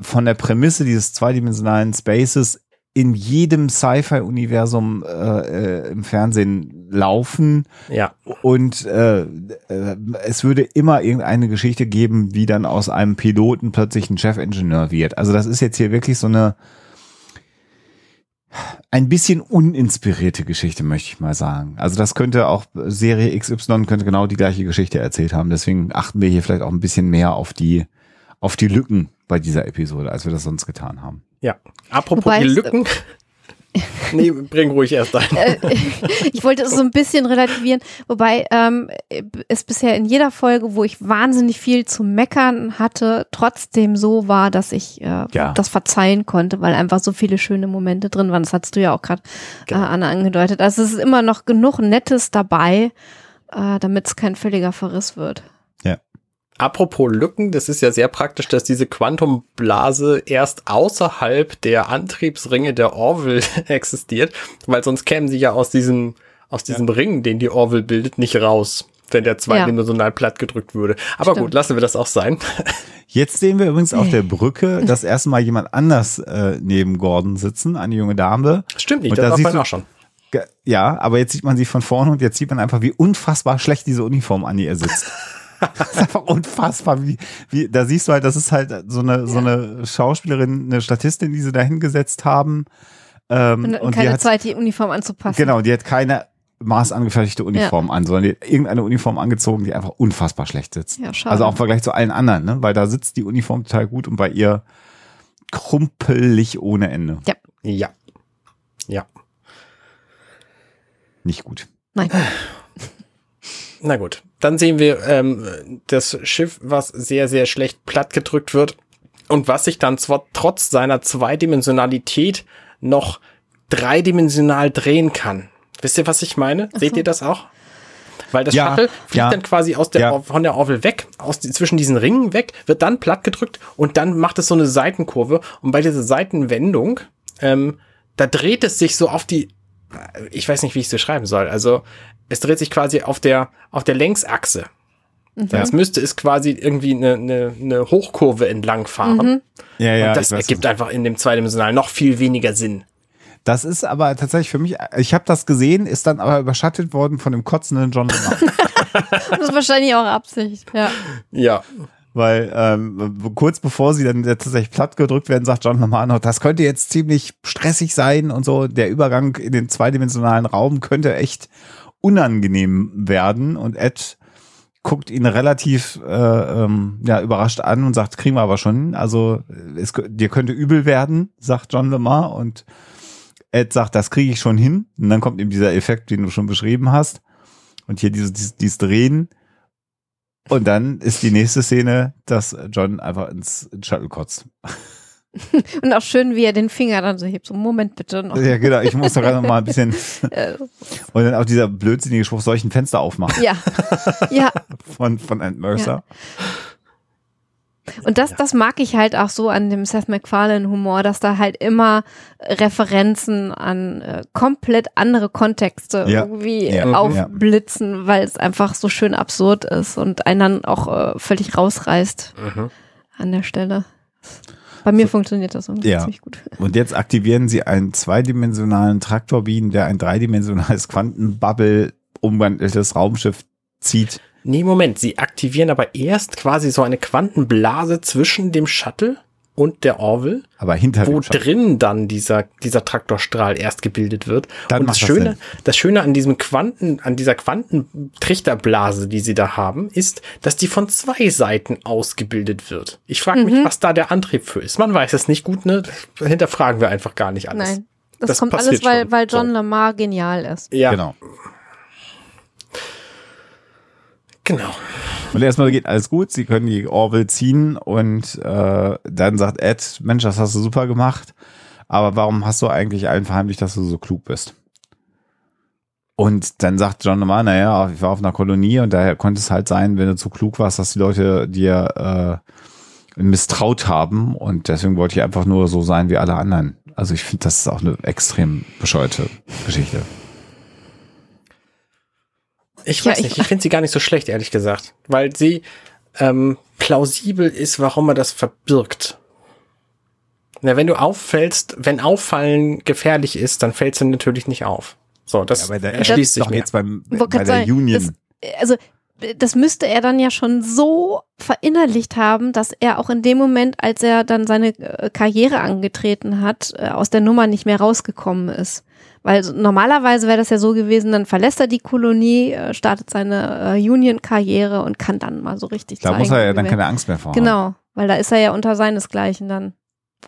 von der Prämisse dieses zweidimensionalen Spaces in jedem Sci-Fi-Universum äh, äh, im Fernsehen laufen Ja, und äh, äh, es würde immer irgendeine Geschichte geben, wie dann aus einem Piloten plötzlich ein Chefingenieur wird. Also das ist jetzt hier wirklich so eine ein bisschen uninspirierte Geschichte, möchte ich mal sagen. Also das könnte auch Serie XY könnte genau die gleiche Geschichte erzählt haben. Deswegen achten wir hier vielleicht auch ein bisschen mehr auf die auf die Lücken bei dieser Episode, als wir das sonst getan haben. ja. Apropos Wobei die Lücken. [LAUGHS] nee, bring ruhig erst ein. [LAUGHS] ich wollte es so ein bisschen relativieren, wobei ähm, es bisher in jeder Folge, wo ich wahnsinnig viel zu meckern hatte, trotzdem so war, dass ich äh, Ja. das verzeihen konnte, weil einfach so viele schöne Momente drin waren. Das hast du ja auch gerade Genau. äh, Anna angedeutet. Also es ist immer noch genug Nettes dabei, äh, damit es kein völliger Verriss wird. Apropos Lücken, das ist ja sehr praktisch, dass diese Quantumblase erst außerhalb der Antriebsringe der Orville [LAUGHS] existiert, weil sonst kämen sie ja aus diesem, aus diesem Ring, den die Orville bildet, nicht raus, wenn der zweidimensional platt gedrückt würde. Aber Stimmt. gut, lassen wir das auch sein. [LAUGHS] Jetzt sehen wir übrigens auf der Brücke, [LAUGHS] dass erstmal jemand anders äh, neben Gordon sitzen, eine junge Dame. Stimmt nicht, Und das da darf siehst man auch schon. Ja, aber jetzt sieht man sie von vorne und jetzt sieht man einfach, wie unfassbar schlecht diese Uniform an ihr sitzt. [LAUGHS] das ist einfach unfassbar. Wie, wie, da siehst du halt, das ist halt so eine, so eine Schauspielerin, eine Statistin, die sie da hingesetzt haben. Ähm, Und, und die keine hat, Zeit, die Uniform anzupassen. Genau, die hat keine maßangefertigte Uniform an, sondern die hat irgendeine Uniform angezogen, die einfach unfassbar schlecht sitzt. Ja, schade. Also auch im Vergleich zu allen anderen, ne? weil da sitzt die Uniform total gut und bei ihr krumpelig ohne Ende. Ja. Ja. Nicht gut. Nein. [SIGHS] Na gut, dann sehen wir ähm, das Schiff, was sehr, sehr schlecht plattgedrückt wird und was sich dann zwar trotz seiner Zweidimensionalität noch dreidimensional drehen kann. Wisst ihr, was ich meine? Seht ihr das auch? Weil das Ja, Shuttle fliegt ja. dann quasi aus der, Ja. von der Orville weg, aus die, zwischen diesen Ringen weg, wird dann platt gedrückt und dann macht es so eine Seitenkurve. Und bei dieser Seitenwendung, ähm, da dreht es sich so auf die, ich weiß nicht, wie ich es beschreiben soll. Also es dreht sich quasi auf der, auf der Längsachse. Das müsste es quasi irgendwie eine, eine, eine Hochkurve entlang fahren. Ja, ja, und das ergibt einfach in dem zweidimensionalen noch viel weniger Sinn. Das ist aber tatsächlich für mich, ich habe das gesehen, ist dann aber überschattet worden von dem kotzenden John. [LAUGHS] Das ist wahrscheinlich auch Absicht. Ja. Ja. Weil ähm, kurz bevor sie dann tatsächlich platt gedrückt werden, sagt John Lemar noch, das könnte jetzt ziemlich stressig sein und so. Der Übergang in den zweidimensionalen Raum könnte echt unangenehm werden. Und Ed guckt ihn relativ äh, ähm, ja, überrascht an und sagt, kriegen wir aber schon. Also es, dir könnte übel werden, sagt John Lemar. Und Ed sagt, das kriege ich schon hin. Und dann kommt eben dieser Effekt, den du schon beschrieben hast. Und hier dieses, dieses, dieses Drehen. Und dann ist die nächste Szene, dass John einfach ins Shuttle kotzt. [LAUGHS] [LAUGHS] Und auch schön, wie er den Finger dann so hebt. So, Moment bitte noch. Ja, genau. Ich muss doch gerade noch mal ein bisschen. [LAUGHS] [LAUGHS] Und dann auch dieser blödsinnige Spruch, soll ich ein Fenster aufmachen? ja. Ja. Von, von Ant Mercer. Und das, das mag ich halt auch so an dem Seth MacFarlane-Humor, dass da halt immer Referenzen an äh, komplett andere Kontexte Ja. irgendwie Ja. aufblitzen, weil es einfach so schön absurd ist und einen dann auch äh, völlig rausreißt Mhm. an der Stelle. Bei mir funktioniert das irgendwie Ja. ziemlich gut. Und jetzt aktivieren sie einen zweidimensionalen Traktorbeam, der ein dreidimensionales Quantenbubble umwandeltes Raumschiff zieht. Nee, Moment, sie aktivieren aber erst quasi so eine Quantenblase zwischen dem Shuttle und der Orville, Aber hinter wo drin dann dieser, dieser Traktorstrahl erst gebildet wird. Dann und das das Schöne, Sinn. das Schöne an diesem Quanten, an dieser Quantentrichterblase, die sie da haben, ist, dass die von zwei Seiten ausgebildet wird. Ich frage Mhm. mich, was da der Antrieb für ist. Man weiß es nicht gut, ne? Hinterfragen wir einfach gar nicht alles. Nein. Das, Das kommt alles, weil, schon. weil John So. Lamar genial ist. Ja, Genau. Genau. Und erstmal geht alles gut, sie können die Orville ziehen und äh, dann sagt Ed, Mensch, das hast du super gemacht, aber warum hast du eigentlich allen verheimlicht, dass du so klug bist? Und dann sagt John Lamar, naja, ich war auf einer Kolonie und daher konnte es halt sein, wenn du zu klug warst, dass die Leute dir äh, misstraut haben und deswegen wollte ich einfach nur so sein wie alle anderen. Also ich finde, das ist auch eine extrem bescheuerte Geschichte. Ich Ja, weiß ich- nicht, ich finde sie gar nicht so schlecht, ehrlich gesagt. Weil sie ähm, plausibel ist, warum er das verbirgt. Na, wenn du auffällst, wenn Auffallen gefährlich ist, dann fällst du natürlich nicht auf. So, das da erschließt sich mir. jetzt beim, Ich bei der sagen, Union. Das, also, das müsste er dann ja schon so verinnerlicht haben, dass er auch in dem Moment, als er dann seine äh, Karriere angetreten hat, äh, aus der Nummer nicht mehr rausgekommen ist. Weil normalerweise wäre das ja so gewesen, dann verlässt er die Kolonie, äh, startet seine äh, Union-Karriere und kann dann mal so richtig Da zeigen. muss er ja dann keine Angst mehr vor haben. Genau, weil da ist er ja unter seinesgleichen dann.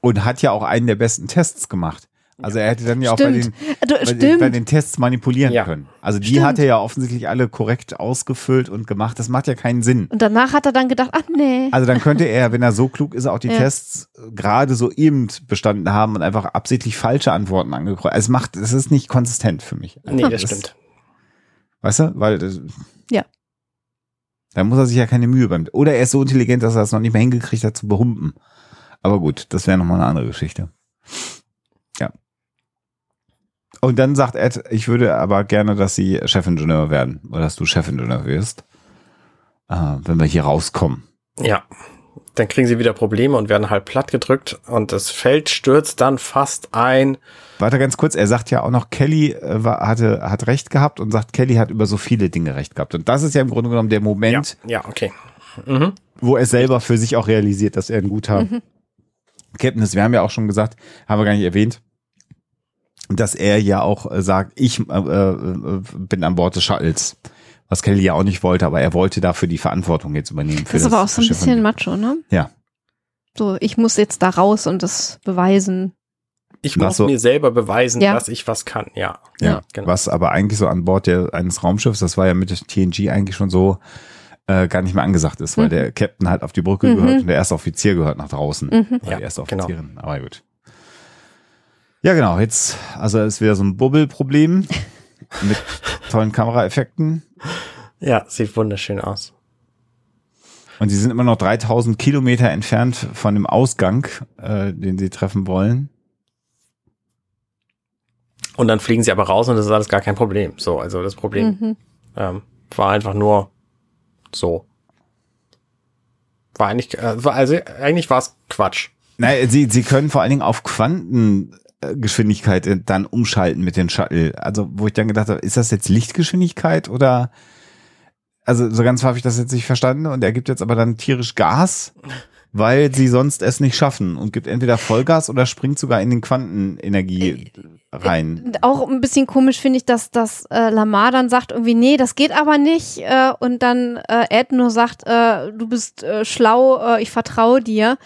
Und hat ja auch einen der besten Tests gemacht. Also er hätte dann ja auch bei Stimmt. den, Du, bei, den, stimmt. bei den Tests manipulieren Ja. können. Also die Stimmt. hat er ja offensichtlich alle korrekt ausgefüllt und gemacht. Das macht ja keinen Sinn. und danach hat er dann gedacht, ach nee. Also dann könnte er, wenn er so klug ist, auch die Ja. Tests gerade so eben bestanden haben und einfach absichtlich falsche Antworten angekreuzt. Es macht, es ist nicht konsistent für mich. Nee, das stimmt. Weißt du? Weil das, Ja. Da muss er sich ja keine Mühe beim. Oder er ist so intelligent, dass er es noch nicht mehr hingekriegt hat zu behumpen. Aber gut, das wäre nochmal eine andere Geschichte. Und dann sagt Ed, ich würde aber gerne, dass sie Chefingenieur werden. Oder dass du Chefingenieur wirst. Äh, wenn wir hier rauskommen. Ja. Dann kriegen sie wieder Probleme und werden halt platt gedrückt und das Feld stürzt dann fast ein. Warte ganz kurz, er sagt ja auch noch, Kelly äh, war, hatte, hat recht gehabt und sagt, Kelly hat über so viele Dinge recht gehabt. Und das ist ja im Grunde genommen der Moment, Ja, ja, okay. Mhm. wo er selber für sich auch realisiert, dass er ein guter Captain ist. Wir haben ja auch schon gesagt, haben wir gar nicht erwähnt, dass er ja auch äh, sagt, ich äh, äh, bin an Bord des Shuttles. Was Kelly ja auch nicht wollte, aber er wollte dafür die Verantwortung jetzt übernehmen. Für das ist aber auch so ein bisschen macho, ne? Ja. So, ich muss jetzt da raus und das beweisen. Ich muss so. mir selber beweisen, Ja. dass ich was kann. Ja. Ja, genau. was aber eigentlich so an Bord der, eines Raumschiffs, das war ja mit TNG eigentlich schon so, äh, gar nicht mehr angesagt ist, weil Mhm. der Captain halt auf die Brücke Mhm. gehört und der erste Offizier gehört nach draußen. Mhm. Weil Ja, die erste genau. Offizierin, aber gut. Ja, genau, jetzt, also ist wieder so ein Bubbelproblem. [LAUGHS] mit tollen Kameraeffekten. Ja, sieht wunderschön aus. Und sie sind immer noch 3000 Kilometer entfernt von dem Ausgang, äh, den sie treffen wollen. Und dann fliegen sie aber raus und das ist alles gar kein Problem. So, also das Problem Mhm. ähm, war einfach nur so. War eigentlich, äh, war, also eigentlich war es Quatsch. Nein, sie, sie können vor allen Dingen auf Quantengeschwindigkeit äh, dann umschalten mit den Shuttle. Also, wo ich dann gedacht habe, ist das jetzt Lichtgeschwindigkeit oder also so ganz habe ich das jetzt nicht verstanden und er gibt jetzt aber dann tierisch Gas, weil sie sonst es nicht schaffen und gibt entweder Vollgas oder springt sogar in den Quantenenergie rein. Und Auch ein bisschen komisch finde ich, dass, dass äh, Lamar dann sagt irgendwie, nee, das geht aber nicht. Äh, und dann äh, Ed nur sagt, äh, du bist äh, schlau, äh, ich vertraue dir.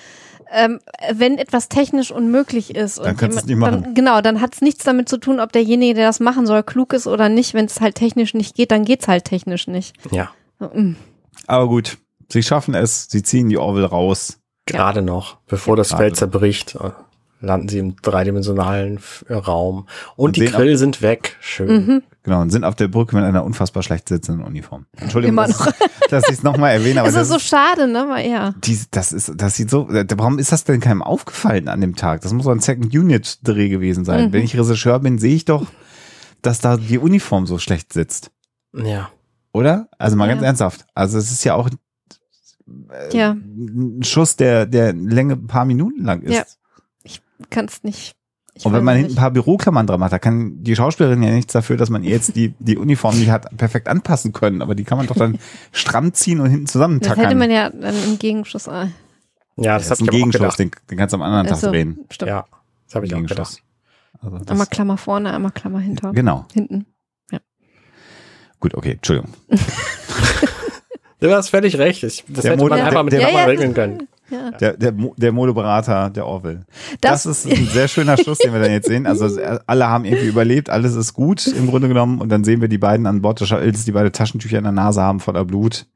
Ähm, wenn etwas technisch unmöglich ist. Dann und kannst du es nicht machen. Dann, genau, dann hat es nichts damit zu tun, ob derjenige, der das machen soll, klug ist oder nicht. Wenn es halt technisch nicht geht, dann geht's halt technisch nicht. Ja, mm. Aber gut, sie schaffen es, sie ziehen die Orville raus. gerade noch, bevor das Gerade Feld zerbricht, landen sie im dreidimensionalen äh, Raum. Und, Und die Grill sind weg. Schön. Mhm. Genau, und sind auf der Brücke mit einer unfassbar schlecht sitzenden Uniform. Entschuldigung, Immer dass, noch. dass ich es nochmal erwähne, aber Es das ist so schade, ne? Aber ja. Die, das ist, das sieht so, äh, warum ist das denn keinem aufgefallen an dem Tag? Das muss doch ein Second Unit Dreh gewesen sein. Mhm. Wenn ich Regisseur bin, sehe ich doch, dass da die Uniform so schlecht sitzt. Ja. Oder? Also mal Ja. ganz ernsthaft. Also es ist ja auch Ja, ein Schuss, der, der Länge ein paar Minuten lang ist. Ja. Kannst nicht. Ich Und wenn man hinten ein paar Büroklammern dran macht, da kann die Schauspielerin ja nichts dafür, dass man ihr jetzt die, die Uniform nicht hat perfekt anpassen können. Aber die kann man doch dann [LAUGHS] stramm ziehen und hinten Das zusammentackern. hätte man ja dann im Gegenschuss. Ah, Ja, das das, ist ein Gegenschuss, den, den kannst du am anderen Tag drehen. Stimmt. Ja, das habe ich auch gedacht. Also das, Einmal Klammer vorne, einmal Klammer hinter. genau. Hinten. Gut, okay, Entschuldigung. [LAUGHS] Du hast völlig recht. Ich, das Der hätte man Mod- einfach mit der- der, Ja, ja. regeln können. Ja. Der, der, der Modeberater der Orville. Das, Das, ist ein sehr schöner Schluss, den wir dann jetzt sehen. Also äh, alle haben irgendwie überlebt, alles ist gut im Grunde genommen. Und dann sehen wir die beiden an Bord des Shuttles, die beide Taschentücher in der Nase haben voller Blut.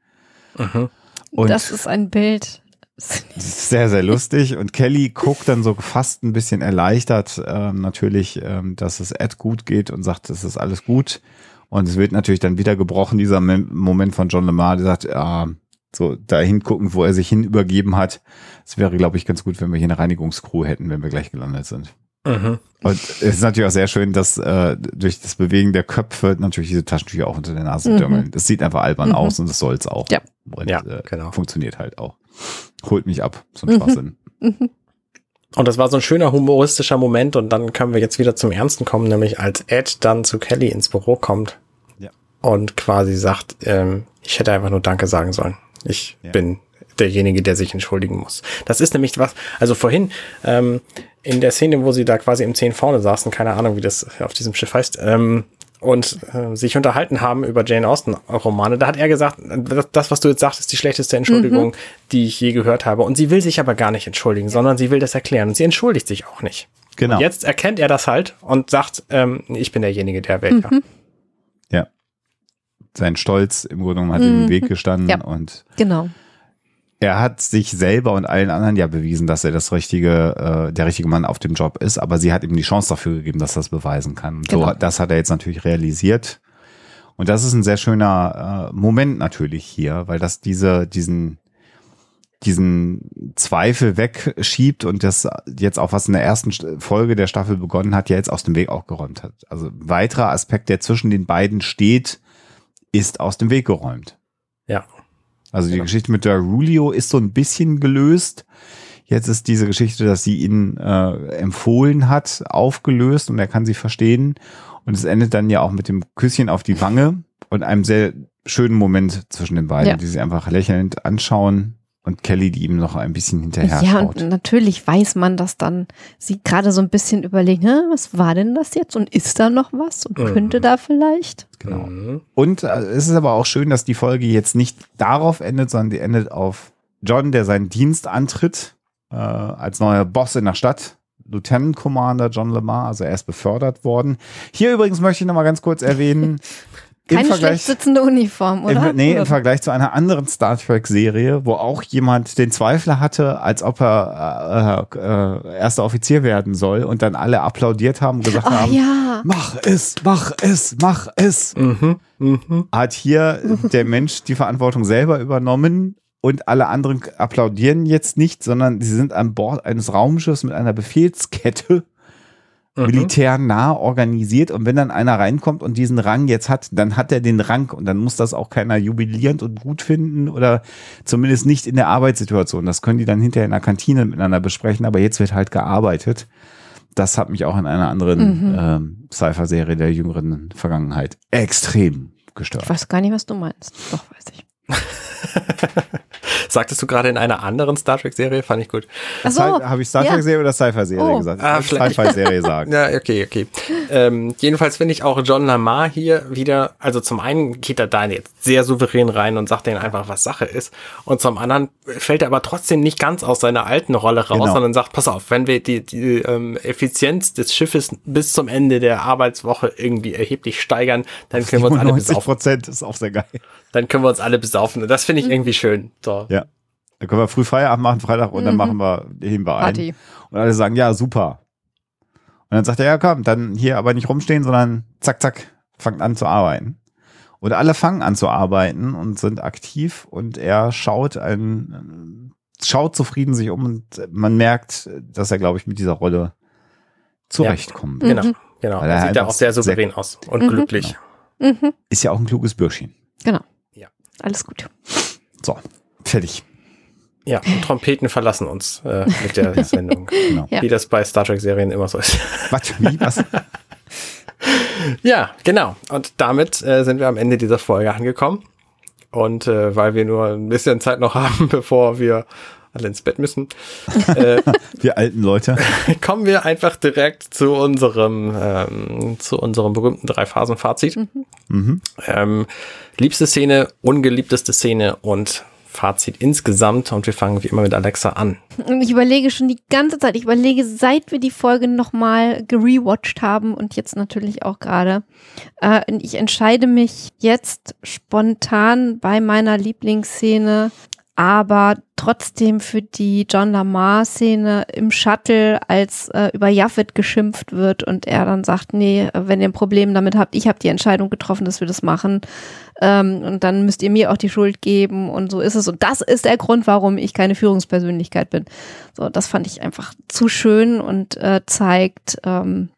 Mhm. Und das ist ein Bild. sehr, sehr lustig. Und Kelly guckt dann so fast ein bisschen erleichtert ähm, natürlich, ähm, dass es Ed gut geht und sagt, es ist alles gut. Und es wird natürlich dann wieder gebrochen, dieser Moment von John Lemar, der sagt, ja, so dahin gucken, wo er sich hin übergeben hat. Es wäre, glaube ich, ganz gut, wenn wir hier eine Reinigungscrew hätten, wenn wir gleich gelandet sind. Mhm. Und es ist natürlich auch sehr schön, dass äh, durch das Bewegen der Köpfe natürlich diese Taschentücher auch unter der Nase Mhm. dümmeln. Das sieht einfach albern Mhm. aus und das soll's auch. Ja. Und, Ja, äh, genau. Funktioniert halt auch. Holt mich ab, so ein Mhm. Schwachsinn. Und das war so ein schöner humoristischer Moment und dann können wir jetzt wieder zum Ernsten kommen, nämlich als Ed dann zu Kelly ins Büro kommt Ja. und quasi sagt, ähm, ich hätte einfach nur Danke sagen sollen. Ich Ja. bin derjenige, der sich entschuldigen muss. Das ist nämlich was, also vorhin ähm, in der Szene, wo sie da quasi im 10 vorne saßen, keine Ahnung, wie das auf diesem Schiff heißt, ähm, und äh, sich unterhalten haben über Jane Austen Romane, da hat er gesagt, das, das, was du jetzt sagst, ist die schlechteste Entschuldigung, die ich je gehört habe. Und sie will sich aber gar nicht entschuldigen, sondern sie will das erklären. Und sie entschuldigt sich auch nicht. Genau. Und jetzt erkennt er das halt und sagt, ähm, ich bin derjenige, der welcher. Ja. Sein Stolz im Grunde genommen hat ihm im Weg gestanden Ja. und Genau. er hat sich selber und allen anderen ja bewiesen, dass er das richtige, äh, der richtige Mann auf dem Job ist, aber sie hat ihm die Chance dafür gegeben, dass er das beweisen kann. Genau. So, das hat er jetzt natürlich realisiert. Und das ist ein sehr schöner äh, Moment natürlich hier, weil das diese, diesen, diesen Zweifel wegschiebt und das jetzt auch, was in der ersten St- Folge der Staffel begonnen hat, ja jetzt aus dem Weg auch geräumt hat. Also ein weiterer Aspekt, der zwischen den beiden steht, ist aus dem Weg geräumt. Ja. Also die Genau. Geschichte mit der Rulio ist so ein bisschen gelöst. Jetzt ist diese Geschichte, dass sie ihn äh, empfohlen hat, aufgelöst und er kann sie verstehen. Und es endet dann ja auch mit dem Küsschen auf die Wange und einem sehr schönen Moment zwischen den beiden, Ja. die sie einfach lächelnd anschauen und Kelly, die ihm noch ein bisschen hinterher Ja, schaut. und natürlich weiß man, dass dann sie gerade so ein bisschen überlegen, Hä, was war denn das jetzt und ist da noch was und Mhm. könnte da vielleicht? Genau. Mhm. Und äh, es ist aber auch schön, dass die Folge jetzt nicht darauf endet, sondern die endet auf John, der seinen Dienst antritt äh, als neuer Boss in der Stadt. Lieutenant Commander John Lamar, also er ist befördert worden. Hier übrigens möchte ich noch mal ganz kurz erwähnen, [LAUGHS] Keine Vergleich- schlecht sitzende Uniform, oder? Im, nee, im Vergleich zu einer anderen Star Trek-Serie, wo auch jemand den Zweifel hatte, als ob er äh, äh, erster Offizier werden soll und dann alle applaudiert haben und gesagt Ach haben, ja. mach es, mach es, mach es. Mhm. Mhm. Hat hier der Mensch die Verantwortung selber übernommen und alle anderen applaudieren jetzt nicht, sondern sie sind an Bord eines Raumschiffs mit einer Befehlskette Mhm. militärnah organisiert und wenn dann einer reinkommt und diesen Rang jetzt hat, dann hat er den Rang und dann muss das auch keiner jubilierend und gut finden oder zumindest nicht in der Arbeitssituation. Das können die dann hinterher in der Kantine miteinander besprechen, aber jetzt wird halt gearbeitet. Das hat mich auch in einer anderen ähm, Cypher-Serie der jüngeren Vergangenheit extrem gestört. Ich weiß gar nicht, was du meinst. Doch, weiß ich. [LAUGHS] Sagtest du gerade in einer anderen Star Trek-Serie? Fand ich gut. Ach so, Habe ich Star ja. Trek-Serie oder Cypher-Serie Oh. gesagt? Ah, Sci-Fi-Serie [LAUGHS] sagen. Ja, okay, okay. Ähm, jedenfalls finde ich auch John Lamar hier wieder, also zum einen geht er da jetzt sehr souverän rein und sagt denen einfach, was Sache ist. Und zum anderen fällt er aber trotzdem nicht ganz aus seiner alten Rolle raus, Genau. sondern sagt, pass auf, wenn wir die, die ähm, Effizienz des Schiffes bis zum Ende der Arbeitswoche irgendwie erheblich steigern, dann können wir uns alle 90 besaufen. Prozent ist auch sehr geil. Dann können wir uns alle besaufen. Und das finde ich irgendwie schön. So. Ja. Dann können wir früh Feierabend machen, Freitag, und dann Mhm. machen wir, heben wir ein. Party. Und alle sagen, ja, super. Und dann sagt er, ja, komm, dann hier aber nicht rumstehen, sondern zack, zack, fangt an zu arbeiten. Und alle fangen an zu arbeiten und sind aktiv und er schaut ein, schaut zufrieden sich um und man merkt, dass er, glaube ich, mit dieser Rolle zurechtkommen wird. Genau, Mhm. genau. Weil Er sieht da auch sehr sehr- souverän aus und Mhm. glücklich. Mhm. Ist ja auch ein kluges Bürschchen. Genau. Alles gut. So, fertig. Ja, und Trompeten verlassen uns äh, mit der [LAUGHS] Sendung. Genau. Ja. Wie das bei Star Trek-Serien immer so ist. Was? Wie? Was? Ja, genau. Und damit äh, sind wir am Ende dieser Folge angekommen. Und äh, weil wir nur ein bisschen Zeit noch [LAUGHS] haben, bevor wir alle ins Bett müssen, [LAUGHS] äh, Wir alten Leute. [LAUGHS] kommen wir einfach direkt zu unserem, ähm, zu unserem berühmten Drei-Phasen-Fazit. Mhm. Ähm, liebste Szene, ungeliebteste Szene und Fazit insgesamt. Und wir fangen wie immer mit Alexa an. Und ich überlege schon die ganze Zeit, ich überlege, seit wir die Folge nochmal gerewatcht haben und jetzt natürlich auch gerade. Äh, ich entscheide mich jetzt spontan bei meiner Lieblingsszene, aber trotzdem für die John Lamar-Szene im Shuttle, als äh, über Jaffet geschimpft wird und er dann sagt, nee, wenn ihr ein Problem damit habt, ich habe die Entscheidung getroffen, dass wir das machen. Ähm, und dann müsst ihr mir auch die Schuld geben und so ist es. Und das ist der Grund, warum ich keine Führungspersönlichkeit bin. So, das fand ich einfach zu schön und äh, zeigt, ähm,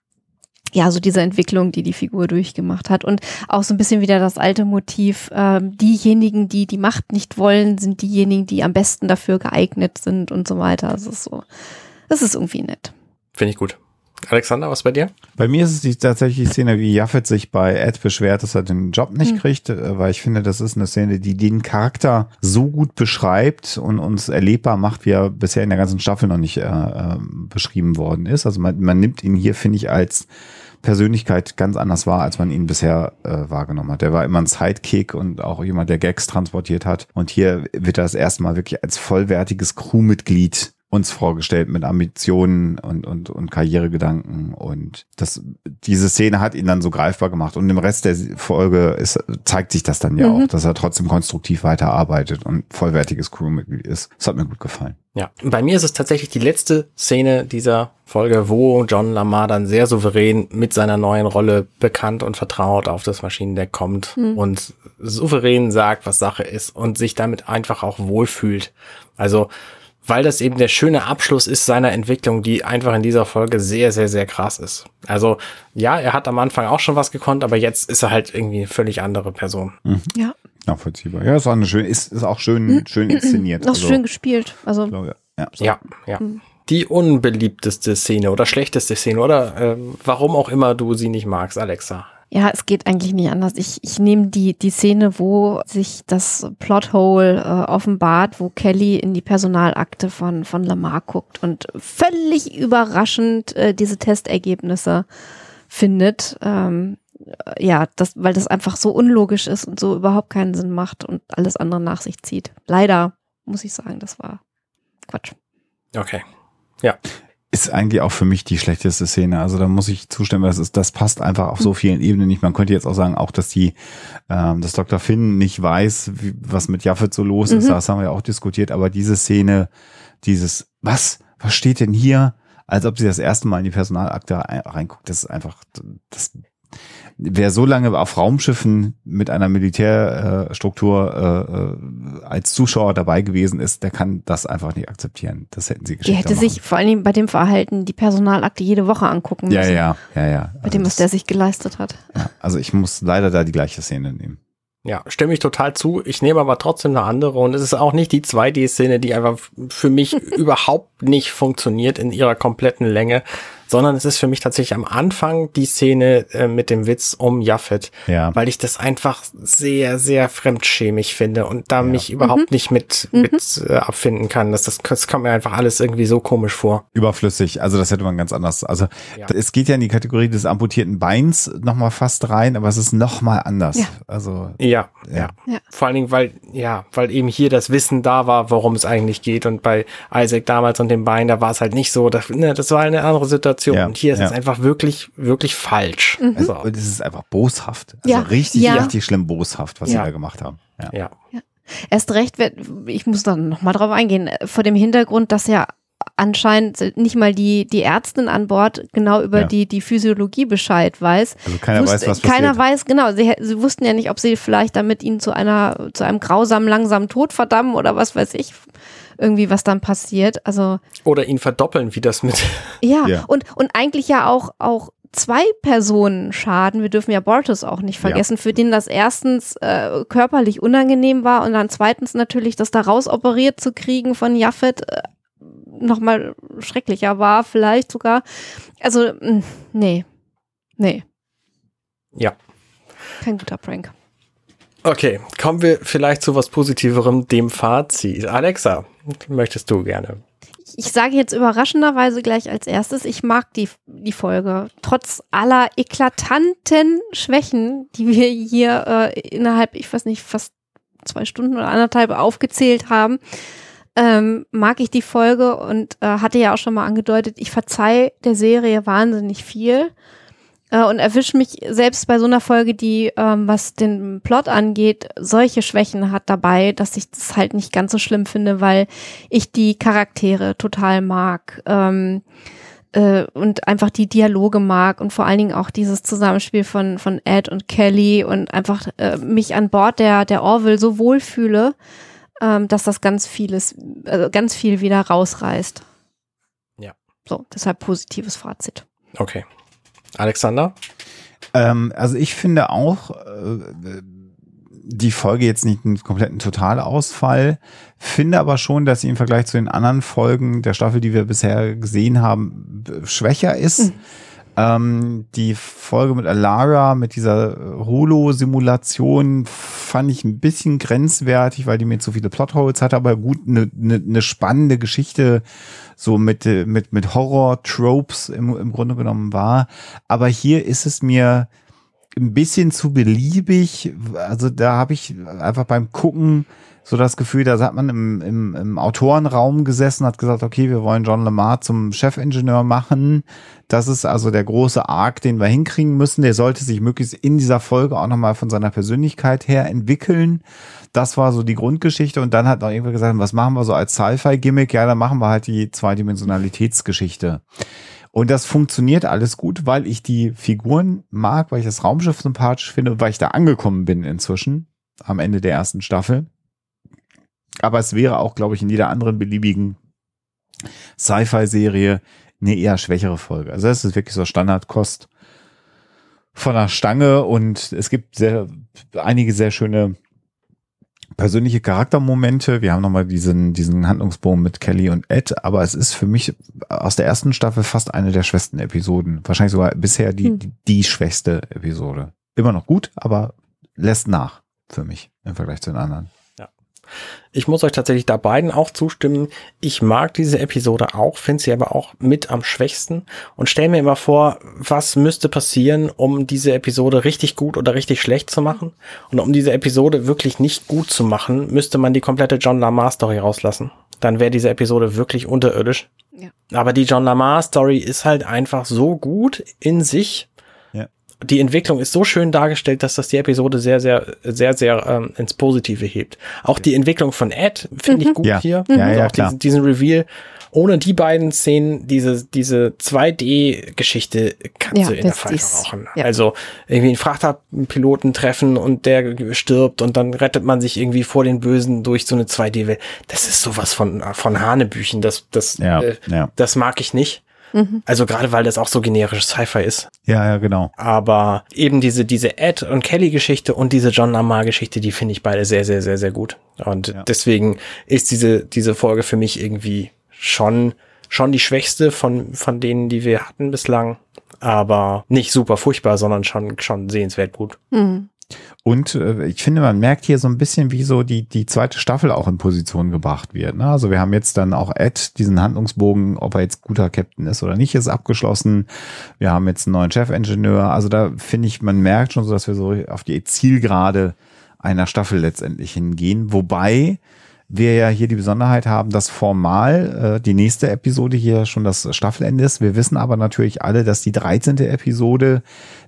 ja, so diese Entwicklung, die die Figur durchgemacht hat und auch so ein bisschen wieder das alte Motiv, ähm, diejenigen, die die Macht nicht wollen, sind diejenigen, die am besten dafür geeignet sind und so weiter. Das ist so, das ist irgendwie nett. Finde ich gut. Alexander, was bei dir? Bei mir ist es die, tatsächlich die Szene, wie Jaffet sich bei Ed beschwert, dass er den Job nicht kriegt, äh, weil ich finde, das ist eine Szene, die den Charakter so gut beschreibt und uns erlebbar macht, wie er bisher in der ganzen Staffel noch nicht äh, äh, beschrieben worden ist. Also man, man nimmt ihn hier, finde ich, als Persönlichkeit ganz anders wahr, als man ihn bisher äh, wahrgenommen hat. Der war immer ein Sidekick und auch jemand, der Gags transportiert hat. Und hier wird er das erste Mal wirklich als vollwertiges Crewmitglied uns vorgestellt mit Ambitionen und, und, und Karrieregedanken. Und das, diese Szene hat ihn dann so greifbar gemacht. Und im Rest der Folge ist, zeigt sich das dann ja Mhm. auch, dass er trotzdem konstruktiv weiterarbeitet und vollwertiges Crewmitglied ist. Das hat mir gut gefallen. Ja, bei mir ist es tatsächlich die letzte Szene dieser Folge, wo John Lamar dann sehr souverän mit seiner neuen Rolle bekannt und vertraut auf das Maschinendeck kommt und souverän sagt, was Sache ist und sich damit einfach auch wohlfühlt. Also, weil das eben der schöne Abschluss ist seiner Entwicklung, die einfach in dieser Folge sehr, sehr, sehr krass ist. Also, ja, er hat am Anfang auch schon was gekonnt, aber jetzt ist er halt irgendwie eine völlig andere Person. Ja, Nachvollziehbar. Ja, ist auch eine schön, ist, ist auch schön, schön inszeniert. noch Also, schön gespielt. Also glaube, ja. Ja, ja. Die unbeliebteste Szene oder schlechteste Szene oder ähm, warum auch immer du sie nicht magst, Alexa. Ja, es geht eigentlich nicht anders. Ich, ich nehme die, die Szene, wo sich das Plothole äh, offenbart, wo Kelly in die Personalakte von, von Lamar guckt und völlig überraschend äh, diese Testergebnisse findet. Ähm, äh, ja, das, weil das einfach so unlogisch ist und so überhaupt keinen Sinn macht und alles andere nach sich zieht. Leider muss ich sagen, das war Quatsch. Okay. Ist eigentlich auch für mich die schlechteste Szene. Also da muss ich zustimmen, das ist, das passt einfach auf so vielen Ebenen nicht. Man könnte jetzt auch sagen, auch dass die, ähm, dass Dr. Finn nicht weiß, wie, was mit Jaffet so los ist. Das haben wir ja auch diskutiert. Aber diese Szene, dieses, was, was steht denn hier? Als ob sie das erste Mal in die Personalakte ein- reinguckt, das ist einfach, das, wer so lange auf Raumschiffen mit einer Militärstruktur äh, äh, als Zuschauer dabei gewesen ist, der kann das einfach nicht akzeptieren. Das hätten sie Die geschickt hätte sich vor allen Dingen bei dem Verhalten die Personalakte jede Woche angucken müssen. Ja, ja, ja, ja. Bei dem, was der sich geleistet hat. ja. Also ich muss leider da die gleiche Szene nehmen. Ja, stimme ich total zu. Ich nehme aber trotzdem eine andere und es ist auch nicht die 2D-Szene, die einfach für mich [LAUGHS] überhaupt nicht funktioniert in ihrer kompletten Länge, sondern es ist für mich tatsächlich am Anfang die Szene äh, mit dem Witz um Jaffet, Ja. weil ich das einfach sehr, sehr fremdschämig finde und da mich überhaupt nicht mit, mit äh, abfinden kann. Das, das, das kommt mir einfach alles irgendwie so komisch vor. Überflüssig, also das hätte man ganz anders. Also Ja. es geht ja in die Kategorie des amputierten Beins nochmal fast rein, aber es ist nochmal anders. Ja. Also Ja, Ja. ja, Ja. Vor allen Dingen, weil, ja, weil eben hier das Wissen da war, worum es eigentlich geht. Und bei Isaac damals und dem Bein, da war es halt nicht so. Das, ne, das war eine andere Situation. Ja, und hier ist ja. es einfach wirklich, wirklich falsch. Also, Also, und es ist einfach boshaft. Also Ja, richtig, ja. richtig schlimm boshaft, was Ja. sie da gemacht haben. Ja. ja. Erst recht, wird- ich muss da noch mal drauf eingehen, vor dem Hintergrund, dass ja anscheinend nicht mal die, die Ärztin an Bord genau über Ja. die, die Physiologie Bescheid weiß. Also keiner Wusste- weiß, was Keiner passiert. weiß, genau. Sie, hä- sie wussten ja nicht, ob sie vielleicht damit ihn zu einer, zu einem grausamen, langsamen Tod verdammen oder was weiß ich. Irgendwie, was dann passiert. Also, Oder ihn verdoppeln, wie das mit. [LAUGHS] ja. Ja. Und, und eigentlich ja auch, auch zwei Personen schaden. Wir dürfen ja Bortus auch nicht vergessen, für den das erstens äh, körperlich unangenehm war und dann zweitens natürlich das da rausoperiert zu kriegen von Jaffet äh, nochmal schrecklicher war, vielleicht sogar. Also, mh, nee. Nee. Ja. Kein guter Prank. Okay, kommen wir vielleicht zu was Positiverem, dem Fazit. Alexa, möchtest du gerne? Ich sage jetzt überraschenderweise gleich als erstes, ich mag die, die Folge. Trotz aller eklatanten Schwächen, die wir hier äh, innerhalb, ich weiß nicht, fast zwei Stunden oder anderthalb aufgezählt haben, ähm, mag ich die Folge und äh, hatte ja auch schon mal angedeutet, ich verzeih der Serie wahnsinnig viel äh, und erwische mich selbst bei so einer Folge, die, ähm, was den Plot angeht, solche Schwächen hat dabei, dass ich das halt nicht ganz so schlimm finde, weil ich die Charaktere total mag. Ähm, äh, und einfach die Dialoge mag und vor allen Dingen auch dieses Zusammenspiel von, von Ed und Kelly und einfach äh, mich an Bord der, der Orville so wohlfühle, ähm, dass das ganz vieles, also ganz viel wieder rausreißt. Ja. So, deshalb positives Fazit. Okay. Alexander? Ähm, also ich finde auch äh, die Folge jetzt nicht einen kompletten Totalausfall, finde aber schon, dass sie im Vergleich zu den anderen Folgen der Staffel, die wir bisher gesehen haben, schwächer ist. Ähm, die Folge mit Alara, mit dieser Holo-Simulation, fand ich ein bisschen grenzwertig, weil die mir zu viele Plotholes hatte, aber gut, eine ne, ne spannende Geschichte so mit, äh, mit, mit Horror-Tropes im, im Grunde genommen war. Aber hier ist es mir ein bisschen zu beliebig. Also da habe ich einfach beim Gucken so das Gefühl, da hat man im, im, im Autorenraum gesessen, hat gesagt, okay, wir wollen John Lamar zum Chefingenieur machen. Das ist also der große Arc, den wir hinkriegen müssen. Der sollte sich möglichst in dieser Folge auch nochmal von seiner Persönlichkeit her entwickeln. Das war so die Grundgeschichte. Und dann hat noch irgendwer gesagt, was machen wir so als Sci-Fi-Gimmick? Ja, dann machen wir halt die Zweidimensionalitätsgeschichte. Und das funktioniert alles gut, weil ich die Figuren mag, weil ich das Raumschiff sympathisch finde weil ich da angekommen bin inzwischen am Ende der ersten Staffel. Aber es wäre auch, glaube ich, in jeder anderen beliebigen Sci-Fi-Serie eine eher schwächere Folge. Also das ist wirklich so Standardkost von der Stange und es gibt sehr, einige sehr schöne persönliche Charaktermomente. Wir haben nochmal diesen, diesen Handlungsbogen mit Kelly und Ed, aber es ist für mich aus der ersten Staffel fast eine der schwächsten Episoden. Wahrscheinlich sogar bisher die, Hm. die, die schwächste Episode. Immer noch gut, aber lässt nach für mich im Vergleich zu den anderen. Ich muss euch tatsächlich da beiden auch zustimmen. Ich mag diese Episode auch, finde sie aber auch mit am schwächsten und stelle mir immer vor, was müsste passieren, um diese Episode richtig gut oder richtig schlecht zu machen. Und um diese Episode wirklich nicht gut zu machen, müsste man die komplette John Lamar Story rauslassen. dann wäre diese Episode wirklich unterirdisch. Ja. Aber die John Lamar Story ist halt einfach so gut in sich. Die Entwicklung ist so schön dargestellt, dass das die Episode sehr, sehr, sehr, sehr ähm, ins Positive hebt. Auch die Entwicklung von Ed finde ich gut Ja. hier. Ja, Also ja, auch klar. diesen, diesen Reveal. Ohne die beiden Szenen, diese, diese 2D-Geschichte kannst Ja, du in der Pfeife rauchen. ja. Also irgendwie einen Frachterpiloten treffen und der stirbt und dann rettet man sich irgendwie vor den Bösen durch so eine 2D-Welt. Das ist sowas von, von Hanebüchen. Das, das, Ja, äh, ja. das mag ich nicht. Also gerade weil das auch so generisch Sci-Fi ist. Ja, ja, genau. Aber eben diese, diese Ed und Kelly-Geschichte und diese John Lamar-Geschichte, die finde ich beide sehr, sehr, sehr, sehr gut. Und Ja. deswegen ist diese, diese Folge für mich irgendwie schon, schon die schwächste von, von denen, die wir hatten bislang. Aber nicht super furchtbar, sondern schon, schon sehenswert gut. Mhm. Und äh, ich finde, man merkt hier so ein bisschen, wie so die, die zweite Staffel auch in Position gebracht wird. Ne? Also wir haben jetzt dann auch Ed, diesen Handlungsbogen, ob er jetzt guter Captain ist oder nicht, ist abgeschlossen. Wir haben jetzt einen neuen Chefingenieur. Also da finde ich, man merkt schon so, dass wir so auf die Zielgerade einer Staffel letztendlich hingehen. Wobei wir ja hier die Besonderheit haben, dass formal äh, die nächste Episode hier schon das Staffelende ist. Wir wissen aber natürlich alle, dass die 13. Episode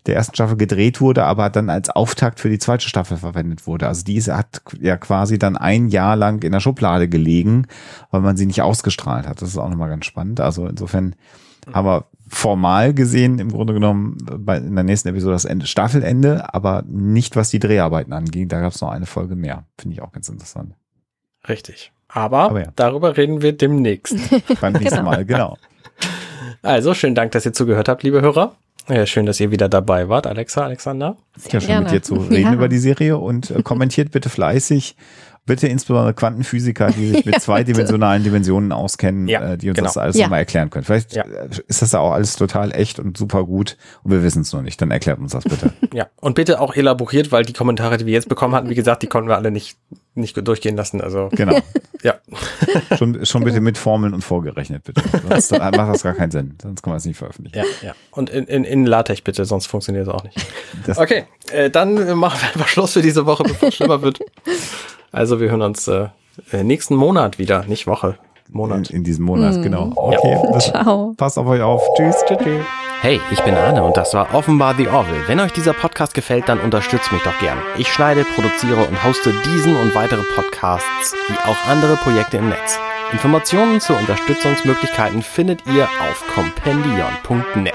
der ersten Staffel gedreht wurde, aber dann als Auftakt für die zweite Staffel verwendet wurde. Also diese hat ja quasi dann ein Jahr lang in der Schublade gelegen, weil man sie nicht ausgestrahlt hat. Das ist auch nochmal ganz spannend. Also insofern aber formal gesehen im Grunde genommen bei, in der nächsten Episode das Ende, Staffelende, aber nicht was die Dreharbeiten angeht. Da gab es noch eine Folge mehr. Finde ich auch ganz interessant. Richtig. Aber, Aber ja. darüber reden wir demnächst. [LAUGHS] Beim nächsten Mal, genau. Also, schönen Dank, dass ihr zugehört habt, liebe Hörer. Ja, schön, dass ihr wieder dabei wart, Alexa, Alexander. Ja, schön gerne. mit dir zu reden Ja. über die Serie und äh, kommentiert bitte fleißig. Bitte insbesondere Quantenphysiker, die sich [LAUGHS] mit zweidimensionalen Dimensionen auskennen, Ja, äh, die uns genau. das alles Ja. nochmal erklären können. Vielleicht Ja. äh, ist das ja auch alles total echt und super gut und wir wissen es noch nicht. Dann erklärt uns das bitte. [LAUGHS] Ja, und bitte auch elaboriert, weil die Kommentare, die wir jetzt bekommen hatten, wie gesagt, die konnten wir alle nicht, nicht durchgehen lassen. Also, genau. ja. [LAUGHS] Schon, schon bitte mit Formeln und vorgerechnet, bitte. Sonst macht das gar keinen Sinn. Sonst kann man es nicht veröffentlichen. Ja, ja. Und in, in, in LaTeX bitte, sonst funktioniert es auch nicht. Das- Okay, äh, dann machen wir einfach Schluss für diese Woche, bevor es schlimmer wird. Also wir hören uns äh, äh, nächsten Monat wieder, nicht Woche, In, Monat. in diesem Monat, genau. Okay, [LAUGHS] das, Ciao. passt auf euch auf. Tschüss. Tschüss. tschüss. Hey, ich bin Arne und das war offenbar The Orville. Wenn euch dieser Podcast gefällt, dann unterstützt mich doch gern. Ich schneide, produziere und hoste diesen und weitere Podcasts, wie auch andere Projekte im Netz. Informationen zu Unterstützungsmöglichkeiten findet ihr auf compendion.net.